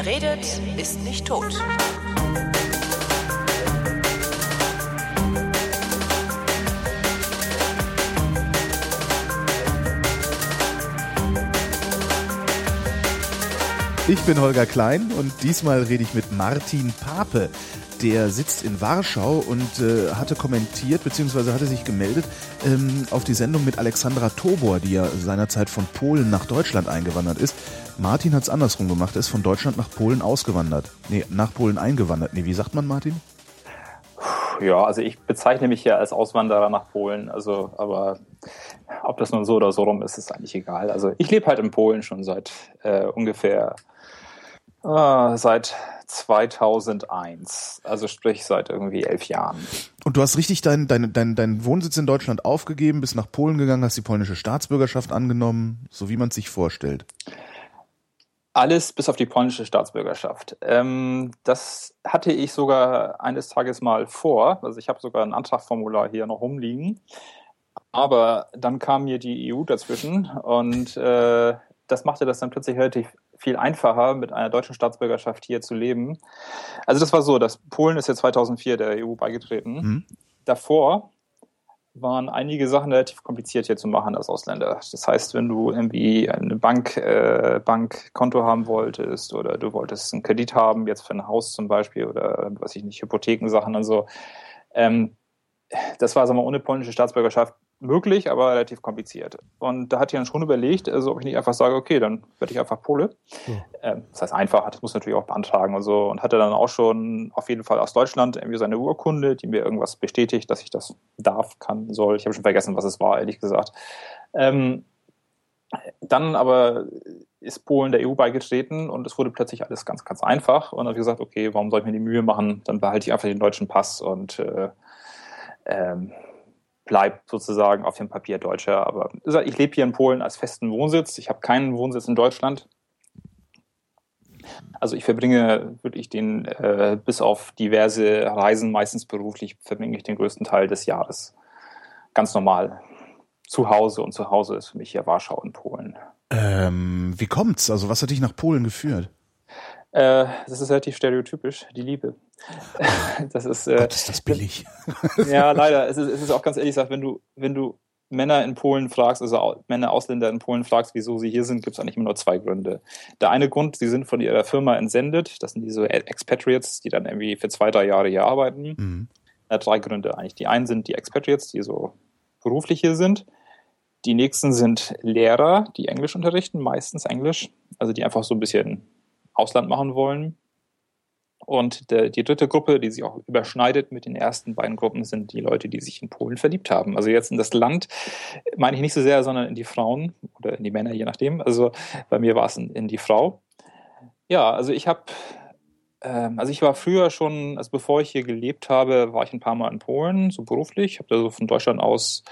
Wer redet, ist nicht tot. Ich bin Holger Klein und diesmal rede ich mit Martin Pape. Der sitzt in Warschau und äh, hatte kommentiert bzw. hatte sich gemeldet ähm, auf die Sendung mit Alexandra Tobor, die ja seinerzeit von Polen nach Deutschland eingewandert ist. Martin hat es andersrum gemacht, er ist von Deutschland nach Polen ausgewandert. Nee, nach Polen eingewandert. Nee, wie sagt man, Martin? Ja, also ich bezeichne mich ja als Auswanderer nach Polen. Also, aber ob das nun so oder so rum ist, ist eigentlich egal. Also ich lebe halt in Polen schon seit äh, ungefähr äh, seit 2001, also sprich seit irgendwie elf Jahren. Und du hast richtig deinen dein, dein, dein Wohnsitz in Deutschland aufgegeben, bist nach Polen gegangen, hast die polnische Staatsbürgerschaft angenommen, so wie man es sich vorstellt. Alles bis auf die polnische Staatsbürgerschaft. Ähm, das hatte ich sogar eines Tages mal vor. Also ich habe sogar ein Antragformular hier noch rumliegen. Aber dann kam mir die EU dazwischen und äh, das machte das dann plötzlich relativ viel einfacher, mit einer deutschen Staatsbürgerschaft hier zu leben. Also das war so, dass Polen ist ja 2004 der EU beigetreten. Mhm. Davor waren einige Sachen relativ kompliziert hier zu machen als Ausländer. Das heißt, wenn du irgendwie eine Bank, äh, Bankkonto haben wolltest oder du wolltest einen Kredit haben, jetzt für ein Haus zum Beispiel oder was ich nicht, Hypothekensachen und so, ähm, das war, sagen wir, ohne polnische Staatsbürgerschaft möglich, aber relativ kompliziert. Und da hat Jan schon überlegt, also ob ich nicht einfach sage, okay, dann werde ich einfach Pole. Ja. Ähm, das heißt einfach, das muss natürlich auch beantragen und so. Und hatte dann auch schon auf jeden Fall aus Deutschland irgendwie seine Urkunde, die mir irgendwas bestätigt, dass ich das darf, kann, soll. Ich habe schon vergessen, was es war, ehrlich gesagt. Ähm, dann aber ist Polen der EU beigetreten und es wurde plötzlich alles ganz, ganz einfach. Und dann habe ich gesagt, okay, warum soll ich mir die Mühe machen? Dann behalte ich einfach den deutschen Pass und äh, ähm, bleibt sozusagen auf dem Papier Deutscher. Aber ich lebe hier in Polen als festen Wohnsitz. Ich habe keinen Wohnsitz in Deutschland. Also ich verbringe wirklich den, äh, bis auf diverse Reisen, meistens beruflich, verbringe ich den größten Teil des Jahres ganz normal zu Hause. Und zu Hause ist für mich hier Warschau in Polen. Ähm, wie kommt's? Also was hat dich nach Polen geführt? Äh, das ist relativ stereotypisch, die Liebe. das ist, äh, Gott, ist das billig. ja, leider. Es ist, es ist auch ganz ehrlich gesagt, wenn du, wenn du Männer in Polen fragst, also Männer Ausländer in Polen fragst, wieso sie hier sind, gibt es eigentlich immer nur zwei Gründe. Der eine Grund, sie sind von ihrer Firma entsendet. Das sind diese Expatriates, die dann irgendwie für zwei, drei Jahre hier arbeiten. Mhm. Ja, drei Gründe eigentlich. Die einen sind die Expatriates, die so beruflich hier sind. Die nächsten sind Lehrer, die Englisch unterrichten, meistens Englisch. Also die einfach so ein bisschen Ausland machen wollen. Und der, die dritte Gruppe, die sich auch überschneidet mit den ersten beiden Gruppen, sind die Leute, die sich in Polen verliebt haben. Also jetzt in das Land meine ich nicht so sehr, sondern in die Frauen oder in die Männer, je nachdem. Also bei mir war es in, in die Frau. Ja, also ich habe, ähm, also ich war früher schon, also bevor ich hier gelebt habe, war ich ein paar Mal in Polen, so beruflich. Ich habe da so von Deutschland aus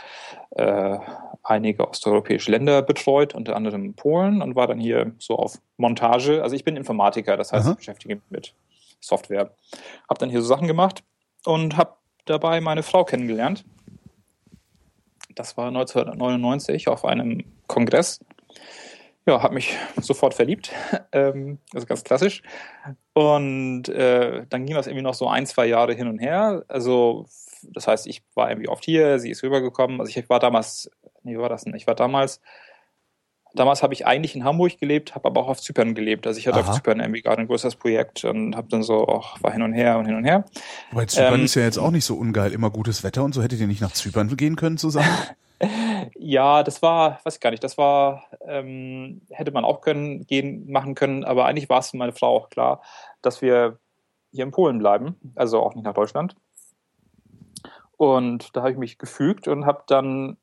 äh, einige osteuropäische Länder betreut, unter anderem Polen und war dann hier so auf Montage. Also ich bin Informatiker, das heißt, Aha. ich beschäftige mich mit Software. Habe dann hier so Sachen gemacht und habe dabei meine Frau kennengelernt. Das war 1999 auf einem Kongress. Ja, habe mich sofort verliebt. Ähm, also ganz klassisch. Und äh, dann ging das irgendwie noch so ein, zwei Jahre hin und her. Also, das heißt, ich war irgendwie oft hier, sie ist rübergekommen. Also ich war damals, nee, war das denn? Ich war damals damals habe ich eigentlich in Hamburg gelebt, habe aber auch auf Zypern gelebt. Also ich hatte Aha. auf Zypern irgendwie gerade ein größeres Projekt und habe dann so auch war hin und her und hin und her. Weil Zypern ähm, ist ja jetzt auch nicht so ungeil, immer gutes Wetter und so hättet ihr nicht nach Zypern gehen können zusammen? ja, das war, weiß ich gar nicht, das war ähm, hätte man auch können gehen machen können, aber eigentlich war es für meine Frau auch klar, dass wir hier in Polen bleiben, also auch nicht nach Deutschland. Und da habe ich mich gefügt und habe dann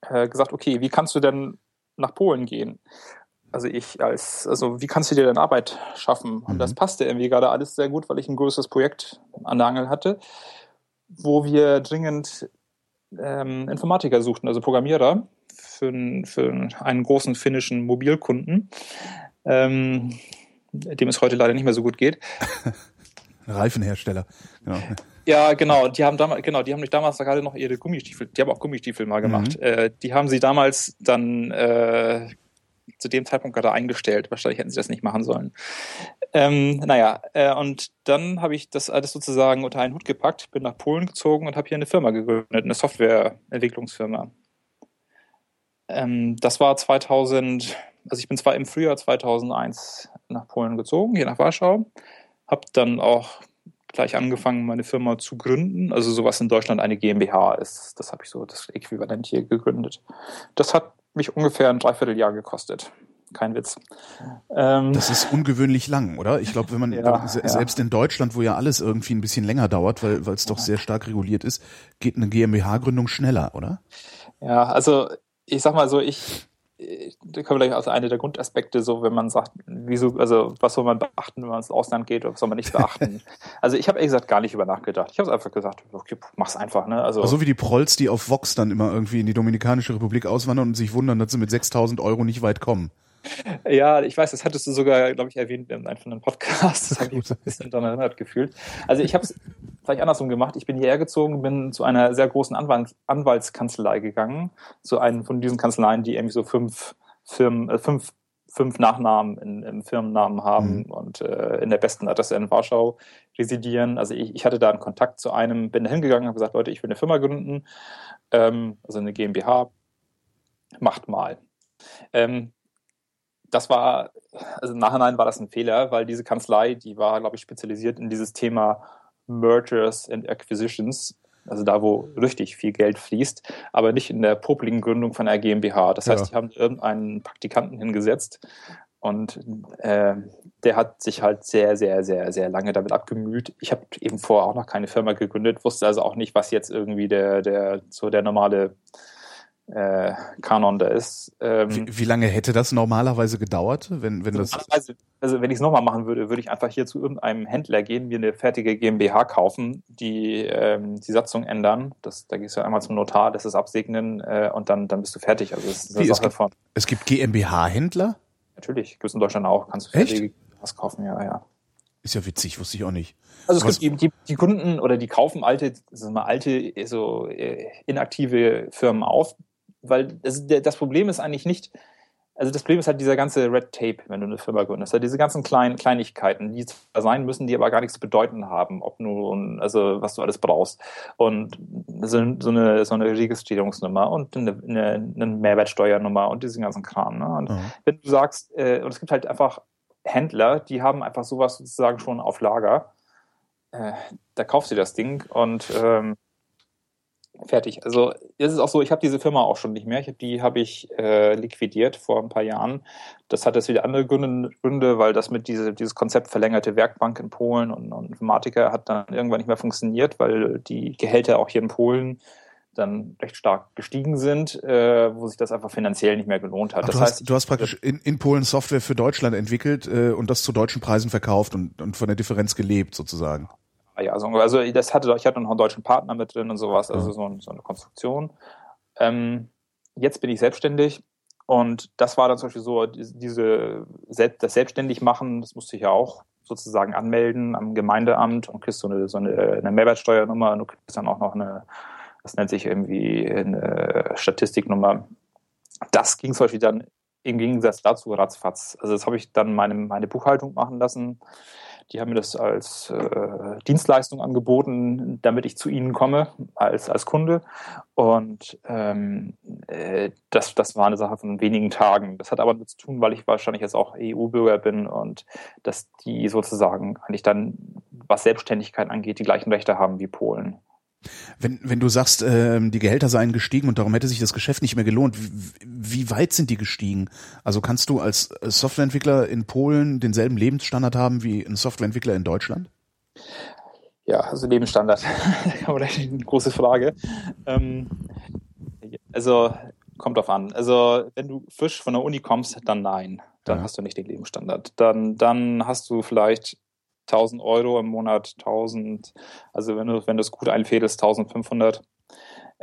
äh, gesagt, okay, wie kannst du denn nach Polen gehen. Also ich als, also wie kannst du dir denn Arbeit schaffen? Und mhm. das passte irgendwie gerade alles sehr gut, weil ich ein größeres Projekt an der Angel hatte, wo wir dringend ähm, Informatiker suchten, also Programmierer für, für einen großen finnischen Mobilkunden, ähm, dem es heute leider nicht mehr so gut geht. Reifenhersteller, genau. Ja, genau. Die haben damals, genau, die haben nicht damals gerade noch ihre Gummistiefel, die haben auch Gummistiefel mal gemacht. Mhm. Äh, die haben sie damals dann äh, zu dem Zeitpunkt gerade eingestellt. Wahrscheinlich hätten sie das nicht machen sollen. Ähm, naja, äh, und dann habe ich das alles sozusagen unter einen Hut gepackt, bin nach Polen gezogen und habe hier eine Firma gegründet, eine Softwareentwicklungsfirma. Ähm, das war 2000, also ich bin zwar im Frühjahr 2001 nach Polen gezogen, hier nach Warschau, habe dann auch gleich angefangen, meine Firma zu gründen. Also sowas in Deutschland eine GmbH ist, das habe ich so das Äquivalent hier gegründet. Das hat mich ungefähr ein Dreivierteljahr gekostet. Kein Witz. Ähm, das ist ungewöhnlich lang, oder? Ich glaube, wenn man ja, selbst ja. in Deutschland, wo ja alles irgendwie ein bisschen länger dauert, weil es doch sehr stark reguliert ist, geht eine GmbH-Gründung schneller, oder? Ja, also ich sag mal so, ich, da kommen wir gleich aus einer der Grundaspekte, so wenn man sagt, wieso, also was soll man beachten, wenn man ins Ausland geht oder was soll man nicht beachten? also ich habe ehrlich gesagt gar nicht über nachgedacht. Ich habe einfach gesagt, okay, mach's einfach, ne? Also so wie die Prolls, die auf Vox dann immer irgendwie in die Dominikanische Republik auswandern und sich wundern, dass sie mit 6000 Euro nicht weit kommen. Ja, ich weiß, das hattest du sogar, glaube ich, erwähnt in einem Podcasts. Das habe ich ein bisschen daran erinnert gefühlt. Also ich habe es vielleicht andersrum gemacht. Ich bin hierher gezogen, bin zu einer sehr großen Anwalt, Anwaltskanzlei gegangen, zu einem von diesen Kanzleien, die irgendwie so fünf Firmen, äh, fünf, fünf Nachnamen in, im Firmennamen haben mhm. und äh, in der besten Adresse in Warschau residieren. Also ich, ich hatte da einen Kontakt zu einem, bin da hingegangen, habe gesagt, Leute, ich will eine Firma gründen, ähm, also eine GmbH, macht mal. Ähm, das war, also im Nachhinein war das ein Fehler, weil diese Kanzlei, die war, glaube ich, spezialisiert in dieses Thema Mergers and Acquisitions, also da, wo richtig viel Geld fließt, aber nicht in der popeligen Gründung von einer GmbH. Das heißt, ja. die haben irgendeinen Praktikanten hingesetzt und äh, der hat sich halt sehr, sehr, sehr, sehr lange damit abgemüht. Ich habe eben vorher auch noch keine Firma gegründet, wusste also auch nicht, was jetzt irgendwie der, der, so der normale äh, Kanon da ist. Ähm, wie, wie, lange hätte das normalerweise gedauert, wenn, wenn das? Also wenn ich es nochmal machen würde, würde ich einfach hier zu irgendeinem Händler gehen, mir eine fertige GmbH kaufen, die ähm, die Satzung ändern. Das, da gehst du einmal zum Notar, das ist absegnen äh, und dann, dann bist du fertig. Also das ist eine wie, Sache es gibt, von. Es gibt GmbH-Händler? Natürlich, gibt es in Deutschland auch. Kannst du fertige GmbHs kaufen, ja, ja. Ist ja witzig, wusste ich auch nicht. Also es Was? gibt die, die Kunden oder die kaufen alte, mal, alte, so äh, inaktive Firmen auf, weil das, das Problem ist eigentlich nicht, also das Problem ist halt dieser ganze Red Tape, wenn du eine Firma gründest. Halt diese ganzen kleinen Kleinigkeiten, die zwar sein müssen, die aber gar nichts zu bedeuten haben, ob nun, also was du alles brauchst. Und so, so eine, so eine Registrierungsnummer und eine, eine, eine Mehrwertsteuernummer und diesen ganzen Kram. Ne? Und mhm. wenn du sagst, äh, und es gibt halt einfach Händler, die haben einfach sowas sozusagen schon auf Lager. Äh, da kaufst du das Ding und ähm, fertig. Also es ist auch so, ich habe diese Firma auch schon nicht mehr. Ich hab, die habe ich äh, liquidiert vor ein paar Jahren. Das hat jetzt wieder andere Gründe, weil das mit diese, dieses Konzept verlängerte Werkbank in Polen und, und Informatiker hat dann irgendwann nicht mehr funktioniert, weil die Gehälter auch hier in Polen dann recht stark gestiegen sind, äh, wo sich das einfach finanziell nicht mehr gelohnt hat. Ach, das du, heißt, hast, du hast praktisch in, in Polen Software für Deutschland entwickelt äh, und das zu deutschen Preisen verkauft und, und von der Differenz gelebt sozusagen ja, also, also das hatte, ich hatte noch einen deutschen Partner mit drin und sowas, also so, so eine Konstruktion. Ähm, jetzt bin ich selbstständig und das war dann zum Beispiel so, diese, das selbstständig machen, das musste ich ja auch sozusagen anmelden am Gemeindeamt und kriegst so eine, so eine, eine Mehrwertsteuernummer und du kriegst dann auch noch eine, das nennt sich irgendwie eine Statistiknummer. Das ging zum Beispiel dann im Gegensatz dazu ratzfatz. Also das habe ich dann meine, meine Buchhaltung machen lassen die haben mir das als äh, Dienstleistung angeboten, damit ich zu ihnen komme als, als Kunde. Und ähm, äh, das, das war eine Sache von wenigen Tagen. Das hat aber damit zu tun, weil ich wahrscheinlich jetzt auch EU-Bürger bin und dass die sozusagen eigentlich dann, was Selbstständigkeit angeht, die gleichen Rechte haben wie Polen. Wenn, wenn du sagst, äh, die Gehälter seien gestiegen und darum hätte sich das Geschäft nicht mehr gelohnt, wie, wie weit sind die gestiegen? Also kannst du als Softwareentwickler in Polen denselben Lebensstandard haben wie ein Softwareentwickler in Deutschland? Ja, also Lebensstandard, eine große Frage. Ähm, also kommt drauf an. Also wenn du frisch von der Uni kommst, dann nein, dann ja. hast du nicht den Lebensstandard. Dann, dann hast du vielleicht 1000 Euro im Monat, 1000, also wenn du, wenn du es gut einfädelst, 1500.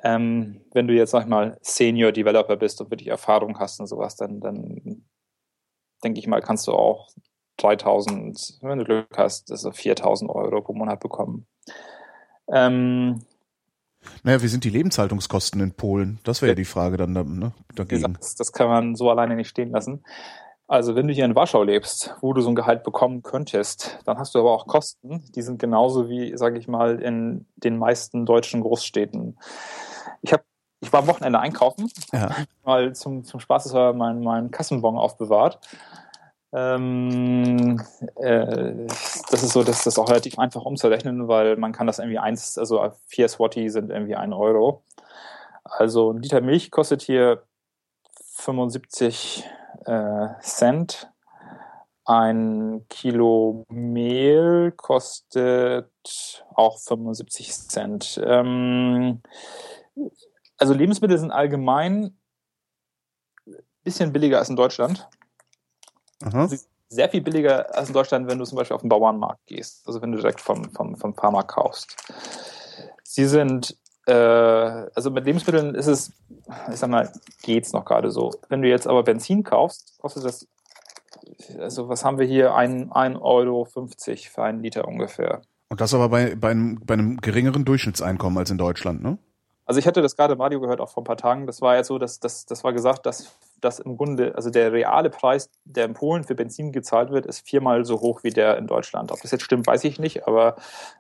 Ähm, wenn du jetzt, sag ich mal, Senior Developer bist und wirklich Erfahrung hast und sowas, dann, dann denke ich mal, kannst du auch 3000, wenn du Glück hast, also 4000 Euro pro Monat bekommen. Ähm, Naja, wie sind die Lebenshaltungskosten in Polen? Das wäre ja die Frage dann ne, dagegen. Das, das kann man so alleine nicht stehen lassen. Also wenn du hier in Warschau lebst, wo du so ein Gehalt bekommen könntest, dann hast du aber auch Kosten, die sind genauso wie, sage ich mal, in den meisten deutschen Großstädten. Ich habe ich war am Wochenende einkaufen, ja. mal zum, zum Spaßeshalber meinen, meinen Kassenbon aufbewahrt. Ähm, äh, das ist so, dass das auch relativ einfach umzurechnen, weil man kann das irgendwie eins, also vier Swati sind irgendwie ein Euro. Also ein Liter Milch kostet hier 75 äh, Cent. Ein Kilo Mehl kostet auch 75 Cent. Ähm, also Lebensmittel sind allgemein ein bisschen billiger als in Deutschland. Aha. Sehr viel billiger als in Deutschland, wenn du zum Beispiel auf den Bauernmarkt gehst. Also wenn du direkt vom, vom, vom Farmer kaufst. Sie sind äh, also mit Lebensmitteln ist es, ich sag mal, geht's noch gerade so. Wenn du jetzt aber Benzin kaufst, kostet das, also was haben wir hier, 1,50 Euro für einen Liter ungefähr. Und das aber bei, bei, einem, bei einem geringeren Durchschnittseinkommen als in Deutschland, ne? Also ich hatte das gerade im Radio gehört, auch vor ein paar Tagen. Das war ja so, dass, dass das war gesagt, dass, dass im Grunde, also der reale Preis, der in Polen für Benzin gezahlt wird, ist viermal so hoch wie der in Deutschland. Ob das jetzt stimmt, weiß ich nicht, aber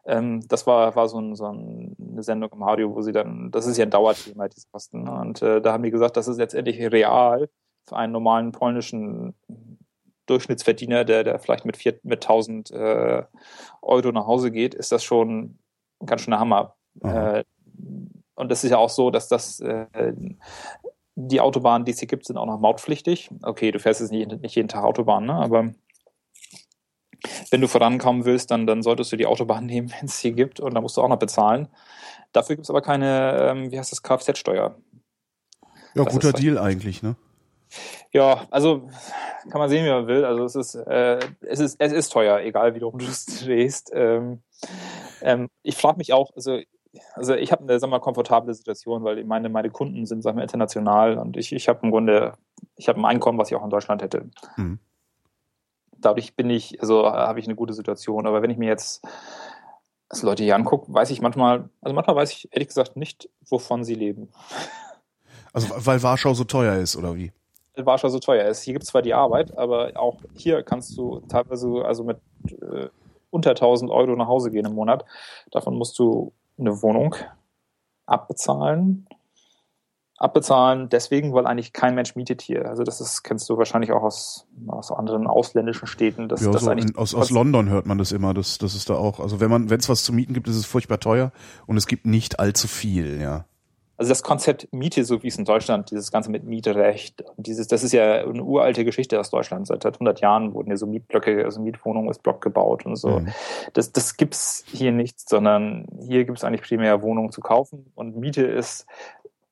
ähm, das war, war so, ein, so eine Sendung im Radio, wo sie dann, das ist ja ein Dauerthema, diese Kosten. Ne? Und äh, da haben die gesagt, das ist letztendlich real für einen normalen polnischen Durchschnittsverdiener, der, der vielleicht mit, vier, mit 1000 äh, Euro nach Hause geht, ist das schon ganz schöner Hammer. Äh, und das ist ja auch so, dass das äh, die Autobahnen, die es hier gibt, sind auch noch mautpflichtig. Okay, du fährst jetzt nicht, nicht jeden Tag Autobahn, ne? aber wenn du vorankommen willst, dann, dann solltest du die Autobahn nehmen, wenn es hier gibt, und da musst du auch noch bezahlen. Dafür gibt es aber keine, ähm, wie heißt das, Kfz-Steuer. Ja, das guter Deal eigentlich, ne? Ja, also kann man sehen, wie man will. Also es ist, äh, es ist, es ist teuer, egal wie du es drehst. Ähm, ähm, ich frage mich auch, also also ich habe eine sag mal, komfortable Situation, weil meine, meine Kunden sind sag mal, international und ich, ich habe im Grunde, ich habe ein Einkommen, was ich auch in Deutschland hätte. Mhm. Dadurch bin ich, also habe ich eine gute Situation. Aber wenn ich mir jetzt also Leute hier angucke, weiß ich manchmal, also manchmal weiß ich ehrlich gesagt nicht, wovon sie leben. Also weil Warschau so teuer ist, oder wie? Weil Warschau so teuer ist. Hier gibt es zwar die Arbeit, aber auch hier kannst du teilweise also mit äh, unter 1000 Euro nach Hause gehen im Monat. Davon musst du eine Wohnung abbezahlen. Abbezahlen deswegen, weil eigentlich kein Mensch mietet hier. Also das ist, kennst du wahrscheinlich auch aus, aus anderen ausländischen Städten. Dass, ja, das so in, aus, aus London hört man das immer. Das, das ist da auch. Also wenn man, wenn es was zu mieten gibt, ist es furchtbar teuer und es gibt nicht allzu viel, ja. Also das Konzept Miete, so wie es in Deutschland, dieses Ganze mit Mieterecht, dieses, das ist ja eine uralte Geschichte aus Deutschland. Seit 100 Jahren wurden ja so Mietblöcke, also Mietwohnungen als Block gebaut und so. Mhm. Das, das gibt's hier nicht, sondern hier gibt es eigentlich primär Wohnungen zu kaufen und Miete ist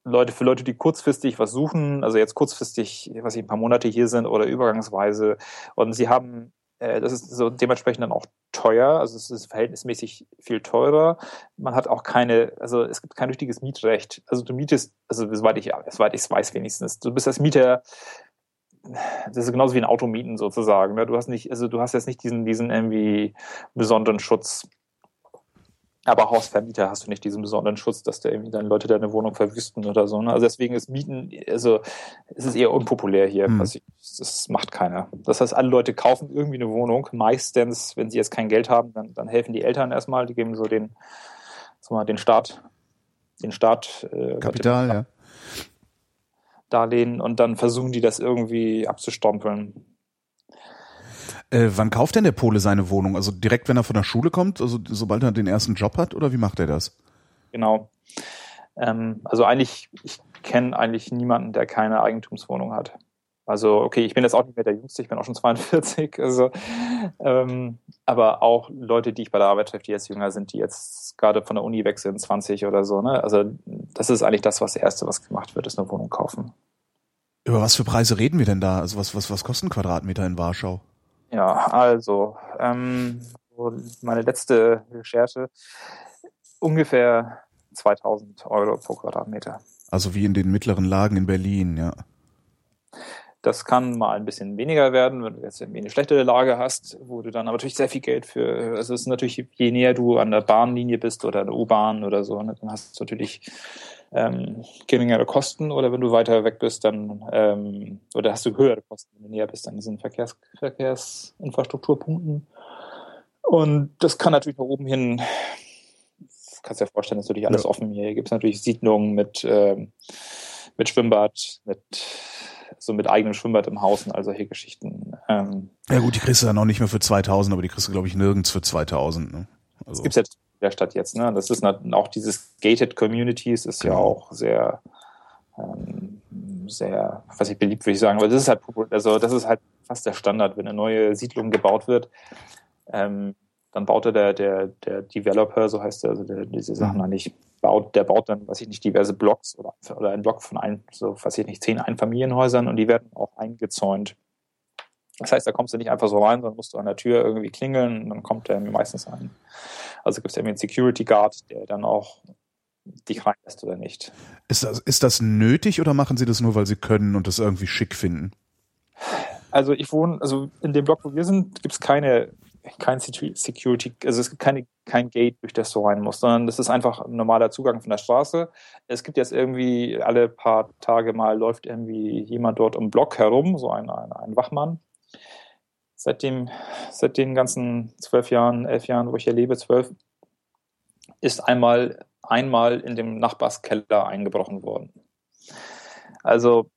Leute, für Leute, die kurzfristig was suchen, also jetzt kurzfristig, was ich ein paar Monate hier sind oder übergangsweise und sie haben das ist so dementsprechend dann auch teuer, also es ist verhältnismäßig viel teurer. Man hat auch keine, also es gibt kein richtiges Mietrecht. Also du mietest, also soweit ich, soweit ich es weiß wenigstens, du bist als Mieter, das ist genauso wie ein Auto mieten sozusagen. Ne? Du hast nicht, also du hast jetzt nicht diesen, diesen irgendwie besonderen Schutz. Aber Hausvermieter hast du nicht diesen besonderen Schutz, dass da irgendwie dann Leute deine Wohnung verwüsten oder so. Ne? Also deswegen ist Mieten, also es ist eher unpopulär hier. Hm. Also das macht keiner. Das heißt, alle Leute kaufen irgendwie eine Wohnung. Meistens, wenn sie jetzt kein Geld haben, dann, dann helfen die Eltern erstmal. Die geben so den, sag mal, den Staat, den Staat äh, Kapital, ja. Darlehen und dann versuchen die das irgendwie abzustompeln. Äh, wann kauft denn der Pole seine Wohnung? Also direkt, wenn er von der Schule kommt, also sobald er den ersten Job hat, oder wie macht er das? Genau. Ähm, also eigentlich, ich kenne eigentlich niemanden, der keine Eigentumswohnung hat. Also, okay, ich bin jetzt auch nicht mehr der Jüngste, ich bin auch schon 42, also, ähm, aber auch Leute, die ich bei der Arbeit treffe, die jetzt jünger sind, die jetzt gerade von der Uni weg sind, 20 oder so, ne? Also, das ist eigentlich das, was das Erste, was gemacht wird, ist eine Wohnung kaufen. Über was für Preise reden wir denn da? Also, was, was, was kosten Quadratmeter in Warschau? Ja, also, ähm, meine letzte Recherche, ungefähr 2000 Euro pro Quadratmeter. Also wie in den mittleren Lagen in Berlin, ja. Das kann mal ein bisschen weniger werden, wenn du jetzt irgendwie eine schlechtere Lage hast, wo du dann aber natürlich sehr viel Geld für, also es ist natürlich, je näher du an der Bahnlinie bist oder der U-Bahn oder so, ne, dann hast du natürlich ähm, geringere Kosten oder wenn du weiter weg bist, dann ähm, oder hast du höhere Kosten, wenn du näher bist an diesen Verkehrs, Verkehrsinfrastrukturpunkten. Und das kann natürlich nach oben hin, kannst dir ja vorstellen, das ist natürlich alles ja. offen hier. Hier gibt es natürlich Siedlungen mit, ähm, mit Schwimmbad, mit so mit eigenem Schwimmbad im Haus und all solche Geschichten. Ähm, ja gut, die kriegst du dann auch nicht mehr für 2000, aber die kriegst du glaube ich nirgends für 2000. Ne? Also. Das gibt's jetzt der Stadt jetzt. Ne? Das ist auch dieses Gated Communities ist genau. ja auch sehr ähm, sehr, was ich beliebt würde ich sagen, weil das ist halt also das ist halt fast der Standard, wenn eine neue Siedlung gebaut wird. Ähm, dann baut er der, der, der Developer, so heißt er, also der, diese Sachen mhm. eigentlich, baut, der baut dann, weiß ich nicht, diverse Blocks oder, oder ein Block von ein, so, weiß ich nicht, zehn Einfamilienhäusern und die werden auch eingezäunt. Das heißt, da kommst du nicht einfach so rein, sondern musst du an der Tür irgendwie klingeln und dann kommt der meistens ein. Also gibt es irgendwie einen Security Guard, der dann auch dich reinlässt oder nicht. Ist das, ist das nötig oder machen sie das nur, weil sie können und das irgendwie schick finden? Also ich wohne, also in dem Block, wo wir sind, gibt es keine kein Security, also es gibt keine, kein Gate, durch das du rein musst, sondern das ist einfach ein normaler Zugang von der Straße. Es gibt jetzt irgendwie alle paar Tage mal läuft irgendwie jemand dort im Block herum, so ein, ein, ein Wachmann. Seitdem, seit den ganzen zwölf Jahren, elf Jahren, wo ich hier lebe, zwölf, ist einmal, einmal in dem Nachbarskeller eingebrochen worden. Also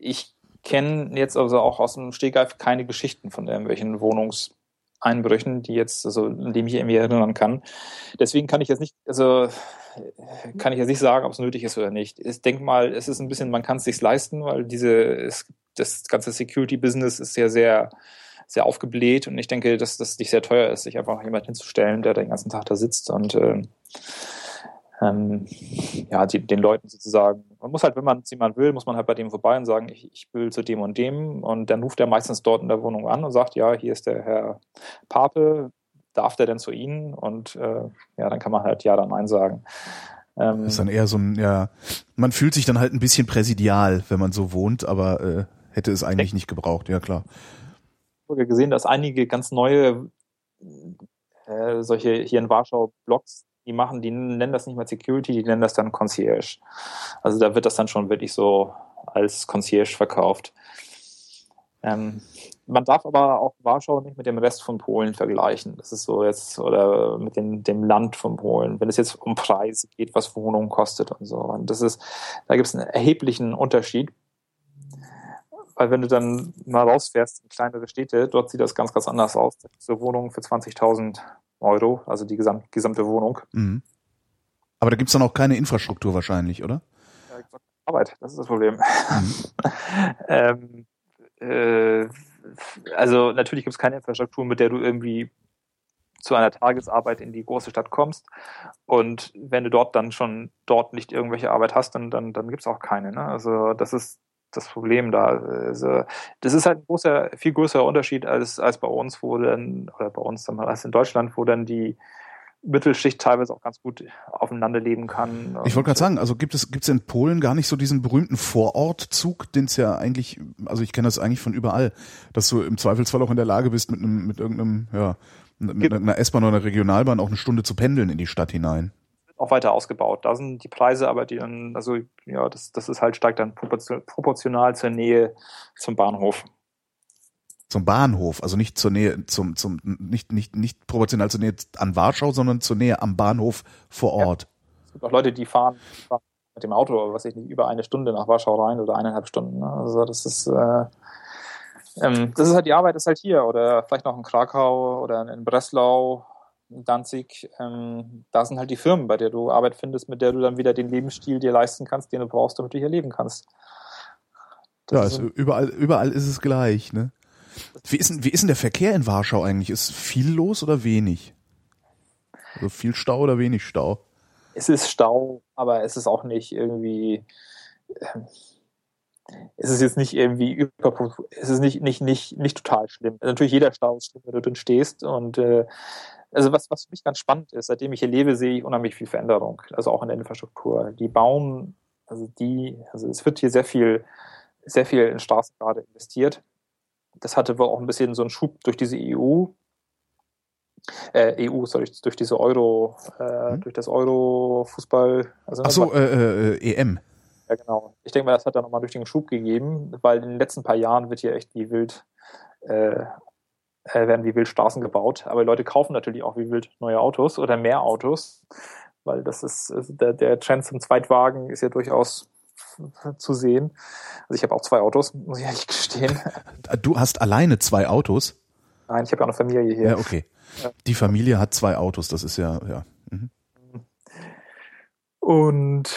ich kenne jetzt also auch aus dem Stegreif keine Geschichten von irgendwelchen Wohnungseinbrüchen, die jetzt, also an die ich mich irgendwie erinnern kann. Deswegen kann ich jetzt nicht, also kann ich jetzt nicht sagen, ob es nötig ist oder nicht. Ich denke mal, es ist ein bisschen, man kann es sich leisten, weil diese, es, das ganze Security-Business ist ja sehr, sehr aufgebläht und ich denke, dass das nicht sehr teuer ist, sich einfach jemand hinzustellen, der den ganzen Tag da sitzt und äh, ähm, ja, die, den Leuten sozusagen, man muss halt, wenn man jemand will, muss man halt bei dem vorbei und sagen, ich, ich will zu dem und dem und dann ruft er meistens dort in der Wohnung an und sagt, ja, hier ist der Herr Pape, darf der denn zu Ihnen? Und äh, ja, dann kann man halt ja oder nein sagen. Ähm, das ist dann eher so ein, ja, man fühlt sich dann halt ein bisschen präsidial, wenn man so wohnt, aber äh, hätte es eigentlich nicht gebraucht, ja klar. Ich habe gesehen, dass einige ganz neue äh, solche hier in Warschau Blogs die machen, die nennen das nicht mal Security, die nennen das dann Concierge. Also da wird das dann schon wirklich so als Concierge verkauft. Ähm, man darf aber auch Warschau nicht mit dem Rest von Polen vergleichen. Das ist so jetzt, oder mit dem, dem Land von Polen, wenn es jetzt um Preise geht, was Wohnungen kostet und so. Und das ist, da gibt es einen erheblichen Unterschied. Weil wenn du dann mal rausfährst in kleinere Städte, dort sieht das ganz, ganz anders aus. So Wohnungen für 20.000 Euro, also die gesamt, gesamte Wohnung. Mhm. Aber da gibt's dann auch keine Infrastruktur wahrscheinlich, oder? Ja, Arbeit, das ist das Problem. Mhm. ähm, äh, also natürlich gibt's keine Infrastruktur, mit der du irgendwie zu einer Tagesarbeit in die große Stadt kommst. Und wenn du dort dann schon dort nicht irgendwelche Arbeit hast, dann, dann, dann gibt's auch keine. Ne? Also das ist das Problem da. Also, das ist halt ein großer, viel größerer Unterschied als, als bei uns, wo dann, oder bei uns dann als in Deutschland, wo dann die Mittelschicht teilweise auch ganz gut aufeinander leben kann. Ich wollte gerade sagen, also gibt es gibt's in Polen gar nicht so diesen berühmten Vorortzug, den es ja eigentlich, also ich kenne das eigentlich von überall, dass du im Zweifelsfall auch in der Lage bist, mit einem, mit irgendeinem, ja, mit einer S-Bahn oder einer Regionalbahn auch eine Stunde zu pendeln in die Stadt hinein auch weiter ausgebaut. Da sind die Preise aber, die dann, also ja, das, das ist halt steigt dann proportional zur Nähe zum Bahnhof. Zum Bahnhof, also nicht zur Nähe, zum, zum, nicht, nicht, nicht proportional zur Nähe an Warschau, sondern zur Nähe am Bahnhof vor Ort. Ja. Es gibt auch Leute, die fahren, fahren mit dem Auto, was ich nicht, über eine Stunde nach Warschau rein oder eineinhalb Stunden. Ne? Also das ist, äh, ähm, das ist halt die Arbeit, ist halt hier oder vielleicht noch in Krakau oder in Breslau Danzig, ähm, da sind halt die Firmen, bei der du Arbeit findest, mit der du dann wieder den Lebensstil dir leisten kannst, den du brauchst, damit du hier leben kannst. Das ja, ist also überall, überall ist es gleich, ne? Wie ist, denn, wie ist denn der Verkehr in Warschau eigentlich? Ist viel los oder wenig? Also viel Stau oder wenig Stau? Es ist Stau, aber es ist auch nicht irgendwie. Ähm, es ist jetzt nicht irgendwie über, es ist nicht, nicht, nicht, nicht total schlimm. Natürlich jeder Stau ist schlimm, wenn du drin stehst und äh, also was, was für mich ganz spannend ist, seitdem ich hier lebe, sehe ich unheimlich viel Veränderung, also auch in der Infrastruktur. Die bauen, also die, also es wird hier sehr viel sehr viel in Straßen gerade investiert. Das hatte wohl auch ein bisschen so einen Schub durch diese EU, äh, EU, sorry, durch diese Euro, äh, hm? durch das Euro-Fußball. Also, Ach so, äh, äh, EM. Ja, genau. Ich denke mal, das hat da nochmal durch den Schub gegeben, weil in den letzten paar Jahren wird hier echt wie wild, äh, werden wie wild Straßen gebaut. Aber die Leute kaufen natürlich auch wie wild neue Autos oder mehr Autos, weil das ist, also der, der Trend zum Zweitwagen ist ja durchaus zu sehen. Also ich habe auch zwei Autos, muss ich ehrlich gestehen. Du hast alleine zwei Autos? Nein, ich habe ja auch eine Familie hier. Ja, okay. Ja. Die Familie hat zwei Autos, das ist ja, ja. Mhm. Und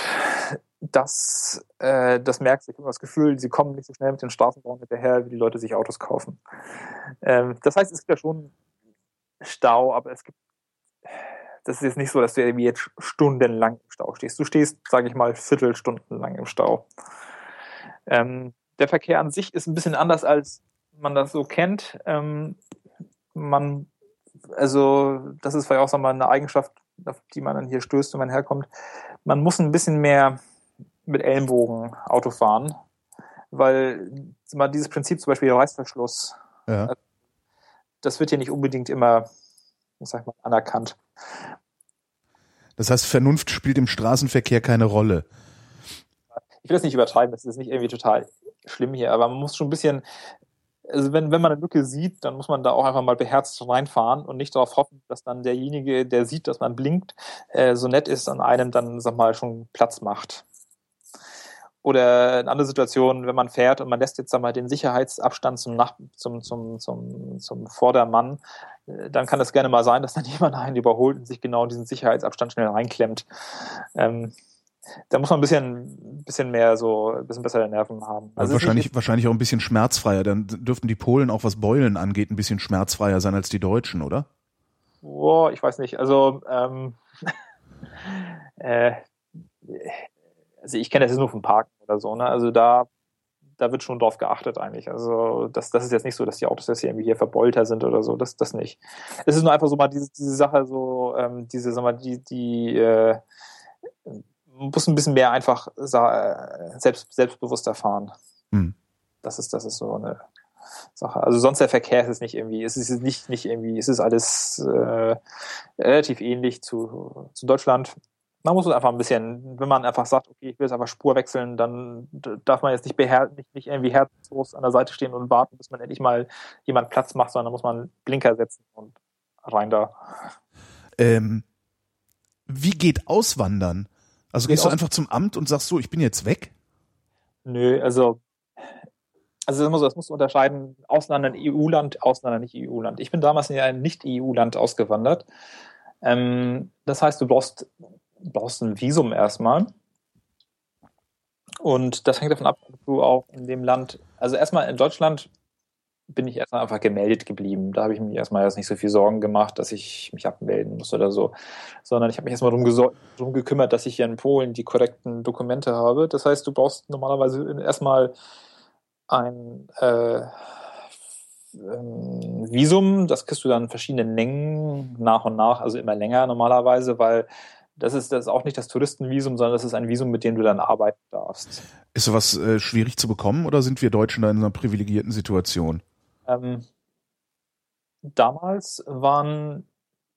das, äh, das merkst du. Ich habe das Gefühl, sie kommen nicht so schnell mit den Straßenbauern hinterher, wie die Leute sich Autos kaufen. Ähm, das heißt, es gibt ja schon Stau, aber es gibt, das ist jetzt nicht so, dass du irgendwie jetzt stundenlang im Stau stehst. Du stehst, sage ich mal, Viertelstundenlang lang im Stau. Ähm, der Verkehr an sich ist ein bisschen anders, als man das so kennt. Ähm, man, also, das ist vielleicht auch mal eine Eigenschaft, auf die man dann hier stößt, wenn man herkommt. Man muss ein bisschen mehr mit Ellenbogen Auto fahren, weil mal dieses Prinzip zum Beispiel Reißverschluss, ja. das wird hier nicht unbedingt immer, ich sag mal, anerkannt. Das heißt, Vernunft spielt im Straßenverkehr keine Rolle. Ich will das nicht übertreiben, das ist nicht irgendwie total schlimm hier, aber man muss schon ein bisschen, also wenn, wenn man eine Lücke sieht, dann muss man da auch einfach mal beherzt reinfahren und nicht darauf hoffen, dass dann derjenige, der sieht, dass man blinkt, äh, so nett ist, an einem dann, sag mal, schon Platz macht. Oder in anderen Situationen, wenn man fährt und man lässt jetzt einmal den Sicherheitsabstand zum, Nach zum, zum, zum, zum Vordermann, äh, dann kann es gerne mal sein, dass dann jemand einen überholt und sich genau diesen Sicherheitsabstand schnell reinklemmt. Ähm, da muss man ein bisschen, bisschen mehr so, ein bisschen bessere Nerven haben. Also wahrscheinlich, wahrscheinlich auch ein bisschen schmerzfreier. Dann dürften die Polen auch was Beulen angeht, ein bisschen schmerzfreier sein als die Deutschen, oder? Boah, ich weiß nicht. Also, ähm, äh, also ich kenne das jetzt nur vom Parken oder so, ne? Also da, da wird schon drauf geachtet eigentlich. Also das, das ist jetzt nicht so, dass die Autos jetzt hier irgendwie hier verbeulter sind oder so, das, das nicht. Es ist nur einfach so mal diese, diese Sache, so, ähm, diese, sag mal, die, die, äh, muss ein bisschen mehr einfach selbst, selbstbewusster fahren. Hm. Das ist, das ist so eine Sache. Also sonst der Verkehr ist es nicht irgendwie, es ist nicht, nicht irgendwie, es ist alles äh, relativ ähnlich zu, zu Deutschland man muss es einfach ein bisschen, wenn man einfach sagt, okay, ich will jetzt einfach Spur wechseln, dann darf man jetzt nicht, nicht, nicht irgendwie herzlos an der Seite stehen und warten, bis man endlich mal jemand Platz macht, sondern muss man Blinker setzen und rein da. Ähm, wie geht Auswandern? Also gehst du einfach zum Amt und sagst so, ich bin jetzt weg? Nö, also also das musst, das musst du unterscheiden, Ausländer EU-Land, Ausländer nicht EU-Land. Ich bin damals in ein Nicht-EU-Land ausgewandert. Ähm, das heißt, du brauchst brauchst ein Visum erstmal. Und das hängt davon ab, ob du auch in dem Land, also erstmal in Deutschland bin ich erstmal einfach gemeldet geblieben. Da habe ich mich erstmal jetzt nicht so viel Sorgen gemacht, dass ich mich abmelden muss oder so, sondern ich habe mich erstmal darum, darum gekümmert, dass ich hier in Polen die korrekten Dokumente habe. Das heißt, du brauchst normalerweise erstmal ein äh, Visum, das kriegst du dann in verschiedenen Längen nach und nach, also immer länger normalerweise, weil das ist, das ist auch nicht das Touristenvisum, sondern das ist ein Visum, mit dem du dann arbeiten darfst. Ist sowas äh, schwierig zu bekommen oder sind wir Deutschen da in einer privilegierten Situation? Ähm, damals waren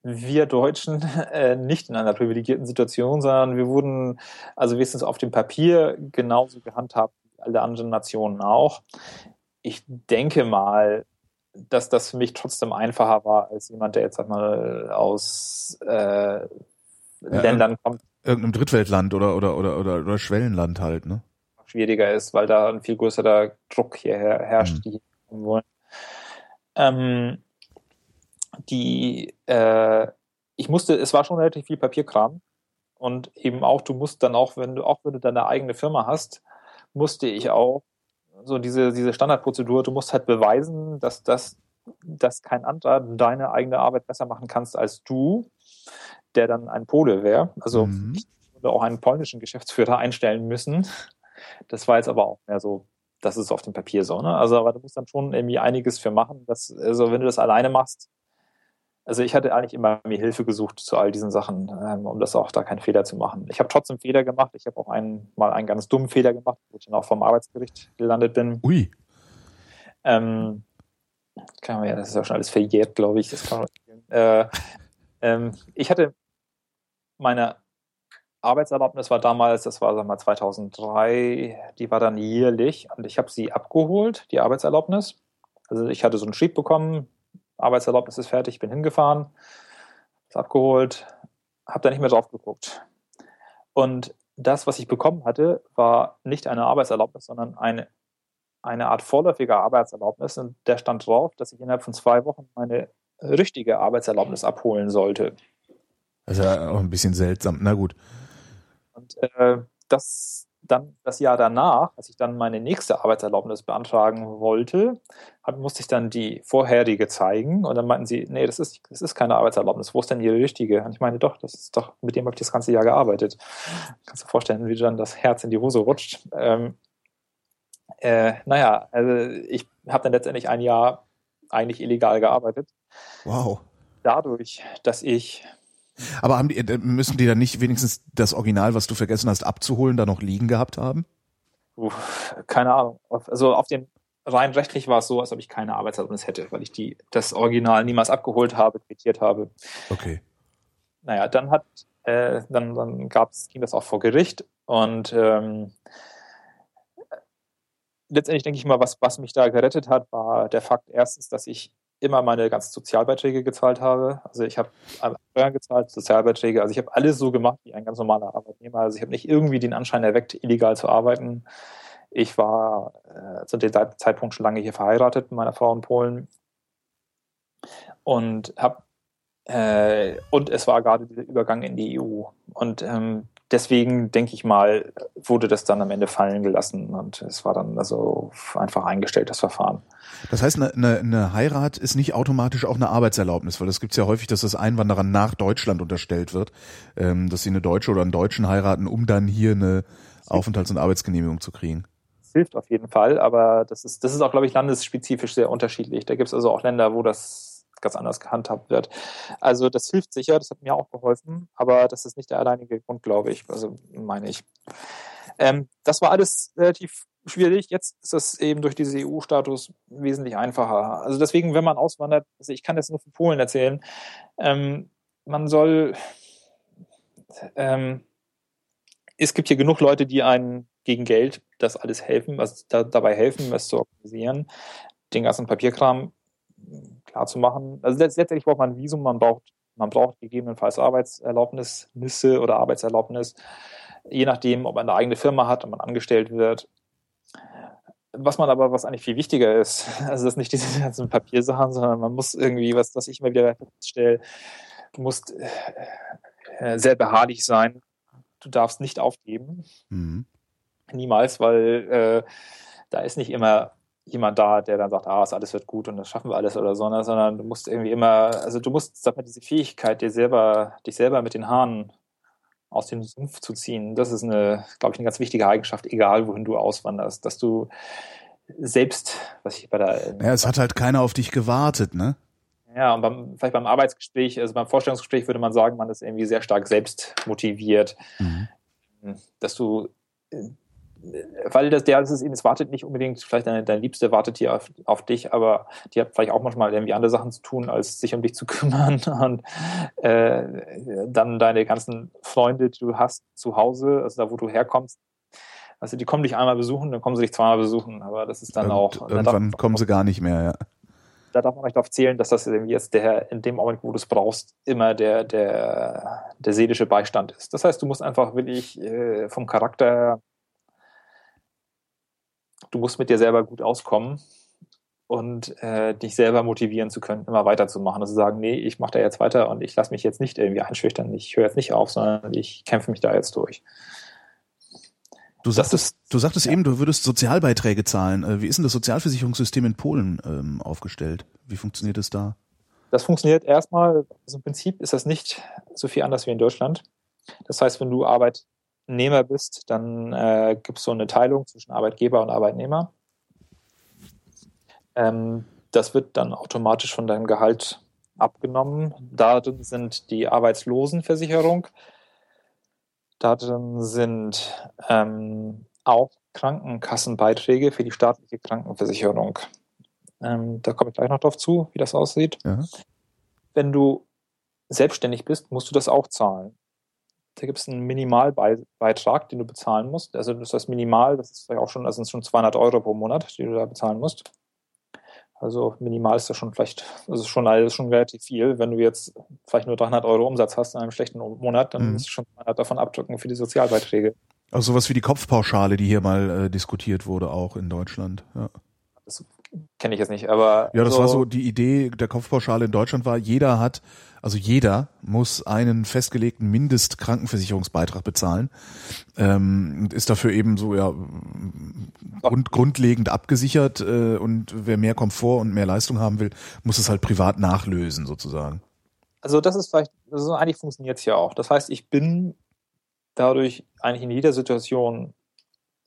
wir Deutschen äh, nicht in einer privilegierten Situation, sondern wir wurden, also wenigstens auf dem Papier, genauso gehandhabt wie alle anderen Nationen auch. Ich denke mal, dass das für mich trotzdem einfacher war als jemand, der jetzt sag mal aus äh, ja, Ländern kommt. Irgendeinem Drittweltland oder, oder, oder, oder, oder Schwellenland halt, ne? Schwieriger ist, weil da ein viel größerer Druck hier herrscht, mhm. die kommen wollen. Ähm, die, äh, ich musste, es war schon relativ viel Papierkram und eben auch, du musst dann auch, wenn du, auch wenn du deine eigene Firma hast, musste ich auch so diese, diese Standardprozedur, du musst halt beweisen, dass das, dass kein anderer deine eigene Arbeit besser machen kannst als du der dann ein Pole wäre. Also mhm. ich würde auch einen polnischen Geschäftsführer einstellen müssen. Das war jetzt aber auch mehr so, das ist auf dem Papier so, ne? Also, aber du musst dann schon irgendwie einiges für machen. Dass, also wenn du das alleine machst, also ich hatte eigentlich immer mir Hilfe gesucht zu all diesen Sachen, ähm, um das auch da keinen Fehler zu machen. Ich habe trotzdem Fehler gemacht. Ich habe auch einen, mal einen ganz dummen Fehler gemacht, wo ich dann auch vom Arbeitsgericht gelandet bin. Ui. Ähm, kann man ja, das ist ja schon alles verjährt, glaube ich. Das kann man, äh, ähm, ich hatte meine Arbeitserlaubnis war damals, das war sagen wir, 2003, die war dann jährlich und ich habe sie abgeholt, die Arbeitserlaubnis. Also ich hatte so einen Schrieb bekommen, Arbeitserlaubnis ist fertig, bin hingefahren, ist abgeholt, habe da nicht mehr drauf geguckt. Und das, was ich bekommen hatte, war nicht eine Arbeitserlaubnis, sondern eine, eine Art vorläufige Arbeitserlaubnis. Und der stand drauf, dass ich innerhalb von zwei Wochen meine richtige Arbeitserlaubnis abholen sollte. Das ist ja auch ein bisschen seltsam. Na gut. Und äh, das dann das Jahr danach, als ich dann meine nächste Arbeitserlaubnis beantragen wollte, hab, musste ich dann die vorherige zeigen und dann meinten sie, nee, das ist, das ist keine Arbeitserlaubnis. Wo ist denn Ihre richtige? Und ich meine, doch, das ist doch, mit dem habe ich das ganze Jahr gearbeitet. Kannst du dir vorstellen, wie dann das Herz in die Hose rutscht. Ähm, äh, naja, also ich habe dann letztendlich ein Jahr eigentlich illegal gearbeitet. Wow. Dadurch, dass ich aber haben die, äh, müssen die dann nicht wenigstens das Original, was du vergessen hast, abzuholen, da noch liegen gehabt haben? Uff, keine Ahnung. Also auf dem rein rechtlich war es so, als ob ich keine Arbeitserlaubnis hätte, weil ich die das Original niemals abgeholt habe, quittiert habe. Okay. Naja, dann hat äh, dann, dann gab's, ging das auch vor Gericht und ähm, letztendlich denke ich mal, was, was mich da gerettet hat, war der Fakt erstens, dass ich immer meine ganzen Sozialbeiträge gezahlt habe. Also ich habe Steuern gezahlt, Sozialbeiträge. Also ich habe alles so gemacht wie ein ganz normaler Arbeitnehmer. Also ich habe nicht irgendwie den Anschein erweckt, illegal zu arbeiten. Ich war äh, zu dem Zeitpunkt schon lange hier verheiratet mit meiner Frau in Polen und habe äh, und es war gerade der Übergang in die EU. Und ähm, deswegen denke ich mal, wurde das dann am Ende fallen gelassen und es war dann also einfach eingestellt, das Verfahren. Das heißt, eine, eine, eine Heirat ist nicht automatisch auch eine Arbeitserlaubnis, weil das gibt es ja häufig, dass das Einwanderern nach Deutschland unterstellt wird, ähm, dass sie eine Deutsche oder einen Deutschen heiraten, um dann hier eine Aufenthalts- und Arbeitsgenehmigung zu kriegen. Das hilft auf jeden Fall, aber das ist, das ist auch, glaube ich, landesspezifisch sehr unterschiedlich. Da gibt es also auch Länder, wo das ganz anders gehandhabt wird. Also das hilft sicher, das hat mir auch geholfen, aber das ist nicht der alleinige Grund, glaube ich. Also meine ich. Ähm, das war alles relativ schwierig. Jetzt ist das eben durch diesen EU-Status wesentlich einfacher. Also deswegen, wenn man auswandert, also ich kann das nur für Polen erzählen, ähm, man soll, ähm, es gibt hier genug Leute, die einen gegen Geld das alles helfen, was da, dabei helfen, es zu organisieren, den ganzen Papierkram klar zu machen. Also letztendlich braucht man ein Visum, man braucht, man braucht gegebenenfalls Arbeitserlaubnisse oder Arbeitserlaubnis, je nachdem, ob man eine eigene Firma hat und man angestellt wird. Was man aber, was eigentlich viel wichtiger ist, also das ist nicht diese ganzen Papiersachen, sondern man muss irgendwie, was, was ich immer wieder feststelle, du musst äh, sehr beharrlich sein. Du darfst nicht aufgeben. Mhm. Niemals, weil äh, da ist nicht immer jemand da, der dann sagt, ah, alles wird gut und das schaffen wir alles oder so, ne? sondern du musst irgendwie immer, also du musst, sag mal, diese Fähigkeit, dir selber, dich selber mit den Haaren aus dem Sumpf zu ziehen, das ist eine, glaube ich, eine ganz wichtige Eigenschaft, egal wohin du auswanderst, dass du selbst, was ich bei der. Ja, es hat halt keiner auf dich gewartet, ne? Ja, und beim, vielleicht beim Arbeitsgespräch, also beim Vorstellungsgespräch würde man sagen, man ist irgendwie sehr stark selbst motiviert, mhm. dass du weil das der ist es eben, es wartet nicht unbedingt, vielleicht deine, deine Liebste wartet hier auf, auf, dich, aber die hat vielleicht auch manchmal irgendwie andere Sachen zu tun, als sich um dich zu kümmern und äh, dann deine ganzen Freunde, die du hast zu Hause, also da, wo du herkommst, also die kommen dich einmal besuchen, dann kommen sie dich zweimal besuchen, aber das ist dann und auch. Irgendwann darf, kommen sie gar nicht mehr, ja. Da darf man nicht darauf zählen, dass das irgendwie jetzt der, in dem Moment, wo du es brauchst, immer der, der, der seelische Beistand ist. Das heißt, du musst einfach wirklich äh, vom Charakter du musst mit dir selber gut auskommen und äh, dich selber motivieren zu können, immer weiterzumachen. Also sagen, nee, ich mache da jetzt weiter und ich lasse mich jetzt nicht irgendwie einschüchtern, ich höre jetzt nicht auf, sondern ich kämpfe mich da jetzt durch. Du sagtest, du sagtest ja. eben, du würdest Sozialbeiträge zahlen. Äh, wie ist denn das Sozialversicherungssystem in Polen ähm, aufgestellt? Wie funktioniert es da? Das funktioniert erstmal, also im Prinzip ist das nicht so viel anders wie in Deutschland. Das heißt, wenn du Arbeit Nehmer bist, dann äh, gibt es so eine Teilung zwischen Arbeitgeber und Arbeitnehmer. Ähm, das wird dann automatisch von deinem Gehalt abgenommen. Darin sind die Arbeitslosenversicherung, darin sind ähm, auch Krankenkassenbeiträge für die staatliche Krankenversicherung. Ähm, da komme ich gleich noch drauf zu, wie das aussieht. Ja. Wenn du selbstständig bist, musst du das auch zahlen. Da gibt es einen Minimalbeitrag, den du bezahlen musst. Also das heißt Minimal, das ist vielleicht auch schon, also sind schon 200 Euro pro Monat, die du da bezahlen musst. Also minimal ist das schon vielleicht, das ist schon, das ist schon relativ viel. Wenn du jetzt vielleicht nur 300 Euro Umsatz hast in einem schlechten Monat, dann mhm. musst du schon 200 davon abdrücken für die Sozialbeiträge. Also sowas wie die Kopfpauschale, die hier mal äh, diskutiert wurde, auch in Deutschland. Ja. Das kenne ich jetzt nicht, aber. Ja, das so war so die Idee der Kopfpauschale in Deutschland war, jeder hat, also jeder muss einen festgelegten Mindestkrankenversicherungsbeitrag bezahlen. Ähm, ist dafür eben so ja grund, grundlegend abgesichert äh, und wer mehr Komfort und mehr Leistung haben will, muss es halt privat nachlösen sozusagen. Also das ist vielleicht, also eigentlich funktioniert es ja auch. Das heißt, ich bin dadurch eigentlich in jeder Situation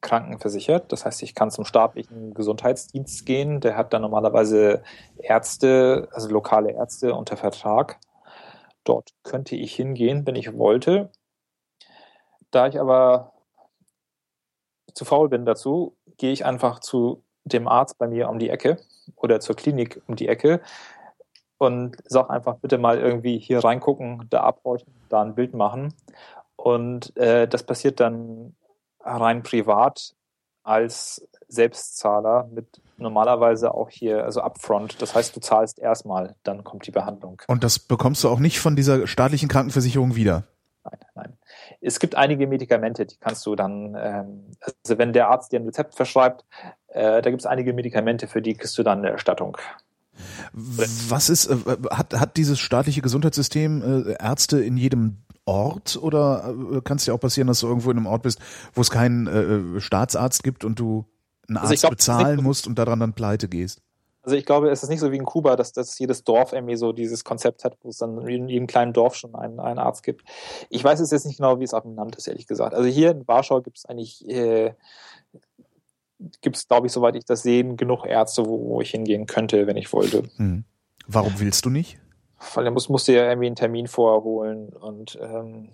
krankenversichert. Das heißt, ich kann zum staatlichen Gesundheitsdienst gehen. Der hat dann normalerweise Ärzte, also lokale Ärzte unter Vertrag. Dort könnte ich hingehen, wenn ich wollte. Da ich aber zu faul bin dazu, gehe ich einfach zu dem Arzt bei mir um die Ecke oder zur Klinik um die Ecke und sage einfach bitte mal irgendwie hier reingucken, da abhorchen, da ein Bild machen. Und äh, das passiert dann rein privat als Selbstzahler mit normalerweise auch hier, also upfront. Das heißt, du zahlst erstmal, dann kommt die Behandlung. Und das bekommst du auch nicht von dieser staatlichen Krankenversicherung wieder? Nein, nein. Es gibt einige Medikamente, die kannst du dann, ähm, also wenn der Arzt dir ein Rezept verschreibt, äh, da gibt es einige Medikamente, für die kriegst du dann eine Erstattung. Was ist, äh, hat, hat dieses staatliche Gesundheitssystem äh, Ärzte in jedem Ort oder äh, kann es dir auch passieren, dass du irgendwo in einem Ort bist, wo es keinen äh, äh Staatsarzt gibt und du einen also Arzt also glaub, bezahlen musst und daran dann pleite gehst? Also ich glaube, es ist nicht so wie in Kuba, dass, dass jedes Dorf irgendwie so dieses Konzept hat, wo es dann in jedem kleinen Dorf schon einen, einen Arzt gibt. Ich weiß es jetzt nicht genau, wie es auf dem Land ist, ehrlich gesagt. Also hier in Warschau gibt es eigentlich, äh, gibt es, glaube ich, soweit ich das sehe, genug Ärzte, wo, wo ich hingehen könnte, wenn ich wollte. Hm. Warum willst du nicht? Weil er muss, musste ja irgendwie einen Termin vorholen und ähm,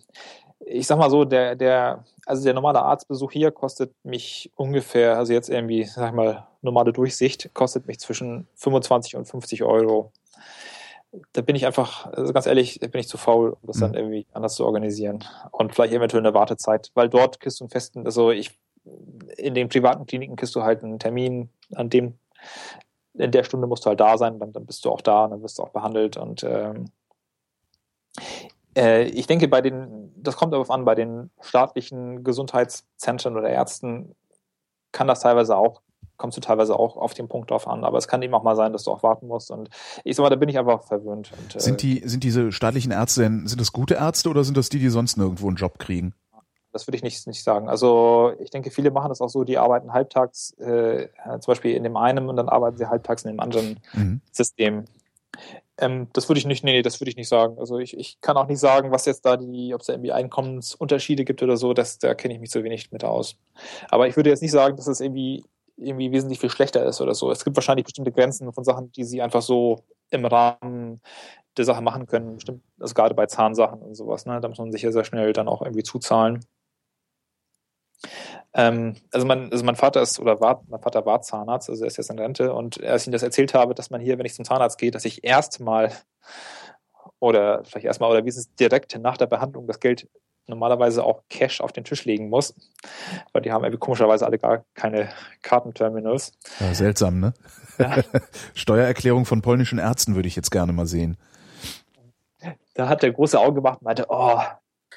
ich sag mal so, der, der, also der normale Arztbesuch hier kostet mich ungefähr, also jetzt irgendwie, sag ich mal, normale Durchsicht, kostet mich zwischen 25 und 50 Euro. Da bin ich einfach, also ganz ehrlich, da bin ich zu faul, um das mhm. dann irgendwie anders zu organisieren. Und vielleicht eventuell eine Wartezeit, weil dort kriegst du einen festen, also ich, in den privaten Kliniken kriegst du halt einen Termin, an dem in der Stunde musst du halt da sein, dann, dann bist du auch da und dann wirst du auch behandelt. Und ähm, äh, ich denke, bei den, das kommt darauf an, bei den staatlichen Gesundheitszentren oder Ärzten kann das teilweise auch, kommst du teilweise auch auf den Punkt drauf an. Aber es kann eben auch mal sein, dass du auch warten musst. Und ich sag mal, da bin ich einfach verwöhnt. Und, äh, sind die, sind diese staatlichen Ärzte denn, sind das gute Ärzte oder sind das die, die sonst nirgendwo einen Job kriegen? Das würde ich nicht, nicht sagen. Also ich denke, viele machen das auch so, die arbeiten halbtags äh, zum Beispiel in dem einen und dann arbeiten sie halbtags in dem anderen mhm. System. Ähm, das würde ich nicht, nee, das würde ich nicht sagen. Also ich, ich kann auch nicht sagen, was jetzt da die, ob es da irgendwie Einkommensunterschiede gibt oder so, das, da kenne ich mich so wenig mit aus. Aber ich würde jetzt nicht sagen, dass es irgendwie, irgendwie wesentlich viel schlechter ist oder so. Es gibt wahrscheinlich bestimmte Grenzen von Sachen, die sie einfach so im Rahmen der Sache machen können. Bestimmt, also gerade bei Zahnsachen und sowas, ne? Da muss man sich ja sehr schnell dann auch irgendwie zuzahlen. Ähm, also, mein, also mein Vater ist oder war, mein Vater war Zahnarzt, also er ist jetzt in Rente und als ich ihm das erzählt habe, dass man hier, wenn ich zum Zahnarzt gehe, dass ich erstmal oder vielleicht erstmal oder wie ist es direkt nach der Behandlung das Geld normalerweise auch Cash auf den Tisch legen muss, weil die haben irgendwie komischerweise alle gar keine Kartenterminals. Ja, seltsam, ne? Ja. Steuererklärung von polnischen Ärzten würde ich jetzt gerne mal sehen. Da hat der große Auge gemacht und meinte, oh,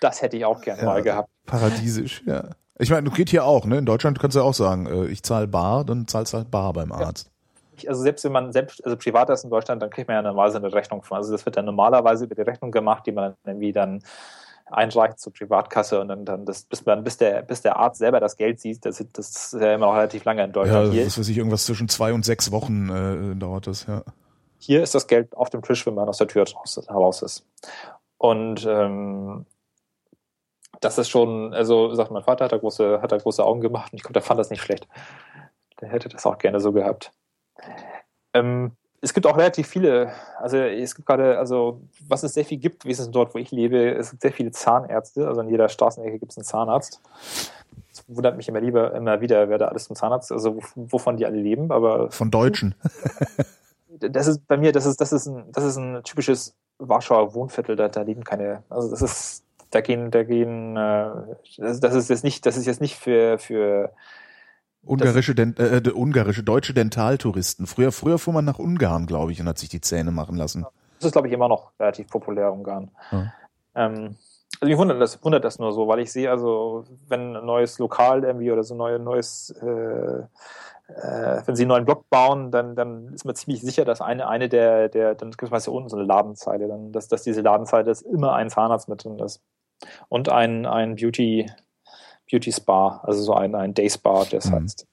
das hätte ich auch gerne ja, mal gehabt. Paradiesisch, ja. Ich meine, du geht hier auch, ne? In Deutschland kannst du ja auch sagen, äh, ich zahle bar, dann zahlst du halt bar beim Arzt. Ja. Also selbst wenn man selbst, also privat ist in Deutschland, dann kriegt man ja normalerweise eine Rechnung von. Also das wird dann normalerweise über die Rechnung gemacht, die man dann irgendwie dann einreicht zur Privatkasse und dann, dann das, bis, man, bis, der, bis der Arzt selber das Geld sieht, das, das ist ja immer noch relativ lange in Deutschland. Ja, hier, das weiß ich, irgendwas zwischen zwei und sechs Wochen äh, dauert das, ja. Hier ist das Geld auf dem Tisch, wenn man aus der Tür raus ist. Und ähm, das ist schon, also sagt mein Vater, hat da große, hat da große Augen gemacht und ich glaube, der fand das nicht schlecht. Der hätte das auch gerne so gehabt. Ähm, es gibt auch relativ viele, also es gibt gerade, also was es sehr viel gibt, wie es ist dort, wo ich lebe, es gibt sehr viele Zahnärzte, also in jeder Straßenecke gibt es einen Zahnarzt. Es wundert mich immer lieber, immer wieder, wer da alles zum Zahnarzt, also wovon die alle leben, aber. Von Deutschen. das ist bei mir, das ist, das ist ein, das ist ein typisches Warschauer Wohnviertel, da, da leben keine, also das ist, da gehen, da gehen, äh, das, das ist jetzt nicht, das ist jetzt nicht für, für Ungarische, Dent, äh, äh, ungarische, deutsche Dentaltouristen. Früher, früher fuhr man nach Ungarn, glaube ich, und hat sich die Zähne machen lassen. Das ist, glaube ich, immer noch relativ populär, Ungarn. Ja. Ähm, also mich wundert das, wundert das nur so, weil ich sehe, also wenn ein neues Lokal irgendwie oder so ein neue, neues, äh, äh, wenn sie einen neuen Block bauen, dann, dann ist man ziemlich sicher, dass eine, eine der, der dann gibt es meist unten so eine Ladenzeile, dann, dass, dass diese Ladenzeile ist immer ein Zahnarzt mit drin ist. Und ein, ein Beauty, Beauty Spa, also so ein, ein Day Spa, das mhm. heißt.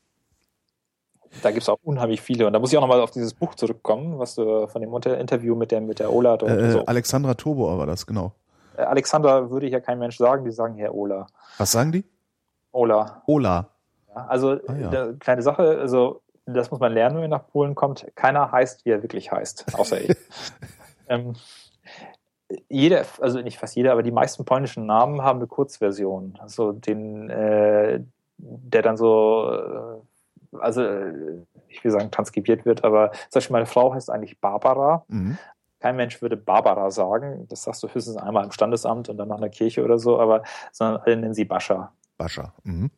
Da gibt es auch unheimlich viele. Und da muss ich auch nochmal auf dieses Buch zurückkommen, was du von dem Interview mit der, mit der Ola. Äh, so. Alexandra Tobor war das, genau. Äh, Alexandra würde ja kein Mensch sagen, die sagen Herr Ola. Was sagen die? Ola. Ola. Ja, also ah, ja. eine kleine Sache, also das muss man lernen, wenn man nach Polen kommt. Keiner heißt, wie er wirklich heißt, außer ich. ähm, jeder, also nicht fast jeder, aber die meisten polnischen Namen haben eine Kurzversion. Also den, äh, der dann so, äh, also ich will sagen, transkribiert wird, aber zum Beispiel meine Frau heißt eigentlich Barbara. Mhm. Kein Mensch würde Barbara sagen. Das sagst du höchstens einmal im Standesamt und dann nach einer Kirche oder so, aber sondern alle nennen sie Bascha. Bascha. Mhm.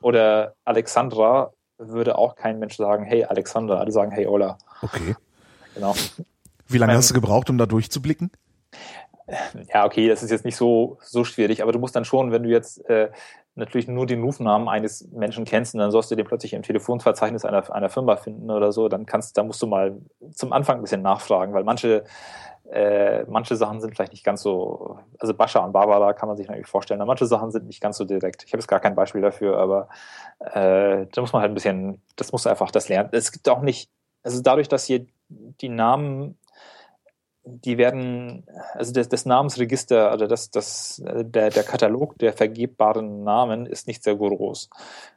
Oder Alexandra würde auch kein Mensch sagen, hey Alexandra, alle sagen hey Ola. Okay. Genau. Wie lange hast du gebraucht, um da durchzublicken? Ja, okay, das ist jetzt nicht so, so schwierig, aber du musst dann schon, wenn du jetzt äh, natürlich nur den Rufnamen eines Menschen kennst und dann sollst du den plötzlich im Telefonverzeichnis einer, einer Firma finden oder so, dann kannst, da musst du mal zum Anfang ein bisschen nachfragen, weil manche, äh, manche Sachen sind vielleicht nicht ganz so, also Bascha und Barbara kann man sich natürlich vorstellen, aber manche Sachen sind nicht ganz so direkt. Ich habe jetzt gar kein Beispiel dafür, aber äh, da muss man halt ein bisschen, das muss einfach das lernen. Es gibt auch nicht, also dadurch, dass hier die Namen die werden, also das, das Namensregister, also das, das, der, der Katalog der vergebbaren Namen ist nicht sehr groß.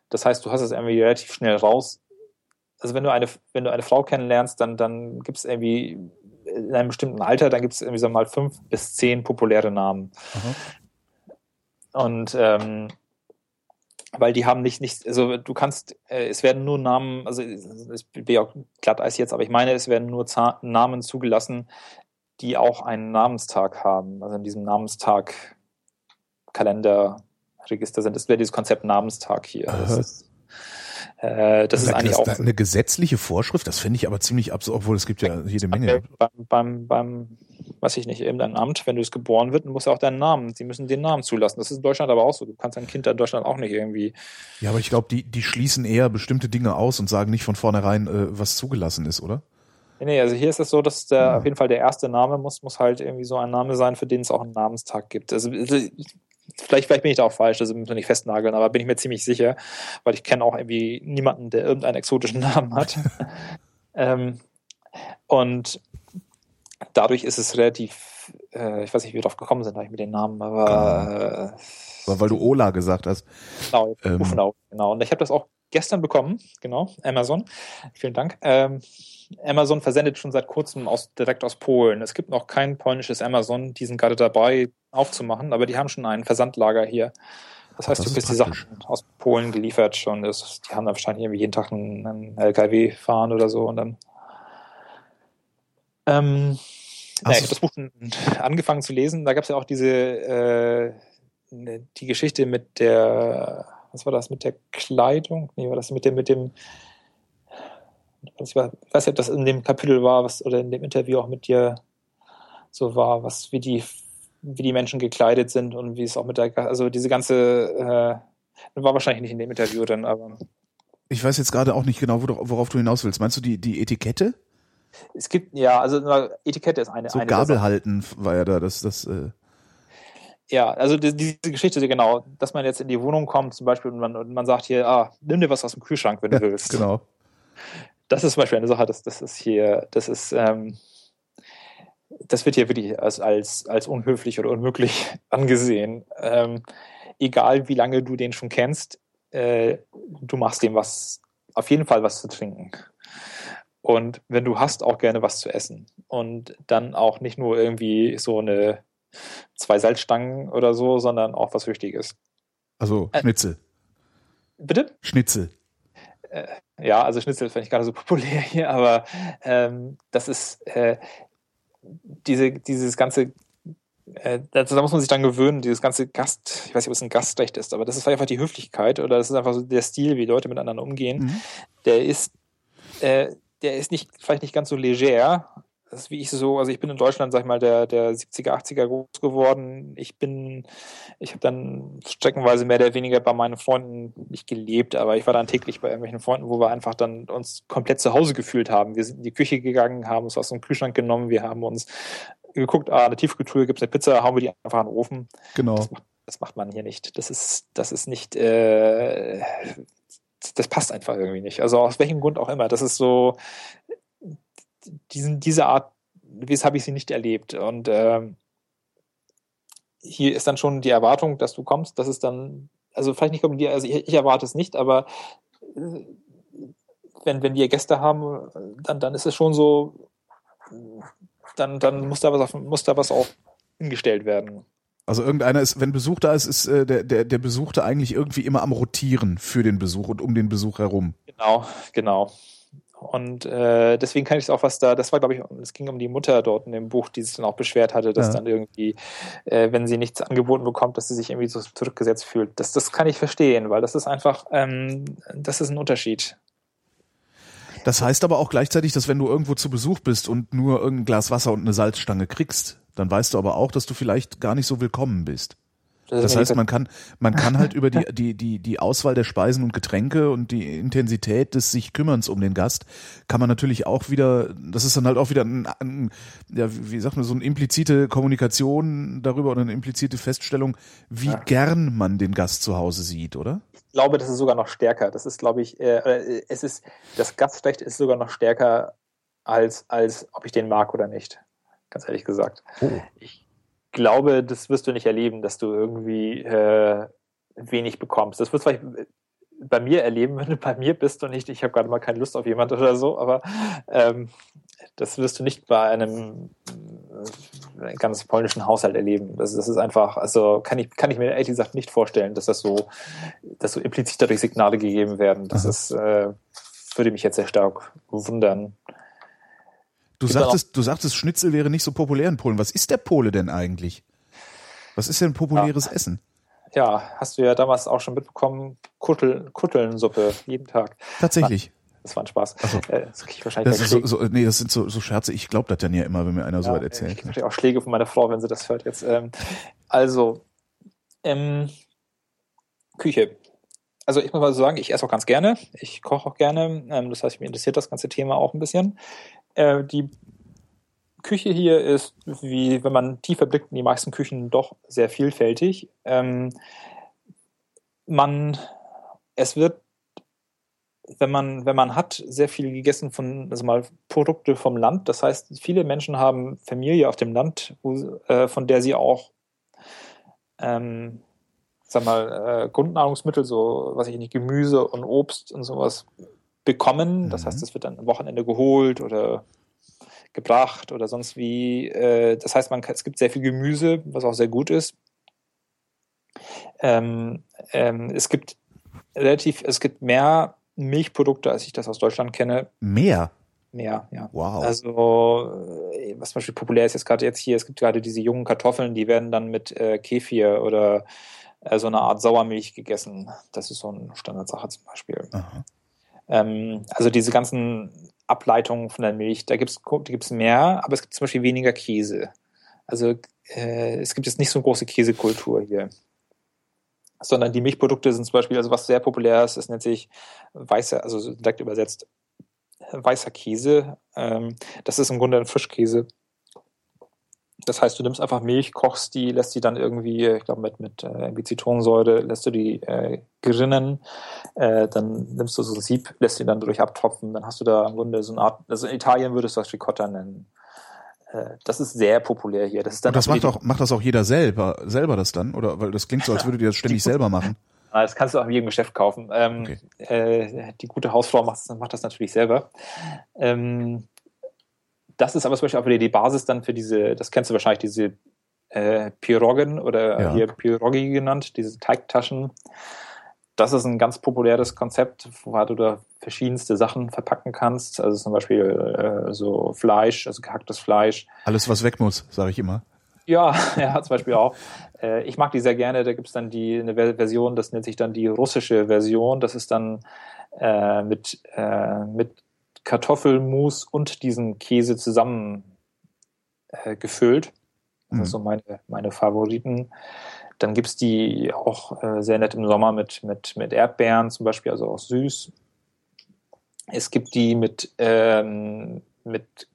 Das heißt, du hast es irgendwie relativ schnell raus. Also wenn du eine, wenn du eine Frau kennenlernst, dann, dann gibt es irgendwie in einem bestimmten Alter, dann gibt es irgendwie so mal fünf bis zehn populäre Namen. Aha. Und ähm, weil die haben nicht, nicht, also du kannst, äh, es werden nur Namen, also es bin ja auch glatt als jetzt, aber ich meine, es werden nur Zahn, Namen zugelassen, die auch einen Namenstag haben, also in diesem Namenstag Kalenderregister sind. Das wäre dieses Konzept Namenstag hier. Das ist, äh, das ist eigentlich auch eine gesetzliche Vorschrift. Das finde ich aber ziemlich absurd, obwohl es gibt ja jede Menge. Beim, beim, beim weiß ich nicht, irgendein Amt, wenn du es geboren wird, muss auch deinen Namen. Sie müssen den Namen zulassen. Das ist in Deutschland aber auch so. Du kannst ein Kind in Deutschland auch nicht irgendwie. Ja, aber ich glaube, die, die schließen eher bestimmte Dinge aus und sagen nicht von vornherein, äh, was zugelassen ist, oder? Nee, also hier ist es so, dass der, ja. auf jeden Fall der erste Name muss, muss halt irgendwie so ein Name sein, für den es auch einen Namenstag gibt. Also, vielleicht, vielleicht bin ich da auch falsch, also muss man nicht festnageln, aber bin ich mir ziemlich sicher, weil ich kenne auch irgendwie niemanden, der irgendeinen exotischen Namen hat. ähm, und dadurch ist es relativ, äh, ich weiß nicht, wie wir drauf gekommen sind, eigentlich mit den Namen, aber äh, weil du Ola gesagt hast. Genau, ähm. genau. Und ich habe das auch gestern bekommen, genau, Amazon. Vielen Dank. Ähm, Amazon versendet schon seit kurzem aus, direkt aus Polen. Es gibt noch kein polnisches Amazon, die sind gerade dabei aufzumachen, aber die haben schon ein Versandlager hier. Das heißt, das du kriegst die Sachen aus Polen geliefert schon. Das, die haben dann wahrscheinlich irgendwie jeden Tag einen, einen LKW fahren oder so und dann. Ähm, ja, ich habe das Buch angefangen zu lesen. Da gab es ja auch diese äh, die Geschichte mit der was war das mit der Kleidung? Nee, war das mit dem, mit dem, ich weiß nicht, ob das in dem Kapitel war, was, oder in dem Interview auch mit dir so war, was, wie die, wie die Menschen gekleidet sind und wie es auch mit der, also diese ganze, äh, war wahrscheinlich nicht in dem Interview dann, aber. Ich weiß jetzt gerade auch nicht genau, worauf du hinaus willst. Meinst du die, die Etikette? Es gibt, ja, also Etikette ist eine. So eine Gabel halten war ja da, das, das, äh ja, also die, diese Geschichte, genau, dass man jetzt in die Wohnung kommt zum Beispiel und man, und man sagt hier, ah, nimm dir was aus dem Kühlschrank, wenn du willst. genau. Das ist zum Beispiel eine Sache, das, das ist hier, das ist, ähm, das wird hier wirklich als, als, als unhöflich oder unmöglich angesehen. Ähm, egal wie lange du den schon kennst, äh, du machst dem was, auf jeden Fall was zu trinken. Und wenn du hast, auch gerne was zu essen. Und dann auch nicht nur irgendwie so eine zwei Salzstangen oder so, sondern auch was Wichtiges. Also Äh, Schnitzel. Bitte? Schnitzel. Äh, ja, also Schnitzel finde ich gerade so populär hier, aber ähm, das ist äh, diese, dieses ganze, äh, da muss man sich dann gewöhnen, dieses ganze Gast, ich weiß nicht, ob es ein Gastrecht ist, aber das ist einfach die Höflichkeit oder das ist einfach so der Stil, wie Leute miteinander umgehen. Mhm. Der ist, äh, der ist nicht, vielleicht nicht ganz so leger. Das ist wie ich so, also ich bin in Deutschland, sag ich mal, der, der 70er, 80er groß geworden. Ich bin, ich habe dann streckenweise mehr oder weniger bei meinen Freunden nicht gelebt, aber ich war dann täglich bei irgendwelchen Freunden, wo wir einfach dann uns komplett zu Hause gefühlt haben. Wir sind in die Küche gegangen, haben uns aus dem Kühlschrank genommen, wir haben uns geguckt, ah, eine Tiefkühltruhe gibt es eine Pizza, hauen wir die einfach in den Ofen. Genau. Das macht, das macht man hier nicht. Das ist, das ist nicht, äh, das passt einfach irgendwie nicht. Also aus welchem Grund auch immer. Das ist so, diesen, diese Art, wie habe ich sie nicht erlebt. Und ähm, hier ist dann schon die Erwartung, dass du kommst, dass es dann, also vielleicht nicht kommen die, also ich, ich erwarte es nicht, aber äh, wenn, wenn wir Gäste haben, dann, dann ist es schon so, dann, dann muss da was, auf, muss da was auch hingestellt werden. Also irgendeiner ist, wenn Besuch da ist, ist äh, der, der, der Besuchte eigentlich irgendwie immer am Rotieren für den Besuch und um den Besuch herum. Genau, genau. Und äh, deswegen kann ich es auch, was da, das war, glaube ich, es ging um die Mutter dort in dem Buch, die sich dann auch beschwert hatte, dass Ja. dann irgendwie, äh, wenn sie nichts angeboten bekommt, dass sie sich irgendwie so zurückgesetzt fühlt. Das, das kann ich verstehen, weil das ist einfach, ähm, das ist ein Unterschied. Das heißt aber auch gleichzeitig, dass wenn du irgendwo zu Besuch bist und nur irgendein Glas Wasser und eine Salzstange kriegst, dann weißt du aber auch, dass du vielleicht gar nicht so willkommen bist. Das mir heißt, man kann, man kann halt über die, die, die, die Auswahl der Speisen und Getränke und die Intensität des sich Kümmerns um den Gast, kann man natürlich auch wieder, das ist dann halt auch wieder ein, ein ja, wie sagt man, so eine implizite Kommunikation darüber oder eine implizite Feststellung, wie Ja. gern man den Gast zu Hause sieht, oder? Ich glaube, das ist sogar noch stärker. Das ist, glaube ich, äh, äh, es ist, das Gastrecht ist sogar noch stärker als, als ob ich den mag oder nicht. Ganz ehrlich gesagt. Oh. Ich glaube, das wirst du nicht erleben, dass du irgendwie äh, wenig bekommst. Das wirst du vielleicht bei mir erleben, wenn du bei mir bist und nicht, ich habe gerade mal keine Lust auf jemand oder so, aber ähm, das wirst du nicht bei einem äh, ganz polnischen Haushalt erleben. Das, das ist einfach, also kann ich, kann ich mir ehrlich gesagt nicht vorstellen, dass das so, dass so implizit dadurch Signale gegeben werden. Das ist, äh, würde mich jetzt sehr stark wundern. Du da sagtest, du sagtest, Schnitzel wäre nicht so populär in Polen. Was ist der Pole denn eigentlich? Was ist denn populäres Essen? Ja, hast du ja damals auch schon mitbekommen, Kuttel, Kuttelnsuppe jeden Tag. Tatsächlich. Das war ein Spaß. So. Äh, Das kriege ich wahrscheinlich Das so, so, nee, das sind so, so Scherze. Ich glaube das dann ja immer, wenn mir einer so was Ja, erzählt. Ich kriege natürlich auch Schläge von meiner Frau, wenn sie das hört jetzt. Ähm, also, ähm, Küche. Also ich muss mal so sagen, ich esse auch ganz gerne. Ich koche auch gerne. Ähm, das heißt, mich interessiert das ganze Thema auch ein bisschen. Äh, die Küche hier ist, wie wenn man tiefer blickt, in die meisten Küchen doch sehr vielfältig. Ähm, man, es wird, wenn man, wenn man hat, sehr viel gegessen von, also mal Produkte vom Land. Das heißt, viele Menschen haben Familie auf dem Land, wo, äh, von der sie auch, ähm, sag mal, äh, Grundnahrungsmittel, so, was ich nicht, Gemüse und Obst und sowas bekommen. Das Mhm. heißt, es wird dann am Wochenende geholt oder gebracht oder sonst wie. Äh, das heißt, man es gibt sehr viel Gemüse, was auch sehr gut ist. Ähm, ähm, es gibt relativ, es gibt mehr Milchprodukte, als ich das aus Deutschland kenne. Mehr. Mehr, ja. Wow. Also, äh, was zum Beispiel populär ist jetzt gerade jetzt hier, es gibt gerade diese jungen Kartoffeln, die werden dann mit äh, Kefir oder äh, so einer Art Sauermilch gegessen. Das ist so eine Standardsache zum Beispiel. Aha. Ähm, also diese ganzen Ableitungen von der Milch, da gibt es gibt's mehr, aber es gibt zum Beispiel weniger Käse. Also äh, es gibt jetzt nicht so eine große Käsekultur hier. Sondern die Milchprodukte sind zum Beispiel, also was sehr populär ist, das nennt sich weißer, also so direkt übersetzt weißer Käse. Ähm, das ist im Grunde ein Frischkäse. Das heißt, du nimmst einfach Milch, kochst die, lässt die dann irgendwie, ich glaube mit, mit äh, Zitronensäure, lässt du die äh, gerinnen, äh, dann nimmst du so ein Sieb, lässt die dann durch abtropfen, dann hast du da im Grunde so eine Art, also in Italien würdest du das Ricotta nennen. Äh, das ist sehr populär hier. Das ist dann Und das macht auch, macht das auch jeder selber, selber das dann? Oder, weil das klingt so, als würde die das ständig selber machen. Das kannst du auch in jedem Geschäft kaufen. Ähm, okay. äh, die gute Hausfrau macht, macht das natürlich selber. Ähm, das ist aber zum Beispiel auch wieder die Basis dann für diese, das kennst du wahrscheinlich, diese äh, Piroggen oder ja. hier Pirogi genannt, diese Teigtaschen. Das ist ein ganz populäres Konzept, wo du da verschiedenste Sachen verpacken kannst. Also zum Beispiel äh, so Fleisch, also gehacktes Fleisch. Alles, was weg muss, sage ich immer. Ja, ja, zum Beispiel auch. Äh, ich mag die sehr gerne. Da gibt es dann die eine Version, das nennt sich dann die russische Version. Das ist dann äh, mit, äh, mit Kartoffelmus und diesen Käse zusammen äh, gefüllt. Das mhm. sind so meine, meine Favoriten. Dann gibt es die auch äh, sehr nett im Sommer mit, mit, mit Erdbeeren zum Beispiel, also auch süß. Es gibt die mit, ähm, mit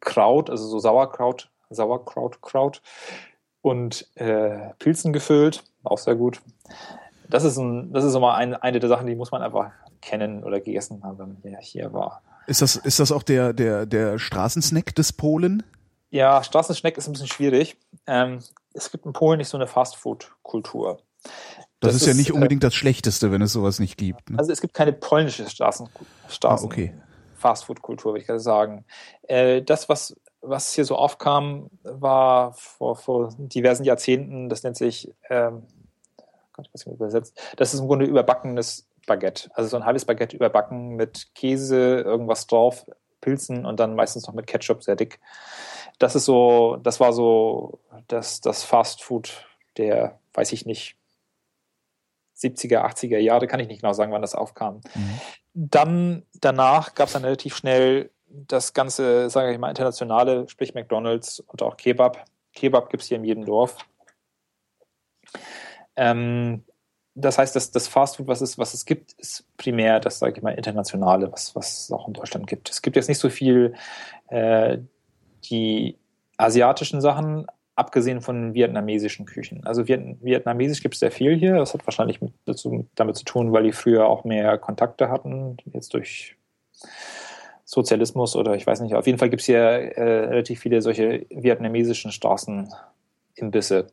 Kraut, also so Sauerkraut, Sauerkrautkraut und äh, Pilzen gefüllt, auch sehr gut. Das ist, ein, das ist immer ein, eine der Sachen, die muss man einfach kennen oder gegessen haben, wenn man hier war. Ist das, ist das auch der, der, der Straßensnack des Polen? Ja, Straßensnack ist ein bisschen schwierig. Ähm, es gibt in Polen nicht so eine Fastfood-Kultur. Das, das, ist ja nicht unbedingt äh, das Schlechteste, wenn es sowas nicht gibt. Ne? Also es gibt keine polnische Straßen, Straßen ah, okay. Fastfood-Kultur, würde ich gerade sagen. Äh, das, was, was hier so aufkam, war vor, vor diversen Jahrzehnten, das nennt sich, ähm, Gott, ich weiß nicht, übersetzt, das ist im Grunde überbackenes Baguette. Also so ein halbes Baguette überbacken mit Käse, irgendwas drauf, Pilzen und dann meistens noch mit Ketchup sehr dick. Das ist so, das war so das, das Fast Food der, weiß ich nicht, 70er, 80er Jahre, kann ich nicht genau sagen, wann das aufkam. Mhm. Dann danach gab es dann relativ schnell das ganze, sage ich mal, internationale, sprich McDonalds und auch Kebab. Kebab gibt es hier in jedem Dorf. Ähm, das heißt, dass das Fastfood, was es, was es gibt, ist primär das, sage ich mal, internationale, was, was es auch in Deutschland gibt. Es gibt jetzt nicht so viel äh, die asiatischen Sachen, abgesehen von vietnamesischen Küchen. Also Viet vietnamesisch gibt es sehr viel hier. Das hat wahrscheinlich mit, dazu, damit zu tun, weil die früher auch mehr Kontakte hatten, jetzt durch Sozialismus oder ich weiß nicht. Auf jeden Fall gibt es hier äh, relativ viele solche vietnamesischen Straßenimbisse.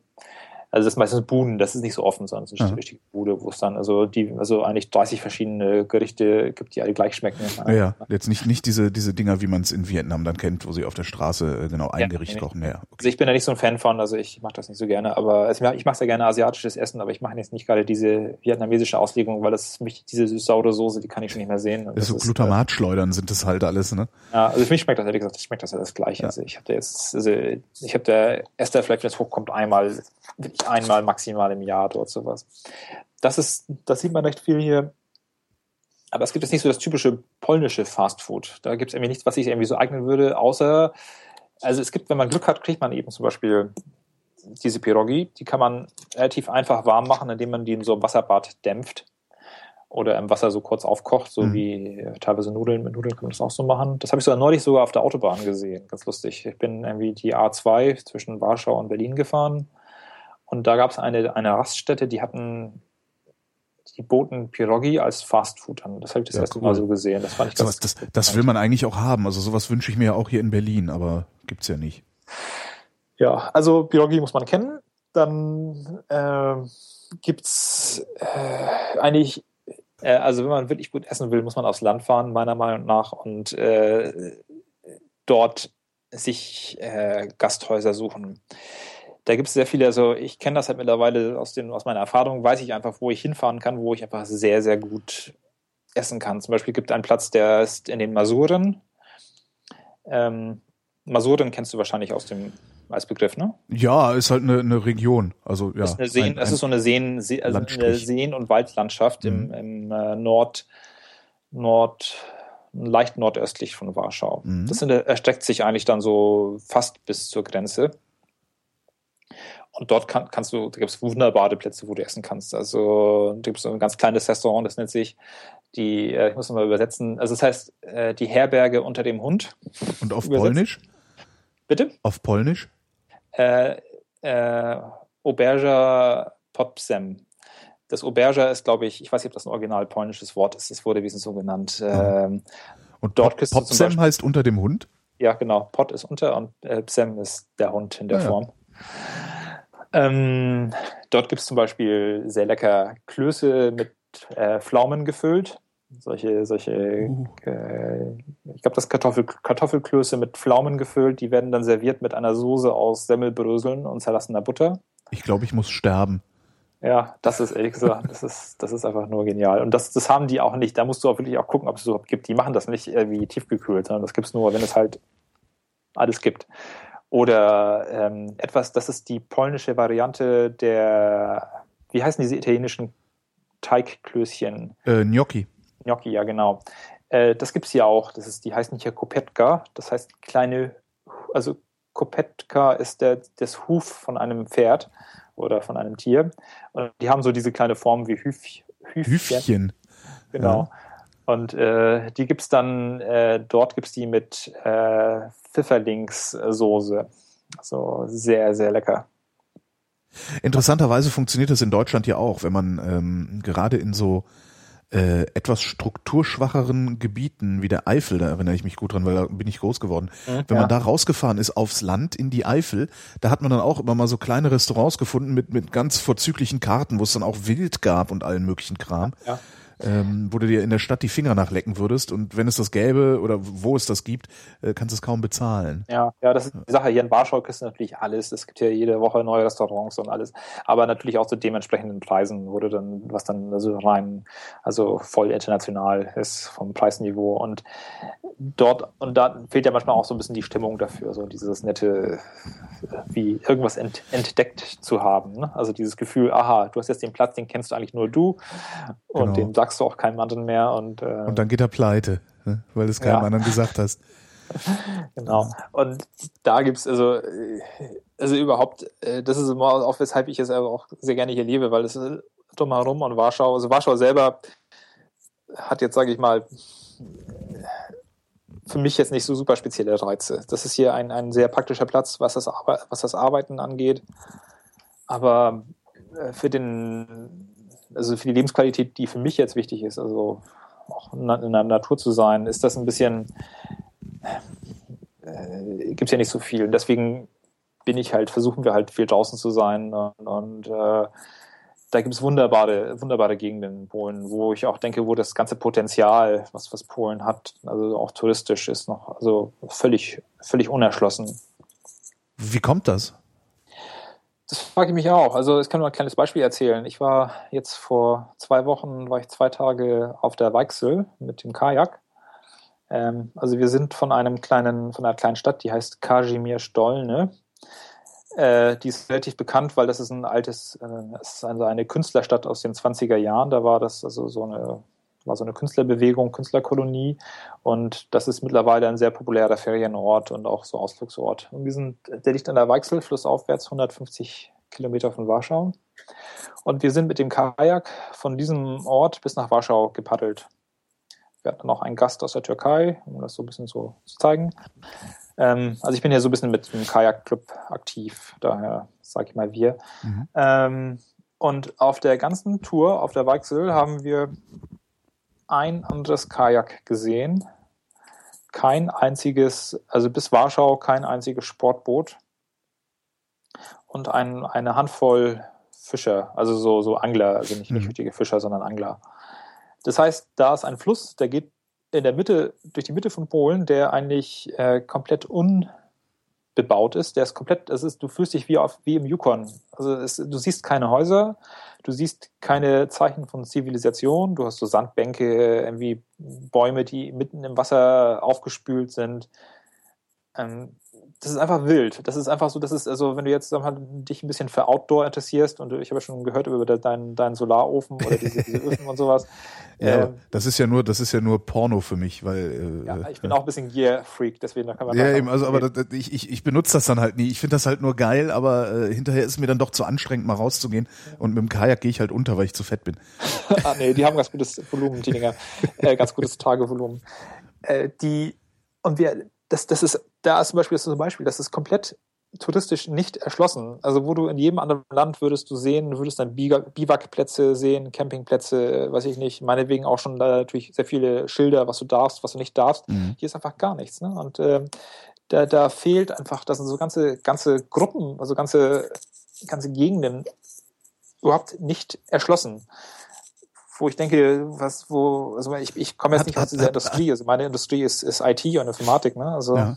Also das ist meistens Buden, das ist nicht so offen, sondern es ist eine richtige Bude, wo es dann also die, also eigentlich 30 verschiedene Gerichte gibt, die alle gleich schmecken. Ja, ja. jetzt nicht, nicht diese, diese Dinger, wie man es in Vietnam dann kennt, wo sie auf der Straße äh, genau ein ja, Gericht nee, kochen. Ja, okay. Also ich bin da nicht so ein Fan von, also ich mache das nicht so gerne, aber also ich mache sehr gerne asiatisches Essen, aber ich mache jetzt nicht gerade diese vietnamesische Auslegung, weil das mich, diese saure Soße, die kann ich schon nicht mehr sehen. Das, das so Glutamatschleudern äh, sind das halt alles, ne? Ja, also für mich schmeckt das ehrlich gesagt, schmeckt das alles gleich. Ja. Also ich habe da jetzt, also ich habe da Esther vielleicht, wenn es hochkommt, einmal einmal maximal im Jahr dort sowas. Das ist, das sieht man recht viel hier. Aber es gibt jetzt nicht so das typische polnische Fastfood. Da gibt es irgendwie nichts, was sich irgendwie so eignen würde, außer, also es gibt, wenn man Glück hat, kriegt man eben zum Beispiel diese Pierogi, die kann man relativ einfach warm machen, indem man die in so einem Wasserbad dämpft oder im Wasser so kurz aufkocht, so mhm. wie teilweise Nudeln. Mit Nudeln kann man das auch so machen. Das habe ich sogar neulich sogar auf der Autobahn gesehen. Ganz lustig. Ich bin irgendwie die A2 zwischen Warschau und Berlin gefahren und da gab es eine, eine Raststätte, die hatten, die boten Pierogi als Fastfood an. Das habe ich das ja, erste cool. Mal so gesehen. Das fand ich ganz das, das, das will man eigentlich auch haben. Also sowas wünsche ich mir ja auch hier in Berlin, aber gibt's ja nicht. Ja, also Pierogi muss man kennen. Dann äh, gibt's äh, eigentlich äh, also wenn man wirklich gut essen will, muss man aufs Land fahren, meiner Meinung nach, und äh, dort sich äh, Gasthäuser suchen da gibt es sehr viele, also ich kenne das halt mittlerweile aus, den, aus meiner Erfahrung, weiß ich einfach, wo ich hinfahren kann, wo ich einfach sehr, sehr gut essen kann. Zum Beispiel gibt es einen Platz, der ist in den Masuren. Ähm, Masuren kennst du wahrscheinlich aus dem als Begriff, ne? Ja, ist halt eine, eine Region. Also ja. Ist eine Seen, ein, ein es ist so eine Seen, See, also eine Seen- und Waldlandschaft mhm. im, im äh, Nord, Nord, leicht nordöstlich von Warschau. Mhm. Das erstreckt sich eigentlich dann so fast bis zur Grenze. Und dort kann, kannst du, da gibt es wunderbare Plätze, wo du essen kannst. Also da gibt es so ein ganz kleines Restaurant, das nennt sich die, äh, ich muss mal übersetzen, also das heißt äh, die Herberge unter dem Hund. Und auf übersetzt. Polnisch? Bitte? Auf Polnisch? Äh, äh, Oberja Popsem. Das Oberja ist, glaube ich, ich weiß nicht, ob das ein original polnisches Wort ist, es wurde wesentlich so genannt. Ähm, und dort Pop, Popsem heißt unter dem Hund? Ja, genau. Pot ist unter und äh, Psem ist der Hund in der ah, ja. Form. Ähm, dort gibt es zum Beispiel sehr lecker Klöße mit äh, Pflaumen gefüllt. Solche, solche, uh. äh, ich glaube, das Kartoffel, Kartoffelklöße mit Pflaumen gefüllt, die werden dann serviert mit einer Soße aus Semmelbröseln und zerlassener Butter. Ich glaube, ich muss sterben. Ja, das ist ehrlich gesagt, das ist, das ist einfach nur genial. Und das, das haben die auch nicht. Da musst du auch wirklich auch gucken, ob es überhaupt gibt. Die machen das nicht wie tiefgekühlt, sondern das gibt es nur, wenn es halt alles gibt. Oder ähm, etwas, das ist die polnische Variante der, wie heißen diese italienischen Teigklößchen? Äh, Gnocchi. Gnocchi, ja genau. Äh, das es hier auch. Das ist, die heißen hier Kopetka. Das heißt kleine, also Kopetka ist der, das Huf von einem Pferd oder von einem Tier. Und die haben so diese kleine Form wie Hüf, Hüfchen. Hüfchen. Genau. Ja. Und äh, die es dann, äh, dort es die mit äh, Pfifferlingssoße. So sehr, sehr lecker. Interessanterweise funktioniert das in Deutschland ja auch, wenn man ähm, gerade in so äh, etwas strukturschwacheren Gebieten wie der Eifel, da erinnere ich mich gut dran, weil da bin ich groß geworden. Mhm, Wenn man da rausgefahren ist aufs Land in die Eifel, da hat man dann auch immer mal so kleine Restaurants gefunden mit, mit ganz vorzüglichen Karten, wo es dann auch Wild gab und allen möglichen Kram. Ja ähm, wo du dir in der Stadt die Finger nachlecken würdest und wenn es das gäbe oder wo es das gibt, äh, kannst du es kaum bezahlen. Ja, ja, das ist die Sache. Hier in Warschau kriegst du natürlich alles. Es gibt ja jede Woche neue Restaurants und alles, aber natürlich auch zu dementsprechenden Preisen, du dann, was dann also rein, also voll international ist vom Preisniveau und dort, und da fehlt ja manchmal auch so ein bisschen die Stimmung dafür, so dieses nette, wie irgendwas ent, entdeckt zu haben. Ne? Also dieses Gefühl, aha, du hast jetzt den Platz, den kennst du eigentlich nur du und genau. den sagst du auch keinem anderen mehr. Und, äh, und dann geht er pleite, ne? weil du es keinem ja. anderen gesagt hast. genau. Und da gibt es also, äh, also überhaupt, äh, das ist immer auch, weshalb ich es aber auch sehr gerne hier lebe, weil es ist drumherum und Warschau, also Warschau selber hat jetzt, sage ich mal, für mich jetzt nicht so super spezielle Reize. Das ist hier ein, ein sehr praktischer Platz, was das, was das Arbeiten angeht. Aber äh, für den, also für die Lebensqualität, die für mich jetzt wichtig ist, also auch in der Natur zu sein, ist das ein bisschen, äh, gibt es ja nicht so viel. Deswegen bin ich halt, versuchen wir halt viel draußen zu sein und, und äh, da gibt es wunderbare, wunderbare Gegenden in Polen, wo ich auch denke, wo das ganze Potenzial, was, was Polen hat, also auch touristisch ist noch, also völlig, völlig unerschlossen. Wie kommt das? Das frage ich mich auch. Also ich kann nur ein kleines Beispiel erzählen. Ich war jetzt vor zwei Wochen, war ich zwei Tage auf der Weichsel mit dem Kajak. Ähm, also wir sind von einem kleinen, von einer kleinen Stadt, die heißt Kazimierz Stolne. Äh, die ist relativ bekannt, weil das ist ein altes, äh, ist also eine Künstlerstadt aus den 20er Jahren. Da war das also so eine, war so eine Künstlerbewegung, Künstlerkolonie. Und das ist mittlerweile ein sehr populärer Ferienort und auch so Ausflugsort. Und wir sind, der liegt an der Weichsel, flussaufwärts, 150 Kilometer von Warschau. Und wir sind mit dem Kajak von diesem Ort bis nach Warschau gepaddelt. Wir hatten noch einen Gast aus der Türkei, um das so ein bisschen so zu zeigen. Ähm, also ich bin ja so ein bisschen mit dem Kajakclub aktiv, daher sage ich mal wir. Mhm. Ähm, und auf der ganzen Tour, auf der Weichsel, haben wir ein anderes Kajak gesehen. Kein einziges, also bis Warschau kein einziges Sportboot. Und ein, eine Handvoll Fischer, also so, so Angler, also nicht, nicht mhm. richtige Fischer, sondern Angler. Das heißt, da ist ein Fluss, der geht in der Mitte, durch die Mitte von Polen, der eigentlich äh, komplett unbebaut ist. Der ist komplett, es ist, du fühlst dich wie, auf, wie im Yukon. Also es, du siehst keine Häuser, du siehst keine Zeichen von Zivilisation, du hast so Sandbänke, irgendwie Bäume, die mitten im Wasser aufgespült sind. Ähm, das ist einfach wild. Das ist einfach so, das ist, also wenn du jetzt mal, dich ein bisschen für Outdoor interessierst und ich habe ja schon gehört über deinen, deinen Solarofen oder diese, diese Öfen und sowas. Ja, ähm, das ist ja nur, das ist ja nur Porno für mich, weil. Äh, ja, ich bin auch ein bisschen Gear-Freak, deswegen da kann man. Ja, eben, also aber das, ich, ich, ich benutze das dann halt nie. Ich finde das halt nur geil, aber äh, hinterher ist es mir dann doch zu anstrengend, mal rauszugehen. Und mit dem Kajak gehe ich halt unter, weil ich zu fett bin. ah, nee, die haben ganz gutes Volumen, die Dinger. Äh, ganz gutes Tagevolumen. Äh, die, und wir, das, das ist, da ist zum Beispiel, das ist zum Beispiel, das ist komplett touristisch nicht erschlossen. Also wo du in jedem anderen Land würdest du sehen, würdest dann Biwakplätze sehen, Campingplätze, weiß ich nicht, meinetwegen auch schon da natürlich sehr viele Schilder, was du darfst, was du nicht darfst. Mhm. Hier ist einfach gar nichts. Ne? Und ähm, da, da fehlt einfach, das sind so ganze, ganze Gruppen, also ganze ganze Gegenden überhaupt nicht erschlossen. Wo ich denke, was, wo, also ich, ich komme jetzt nicht aus dieser Industrie, also meine Industrie ist, ist IT und Informatik, ne? Also Ja.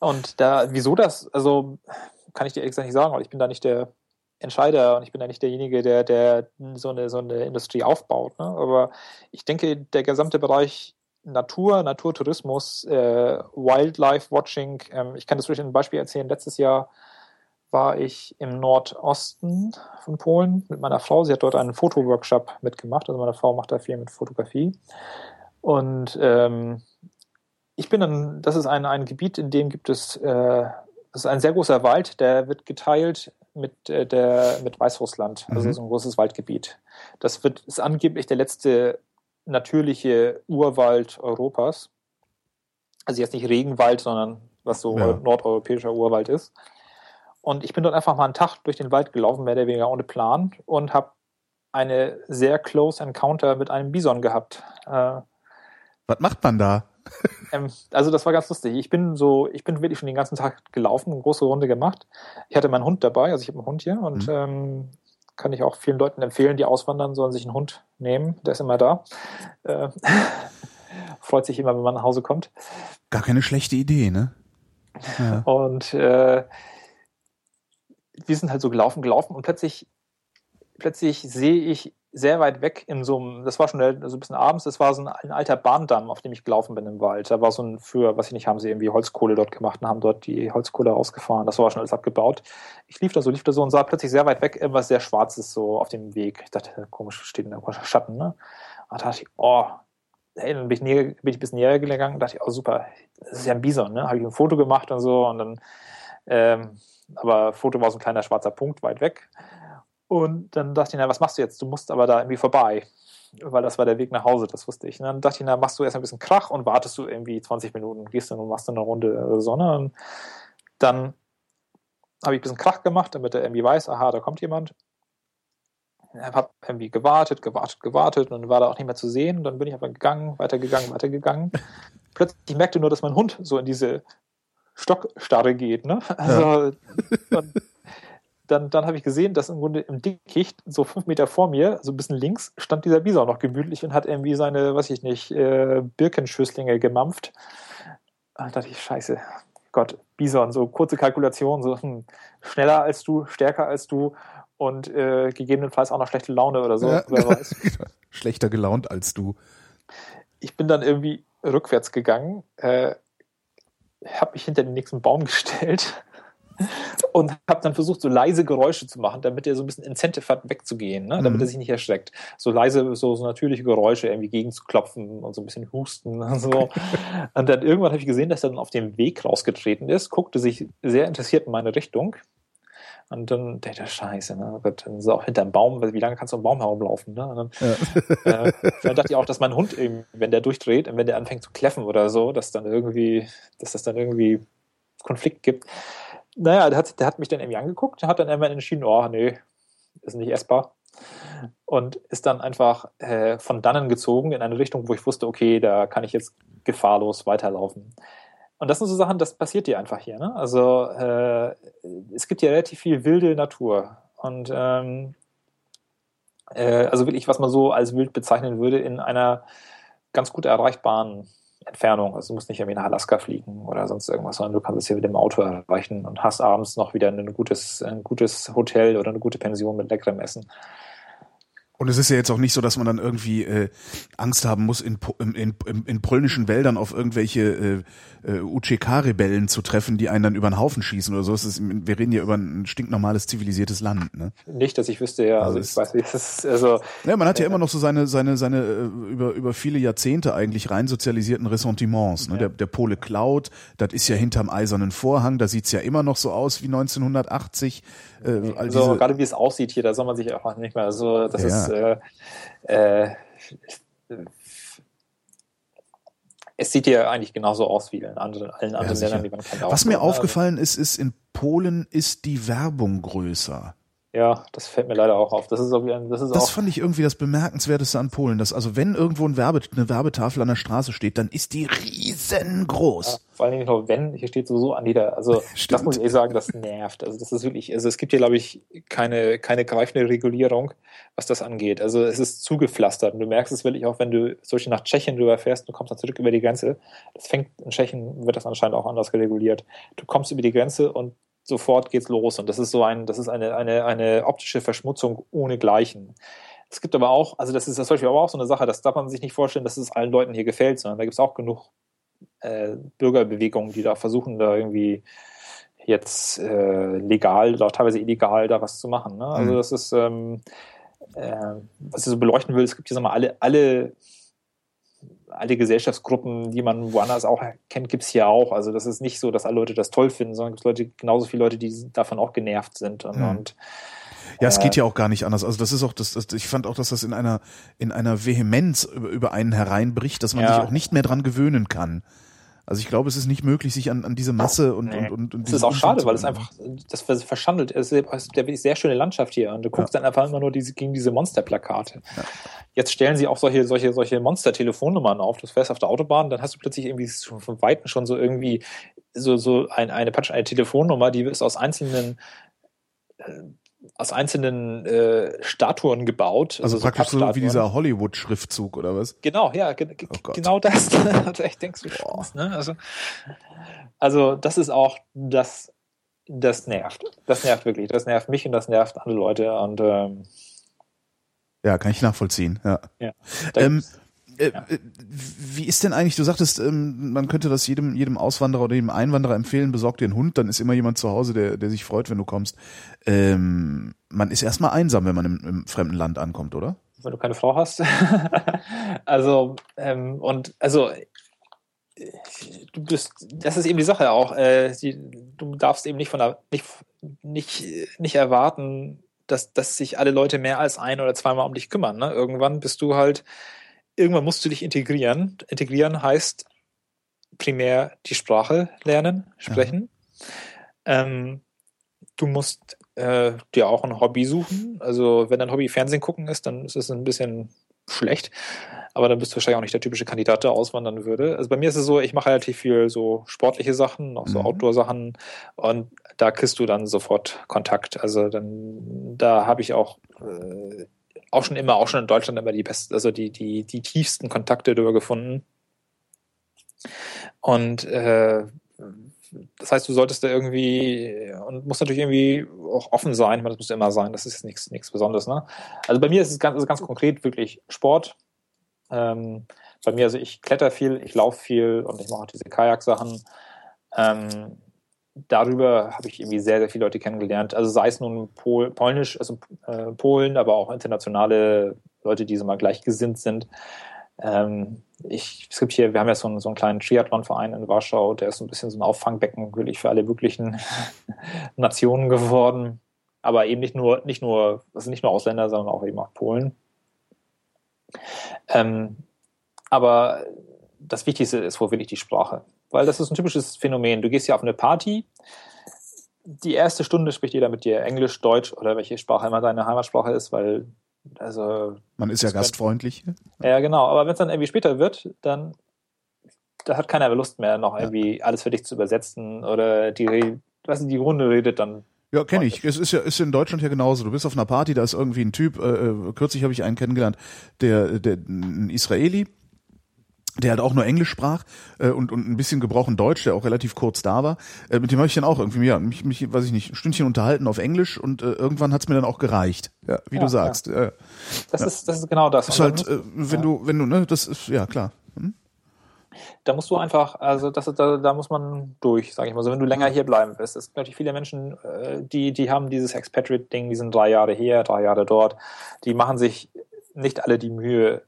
Und da, wieso das, also kann ich dir ehrlich gesagt nicht sagen, weil ich bin da nicht der Entscheider und ich bin da nicht derjenige, der, der so eine, so eine Industrie aufbaut. Ne? Aber ich denke, der gesamte Bereich Natur, Naturtourismus, äh, Wildlife Watching, ähm, ich kann das durch ein Beispiel erzählen. Letztes Jahr war ich im Nordosten von Polen mit meiner Frau. Sie hat dort einen Fotoworkshop mitgemacht. Also meine Frau macht da viel mit Fotografie. Und ähm, ich bin dann, das ist ein, ein Gebiet, in dem gibt es, äh, das ist ein sehr großer Wald, der wird geteilt mit, äh, der, mit Weißrussland, also Mhm. so ein großes Waldgebiet. Das wird, ist angeblich der letzte natürliche Urwald Europas. Also jetzt nicht Regenwald, sondern was so Ja. nordeuropäischer Urwald ist. Und ich bin dort einfach mal einen Tag durch den Wald gelaufen, mehr oder weniger ohne Plan, und habe eine sehr close Encounter mit einem Bison gehabt. Äh, Was macht man da? Ähm, also das war ganz lustig. Ich bin so, ich bin wirklich schon den ganzen Tag gelaufen, eine große Runde gemacht. Ich hatte meinen Hund dabei, also ich habe einen Hund hier und Mhm. ähm, kann ich auch vielen Leuten empfehlen, die auswandern, sollen sich einen Hund nehmen. Der ist immer da. Äh, freut sich immer, wenn man nach Hause kommt. Gar keine schlechte Idee, ne? Ja. Und äh, wir sind halt so gelaufen, gelaufen und plötzlich, plötzlich sehe ich sehr weit weg in so einem, das war schon so ein bisschen abends, das war so ein, ein alter Bahndamm, auf dem ich gelaufen bin im Wald. Da war so ein, für, was ich nicht, haben sie irgendwie Holzkohle dort gemacht und haben dort die Holzkohle rausgefahren. Das war schon alles abgebaut. Ich lief da so, lief da so und sah plötzlich sehr weit weg irgendwas sehr Schwarzes so auf dem Weg. Ich dachte, komisch, steht in der Schatten, ne? Und da dachte ich, oh, hey, dann bin ich, näher, bin ich ein bisschen näher gegangen und dachte ich, oh super, das ist ja ein Bison, ne? Habe ich ein Foto gemacht und so und dann, ähm, aber Foto war so ein kleiner schwarzer Punkt weit weg. Und dann dachte ich, na, was machst du jetzt? Du musst aber da irgendwie vorbei. Weil das war der Weg nach Hause, das wusste ich. Und dann dachte ich, na, machst du erst ein bisschen Krach und wartest du irgendwie 20 Minuten, gehst dann und machst dann eine Runde Sonne. Und dann habe ich ein bisschen Krach gemacht, damit er irgendwie weiß, aha, da kommt jemand. Ich habe irgendwie gewartet, gewartet, gewartet und dann war da auch nicht mehr zu sehen. Und dann bin ich aber gegangen, weitergegangen, weitergegangen. Plötzlich ich merkte nur, dass mein Hund so in diese Stockstarre geht. Ne? Also, und dann, dann habe ich gesehen, dass im Grunde im Dickicht, so fünf Meter vor mir, so ein bisschen links, stand dieser Bison noch gemütlich und hat irgendwie seine, weiß ich nicht, äh, Birkenschüsslinge gemampft. Da dachte ich, scheiße, Gott, Bison, so kurze Kalkulation, so hm, schneller als du, stärker als du und äh, gegebenenfalls auch noch schlechte Laune oder so, Ja. wer weiß. Schlechter gelaunt als du. Ich bin dann irgendwie rückwärts gegangen, äh, habe mich hinter den nächsten Baum gestellt und habe dann versucht, so leise Geräusche zu machen, damit er so ein bisschen Incentive hat, wegzugehen, ne? damit Mhm. er sich nicht erschreckt. So leise, so, so natürliche Geräusche irgendwie gegenzuklopfen und so ein bisschen husten und so. und dann irgendwann habe ich gesehen, dass er dann auf dem Weg rausgetreten ist, guckte sich sehr interessiert in meine Richtung. Und dann dachte ich, scheiße, ne? Gott, Dann ist er auch hinterm Baum, wie lange kannst du am Baum herumlaufen? Ne? Und dann, äh, dann dachte ich auch, dass mein Hund, eben, wenn der durchdreht und wenn der anfängt zu kläffen oder so, dass dann irgendwie, dass das dann irgendwie Konflikt gibt. Naja, der hat, der hat mich dann irgendwie angeguckt, hat dann irgendwann entschieden, oh nee, ist nicht essbar. Und ist dann einfach äh, von dannen gezogen in eine Richtung, wo ich wusste, okay, da kann ich jetzt gefahrlos weiterlaufen. Und das sind so Sachen, das passiert dir einfach hier. Ne? Also äh, es gibt ja relativ viel wilde Natur. Und ähm, äh, also wirklich, was man so als wild bezeichnen würde, in einer ganz gut erreichbaren Entfernung. Also du musst nicht irgendwie nach Alaska fliegen oder sonst irgendwas, sondern du kannst es hier mit dem Auto erreichen und hast abends noch wieder ein gutes, ein gutes Hotel oder eine gute Pension mit leckerem Essen. Und es ist ja jetzt auch nicht so, dass man dann irgendwie äh, Angst haben muss, in, in, in, in polnischen Wäldern auf irgendwelche äh, äh, UCK-Rebellen zu treffen, die einen dann über den Haufen schießen oder so. Es ist, wir reden ja über ein stinknormales, zivilisiertes Land. Ne? Nicht, dass ich wüsste, ja, Also also, ich weiß nicht, es ist, also Ja, man hat ja immer noch so seine, seine, seine äh, über, über viele Jahrzehnte eigentlich rein sozialisierten Ressentiments. Ne? Ja. Der, der Pole klaut, das ist ja hinterm eisernen Vorhang, da sieht's ja immer noch so aus wie 1980. Äh, also gerade wie es aussieht hier, da soll man sich auch nicht mehr so, das Ja. ist äh, äh, es sieht ja eigentlich genauso aus wie in anderen, allen anderen sicher. Ländern, die man kennt. Was mir aufgefallen ist, ist, in Polen ist die Werbung größer. Ja, das fällt mir leider auch auf. Das ist auch, ein- das ist Das auch fand ich irgendwie das Bemerkenswerteste an Polen, dass also wenn irgendwo ein Werbe, eine Werbetafel an der Straße steht, dann ist die riesengroß. Ja, vor allem nicht nur wenn, hier steht sowieso an jeder, also Stimmt. das muss ich eh sagen, das nervt. Also das ist wirklich, also es gibt hier glaube ich keine, keine greifende Regulierung, was das angeht. Also es ist zugepflastert und du merkst es wirklich auch, wenn du solche nach Tschechien rüber fährst, du kommst dann zurück über die Grenze. Das fängt in Tschechien, wird das anscheinend auch anders gereguliert. Du kommst über die Grenze und sofort geht's los und das ist so ein, das ist eine, eine, eine optische Verschmutzung ohne Gleichen. Es gibt aber auch, also das ist zum Beispiel aber auch so eine Sache, das darf man sich nicht vorstellen, dass es allen Leuten hier gefällt, sondern da gibt es auch genug äh, Bürgerbewegungen, die da versuchen, da irgendwie jetzt äh, legal oder auch teilweise illegal da was zu machen. Ne? Also mhm. das ist, ähm, äh, was ich so beleuchten will, es gibt hier mal alle, alle alle Gesellschaftsgruppen, die man woanders auch kennt, gibt es hier auch. Also das ist nicht so, dass alle Leute das toll finden, sondern es gibt Leute, genauso viele Leute, die davon auch genervt sind. Und, mhm. und ja, es geht ja auch gar nicht anders. Also das ist auch das, das ich fand auch, dass das in einer in einer Vehemenz über, über einen hereinbricht, dass man ja. sich auch nicht mehr dran gewöhnen kann. Also ich glaube, es ist nicht möglich, sich an, an diese Masse und nee. und und, und Das ist auch schade, weil es einfach das verschandelt. Es ist eine sehr schöne Landschaft hier und du guckst ja. dann einfach immer nur diese, gegen diese Monsterplakate. Ja. Jetzt stellen sie auch solche solche solche Monster-Telefonnummern auf. Du fährst auf der Autobahn, dann hast du plötzlich irgendwie von weitem schon so irgendwie so so ein, eine eine Telefonnummer, die ist aus einzelnen äh, aus einzelnen äh, Statuen gebaut. Also, also praktisch so wie dieser Hollywood-Schriftzug oder was? Genau, ja, ge oh genau das. also echt denkst du, Boah. ne? also, also das ist auch das, das nervt. Das nervt wirklich. Das nervt mich und das nervt andere Leute und ähm, ja, kann ich nachvollziehen. Ja. ja ähm, äh, äh, wie ist denn eigentlich, du sagtest, ähm, man könnte das jedem, jedem Auswanderer oder jedem Einwanderer empfehlen, besorg dir einen Hund, dann ist immer jemand zu Hause, der, der sich freut, wenn du kommst. Ähm, man ist erstmal einsam, wenn man im, im fremden Land ankommt, oder? Wenn du keine Frau hast. also, ähm, und also du bist, das ist eben die Sache auch. Äh, die, du darfst eben nicht von der, nicht, nicht, nicht erwarten, dass, dass sich alle Leute mehr als ein oder zweimal um dich kümmern. Ne? Irgendwann bist du halt irgendwann musst du dich integrieren. Integrieren heißt primär die Sprache lernen, sprechen. Ähm, du musst äh, dir auch ein Hobby suchen. Also wenn dein Hobby Fernsehen gucken ist, dann ist es ein bisschen schlecht. Aber dann bist du wahrscheinlich auch nicht der typische Kandidat, der auswandern würde. Also bei mir ist es so, ich mache relativ viel so sportliche Sachen, auch so mhm. Outdoor-Sachen. Und da kriegst du dann sofort Kontakt. Also dann, da habe ich auch äh, auch schon immer, auch schon in Deutschland immer die besten, also die, die, die tiefsten Kontakte darüber gefunden. Und äh, das heißt, du solltest da irgendwie und musst natürlich irgendwie auch offen sein. Ich das muss immer sein. Das ist nichts, nichts Besonderes. Ne? Also bei mir ist es ganz, also ganz konkret wirklich Sport. Ähm, bei mir, also ich kletter viel, ich laufe viel und ich mache auch diese Kajak-Sachen. Ähm, darüber habe ich irgendwie sehr, sehr viele Leute kennengelernt. Also sei es nun Pol, polnisch, also äh, Polen, aber auch internationale Leute, die so mal gleichgesinnt sind. Ähm, ich, es gibt hier, wir haben ja so einen, so einen kleinen Triathlon-Verein in Warschau, der ist so ein bisschen so ein Auffangbecken wirklich für alle möglichen Nationen geworden. Aber eben nicht nur, nicht nur, also nicht nur Ausländer, sondern auch eben auch Polen. Ähm, aber das Wichtigste ist wohl wirklich die Sprache weil das ist ein typisches Phänomen. Du gehst ja auf eine Party, die erste Stunde spricht jeder mit dir Englisch, Deutsch oder welche Sprache immer deine Heimatsprache ist, weil also man ist ja gastfreundlich. Ja, genau. Aber wenn es dann irgendwie später wird, dann da hat keiner Lust mehr, noch irgendwie ja. alles für dich zu übersetzen oder die, was die Runde redet dann. Ja, kenne ich. Es ist ja ist in Deutschland ja genauso. Du bist auf einer Party, da ist irgendwie ein Typ. Äh, äh kürzlich habe ich einen kennengelernt, der, der ein Israeli, der halt auch nur Englisch sprach äh, und, und ein bisschen gebrochen Deutsch, der auch relativ kurz da war. Äh, mit dem habe ich dann auch irgendwie, ja, mich, mich, weiß ich nicht, ein Stündchen unterhalten auf Englisch und äh, irgendwann hat's mir dann auch gereicht, ja, wie ja, du sagst. Ja. das ja. ist das ist genau das. Ist halt, äh, wenn du, wenn du, ne, das ist, ja klar. Hm? Da musst du einfach, also das ist, da, da muss man durch, sage ich mal. So, wenn du länger hier bleiben willst. Es gibt natürlich viele Menschen, äh, die, die haben dieses Expatriate-Ding, die sind drei Jahre hier, drei Jahre dort. Die machen sich nicht alle die Mühe,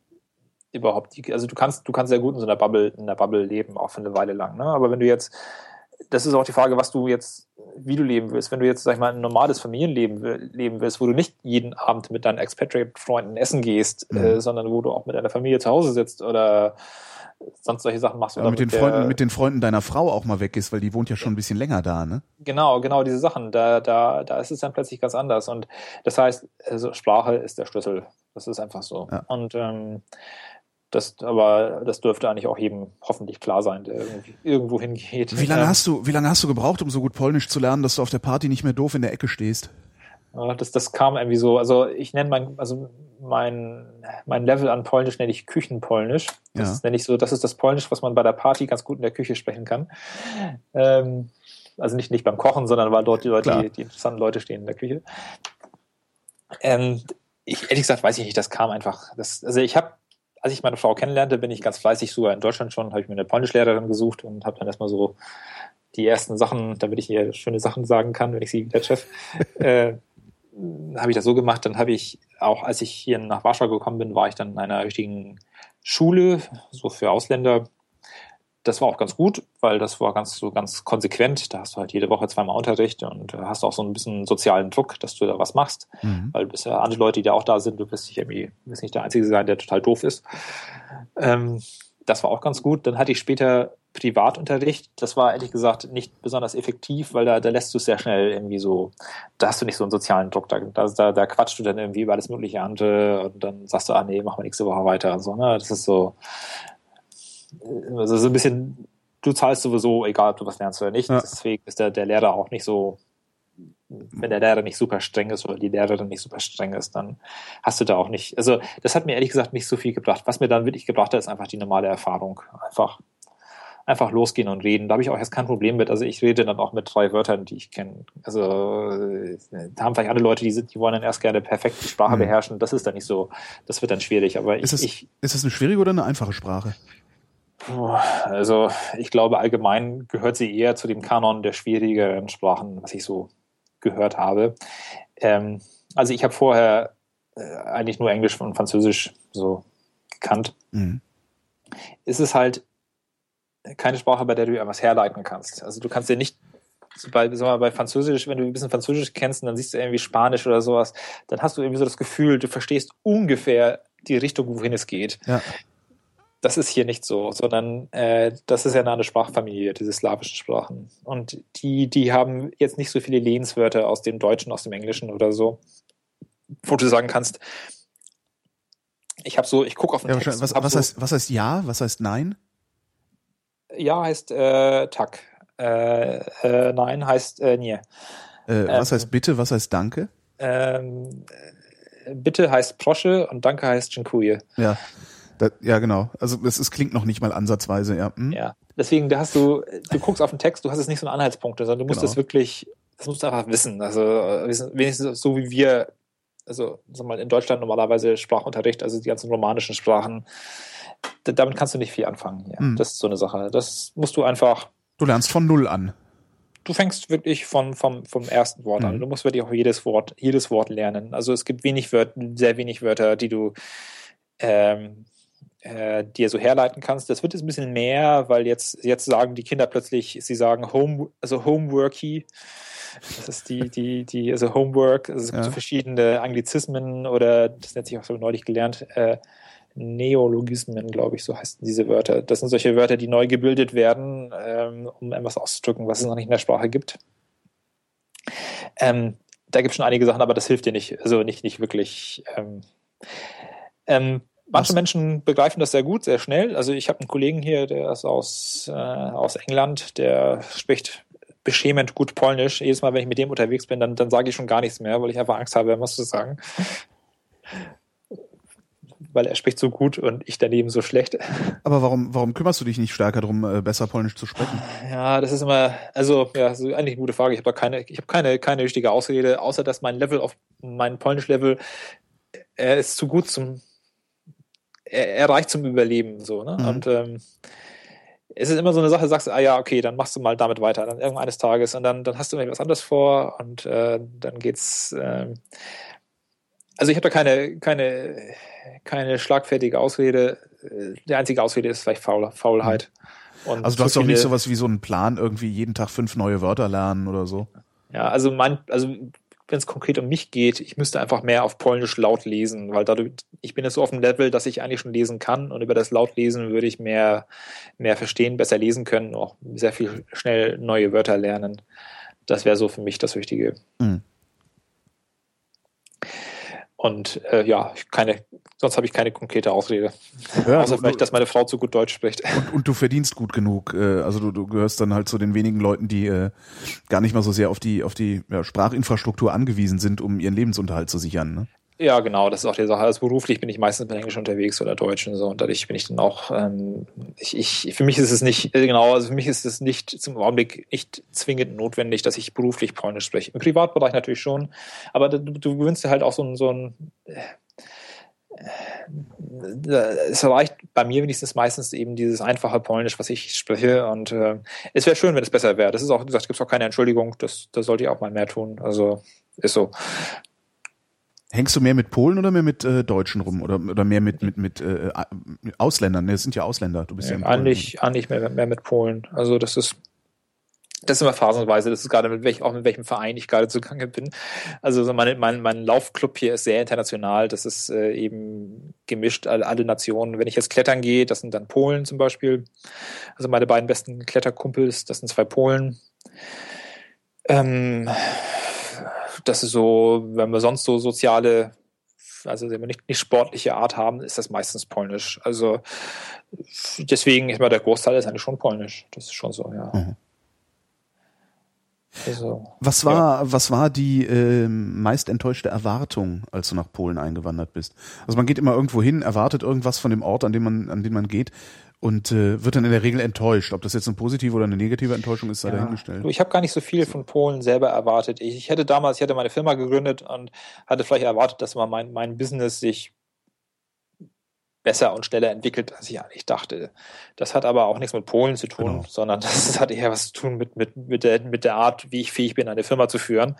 überhaupt die, also du kannst, du kannst sehr gut in so einer Bubble, in der Bubble leben, auch für eine Weile lang. Ne? Aber wenn du jetzt, das ist auch die Frage, was du jetzt, wie du leben willst. Wenn du jetzt, sag ich mal, ein normales Familienleben leben willst, wo du nicht jeden Abend mit deinen Expatriate-Freunden essen gehst, mhm. äh, sondern wo du auch mit deiner Familie zu Hause sitzt oder sonst solche Sachen machst. Oder mit, mit den Freunden, mit den Freunden deiner Frau auch mal weg ist, weil die wohnt ja schon ein bisschen länger da, ne? Genau, genau diese Sachen. Da, da, da ist es dann plötzlich ganz anders. Und das heißt, also Sprache ist der Schlüssel. Das ist einfach so. Ja. Und ähm, Das, aber das dürfte eigentlich auch jedem hoffentlich klar sein, der irgendwo hingeht. Wie lange hast du, wie lange hast du gebraucht, um so gut Polnisch zu lernen, dass du auf der Party nicht mehr doof in der Ecke stehst? Das, das kam irgendwie so, also ich nenne mein, also mein, mein Level an Polnisch nenne ich Küchenpolnisch. Das ja. nenne ich so, das ist das Polnisch, was man bei der Party ganz gut in der Küche sprechen kann. Ähm, also nicht, nicht beim Kochen, sondern weil dort die Leute, die, die, interessanten Leute stehen in der Küche. Ähm, ich, ehrlich gesagt weiß ich nicht, das kam einfach. Das, also ich habe, als ich meine Frau kennenlernte, bin ich ganz fleißig sogar in Deutschland schon, habe ich mir eine Polnischlehrerin gesucht und habe dann erstmal so die ersten Sachen, damit ich ihr schöne Sachen sagen kann, wenn ich sie wieder Chef, äh, habe ich das so gemacht. Dann habe ich auch, als ich hier nach Warschau gekommen bin, war ich dann in einer richtigen Schule, so für Ausländer. Das war auch ganz gut, weil das war ganz so ganz konsequent. Da hast du halt jede Woche zweimal Unterricht und hast auch so ein bisschen sozialen Druck, dass du da was machst. Mhm. Weil du bist ja andere Leute, die da auch da sind, du bist nicht irgendwie, bist nicht der Einzige sein, der total doof ist. Ähm, das war auch ganz gut. Dann hatte ich später Privatunterricht. Das war ehrlich gesagt nicht besonders effektiv, weil da, da lässt du es sehr schnell irgendwie so, da hast du nicht so einen sozialen Druck. Da, da, da quatschst du dann irgendwie über alles mögliche andere und dann sagst du, ah nee, machen wir nächste Woche weiter und so. Ne? Das ist so, also so ein bisschen, du zahlst sowieso, egal ob du was lernst oder nicht. Ja. Deswegen ist der, der Lehrer auch nicht so, wenn der Lehrer nicht super streng ist oder die Lehrerin nicht super streng ist, dann hast du da auch nicht, also das hat mir ehrlich gesagt nicht so viel gebracht. Was mir dann wirklich gebracht hat, ist einfach die normale Erfahrung. Einfach einfach losgehen und reden. Da habe ich auch erst kein Problem mit. Also ich rede dann auch mit drei Wörtern, die ich kenne. Also da haben vielleicht alle Leute, die, sind, die wollen dann erst gerne perfekt die Sprache mhm. beherrschen. Das ist dann nicht so, das wird dann schwierig. Aber ist ich, es, ich, ist es eine schwierige oder eine einfache Sprache? Also ich glaube, allgemein gehört sie eher zu dem Kanon der schwierigeren Sprachen, was ich so gehört habe. Ähm, also ich habe vorher äh, eigentlich nur Englisch und Französisch so gekannt. Mhm. Es ist halt keine Sprache, bei der du etwas herleiten kannst. Also du kannst dir nicht bei, sag mal, bei Französisch, wenn du ein bisschen Französisch kennst und dann siehst du irgendwie Spanisch oder sowas, dann hast du irgendwie so das Gefühl, du verstehst ungefähr die Richtung, wohin es geht. Ja. Das ist hier nicht so, sondern äh, das ist ja eine Sprachfamilie, diese slawischen Sprachen. Und die, die haben jetzt nicht so viele Lehnswörter aus dem Deutschen, aus dem Englischen oder so, wo du sagen kannst, ich habe so, ich gucke auf den ja, Text. Was, was, so, heißt, was heißt ja? Was heißt nein? Ja heißt äh, Tak. Äh, äh, nein heißt äh, Nie. Äh, was ähm, heißt bitte? Was heißt danke? Ähm, bitte heißt Prosche und danke heißt Dziękuję. Ja. Das, ja, genau. Also es, es klingt noch nicht mal ansatzweise, ja. Hm? Ja. Deswegen, da hast du, du guckst auf den Text, du hast jetzt nicht so einen Anhaltspunkt, sondern du musst genau. das wirklich, das musst du einfach wissen. Also wenigstens so wie wir, also sag mal, in Deutschland normalerweise Sprachunterricht, also die ganzen romanischen Sprachen, damit kannst du nicht viel anfangen. Ja. Mhm. Das ist so eine Sache. Das musst du einfach. Du lernst von null an. Du fängst wirklich von, vom, vom ersten Wort an. Du musst wirklich auch jedes Wort, jedes Wort lernen. Also es gibt wenig Wörter, sehr wenig Wörter, die du ähm, äh, dir so herleiten kannst. Das wird jetzt ein bisschen mehr, weil jetzt, jetzt sagen die Kinder plötzlich, sie sagen Home, also Homeworky. Das ist die, die, die, also Homework, also es gibt ja. so verschiedene Anglizismen oder das nennt sich auch so neulich gelernt, äh, Neologismen, glaube ich, so heißen diese Wörter. Das sind solche Wörter, die neu gebildet werden, ähm, um etwas auszudrücken, was es noch nicht in der Sprache gibt. Ähm, da gibt es schon einige Sachen, aber das hilft dir nicht, also nicht, nicht wirklich. Ähm, manche Menschen begreifen das sehr gut, sehr schnell. Also ich habe einen Kollegen hier, der ist aus, äh, aus England, der spricht beschämend gut Polnisch. Jedes Mal, wenn ich mit dem unterwegs bin, dann, dann sage ich schon gar nichts mehr, weil ich einfach Angst habe, was zu sagen weil er spricht so gut und ich daneben so schlecht. Aber warum, warum kümmerst du dich nicht stärker darum, äh, besser Polnisch zu sprechen? Ja, das ist immer, also ja, das ist eigentlich eine gute Frage. Ich habe keine, ich habe keine, keine richtige Ausrede, außer dass mein Level auf mein Polnisch-Level, er ist zu gut zum, er, er reicht zum Überleben so, ne? Mhm. Und ähm, es ist immer so eine Sache, sagst du, ah ja, okay, dann machst du mal damit weiter, dann irgendeines Tages und dann, dann hast du irgendwas anderes vor und äh, dann geht's. Äh, also ich habe da keine, keine keine schlagfertige Ausrede. Die einzige Ausrede ist vielleicht Faul, Faulheit. Und also du hast doch nicht sowas wie so einen Plan, irgendwie jeden Tag fünf neue Wörter lernen oder so. Ja, also mein, also wenn es konkret um mich geht, ich müsste einfach mehr auf Polnisch laut lesen, weil dadurch, ich bin jetzt so auf dem Level, dass ich eigentlich schon lesen kann und über das Lautlesen würde ich mehr, mehr verstehen, besser lesen können, auch sehr viel schnell neue Wörter lernen. Das wäre so für mich das Wichtige. Mhm. Und äh, ja, keine, sonst habe ich keine konkrete Ausrede. Ja, Außer vielleicht, dass meine Frau zu gut Deutsch spricht. Und, und du verdienst gut genug. Äh, also du, du gehörst dann halt zu den wenigen Leuten, die äh, gar nicht mal so sehr auf die, auf die ja, Sprachinfrastruktur angewiesen sind, um ihren Lebensunterhalt zu sichern. Ne? Ja, genau, das ist auch die Sache. Also beruflich bin ich meistens mit Englisch unterwegs oder Deutsch und so. Und dadurch bin ich dann auch, ähm, ich, ich, für mich ist es nicht, äh, genau, also für mich ist es nicht zum Augenblick nicht zwingend notwendig, dass ich beruflich Polnisch spreche. Im Privatbereich natürlich schon, aber du, du gewöhnst dir halt auch so ein, so ein äh, es reicht bei mir wenigstens meistens eben dieses einfache Polnisch, was ich spreche. Und äh, es wäre schön, wenn es besser wäre. Das ist auch, wie gesagt, gibt es auch keine Entschuldigung. Das, das sollte ich auch mal mehr tun. Also ist so. Hängst du mehr mit Polen oder mehr mit äh, Deutschen rum oder, oder mehr mit, mit, mit äh, Ausländern? Ne, das sind ja Ausländer. Du bist ja, ja eigentlich, eigentlich mehr, mehr mit Polen. Also das ist das ist immer phasenweise, das ist gerade mit welch, auch mit welchem Verein ich gerade zugange bin. Also so meine, mein, mein Laufclub hier ist sehr international, das ist äh, eben gemischt, alle, alle Nationen. Wenn ich jetzt klettern gehe, das sind dann Polen zum Beispiel. Also meine beiden besten Kletterkumpels, das sind zwei Polen. Ähm, das ist so, wenn wir sonst so soziale, also wenn wir nicht, nicht sportliche Art haben, ist das meistens polnisch. Also deswegen ist mal der Großteil ist eigentlich schon polnisch. Das ist schon so, ja. Mhm. Also, was war, ja. was war die äh, meist enttäuschte Erwartung, als du nach Polen eingewandert bist? Also man geht immer irgendwo hin, erwartet irgendwas von dem Ort, an dem man, an dem man geht und äh, wird dann in der Regel enttäuscht. Ob das jetzt eine positive oder eine negative Enttäuschung ist, sei ja. dahingestellt. Ich habe gar nicht so viel von Polen selber erwartet. Ich, ich hätte damals, ich hatte meine Firma gegründet und hatte vielleicht erwartet, dass man mein, mein Business sich besser und schneller entwickelt, als ich eigentlich dachte. Das hat aber auch nichts mit Polen zu tun, genau. sondern das hat eher was zu tun mit, mit, mit, der, mit der Art, wie ich fähig bin, eine Firma zu führen.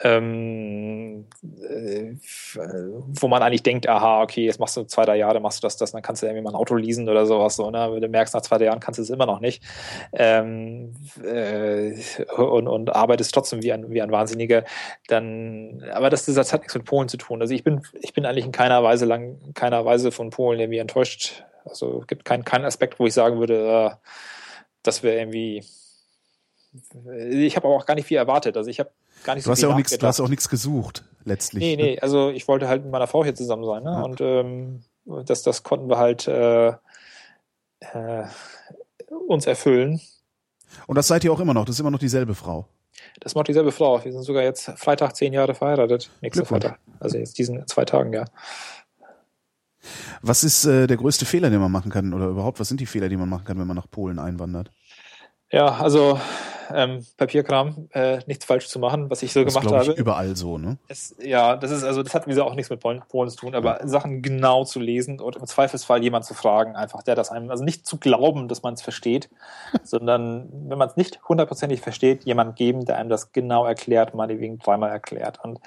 Ähm, äh, wo man eigentlich denkt, aha, okay, jetzt machst du zwei, drei Jahre, machst du das, das, dann kannst du irgendwie mal ein Auto leasen oder sowas. So, ne? Aber du merkst, nach zwei, drei Jahren kannst du es immer noch nicht. Ähm, äh, und, und arbeitest trotzdem wie ein, wie ein Wahnsinniger. Dann, aber das, das hat nichts mit Polen zu tun. Also ich bin, ich bin eigentlich in keiner Weise lang, keiner Weise von Polen Polen irgendwie enttäuscht. Also es gibt keinen, keinen Aspekt, wo ich sagen würde, äh, das wäre irgendwie. Ich habe auch gar nicht viel erwartet. Also ich habe gar nicht du so hast viel ja auch nichts, Du hast auch nichts gesucht, letztlich. Nee, nee, also ich wollte halt mit meiner Frau hier zusammen sein. Ne? Ja. Und ähm, das, das konnten wir halt äh, äh, uns erfüllen. Und das seid ihr auch immer noch? Das ist immer noch dieselbe Frau? Das ist noch dieselbe Frau. Wir sind sogar jetzt Freitag zehn Jahre verheiratet. Nächste Freitag. Also jetzt diesen zwei Tagen, ja. Was ist äh, der größte Fehler, den man machen kann? Oder überhaupt, was sind die Fehler, die man machen kann, wenn man nach Polen einwandert? Ja, also ähm, Papierkram, äh, nichts falsch zu machen, was ich so das gemacht ich, habe. Überall so, ne? Es, ja, das ist also das hat wie gesagt auch nichts mit Polen, Polen zu tun, aber ja. Sachen genau zu lesen und im Zweifelsfall jemand zu fragen, einfach der das einem, also nicht zu glauben, dass man es versteht, sondern wenn man es nicht hundertprozentig versteht, jemand geben, der einem das genau erklärt, meinetwegen dreimal erklärt. Und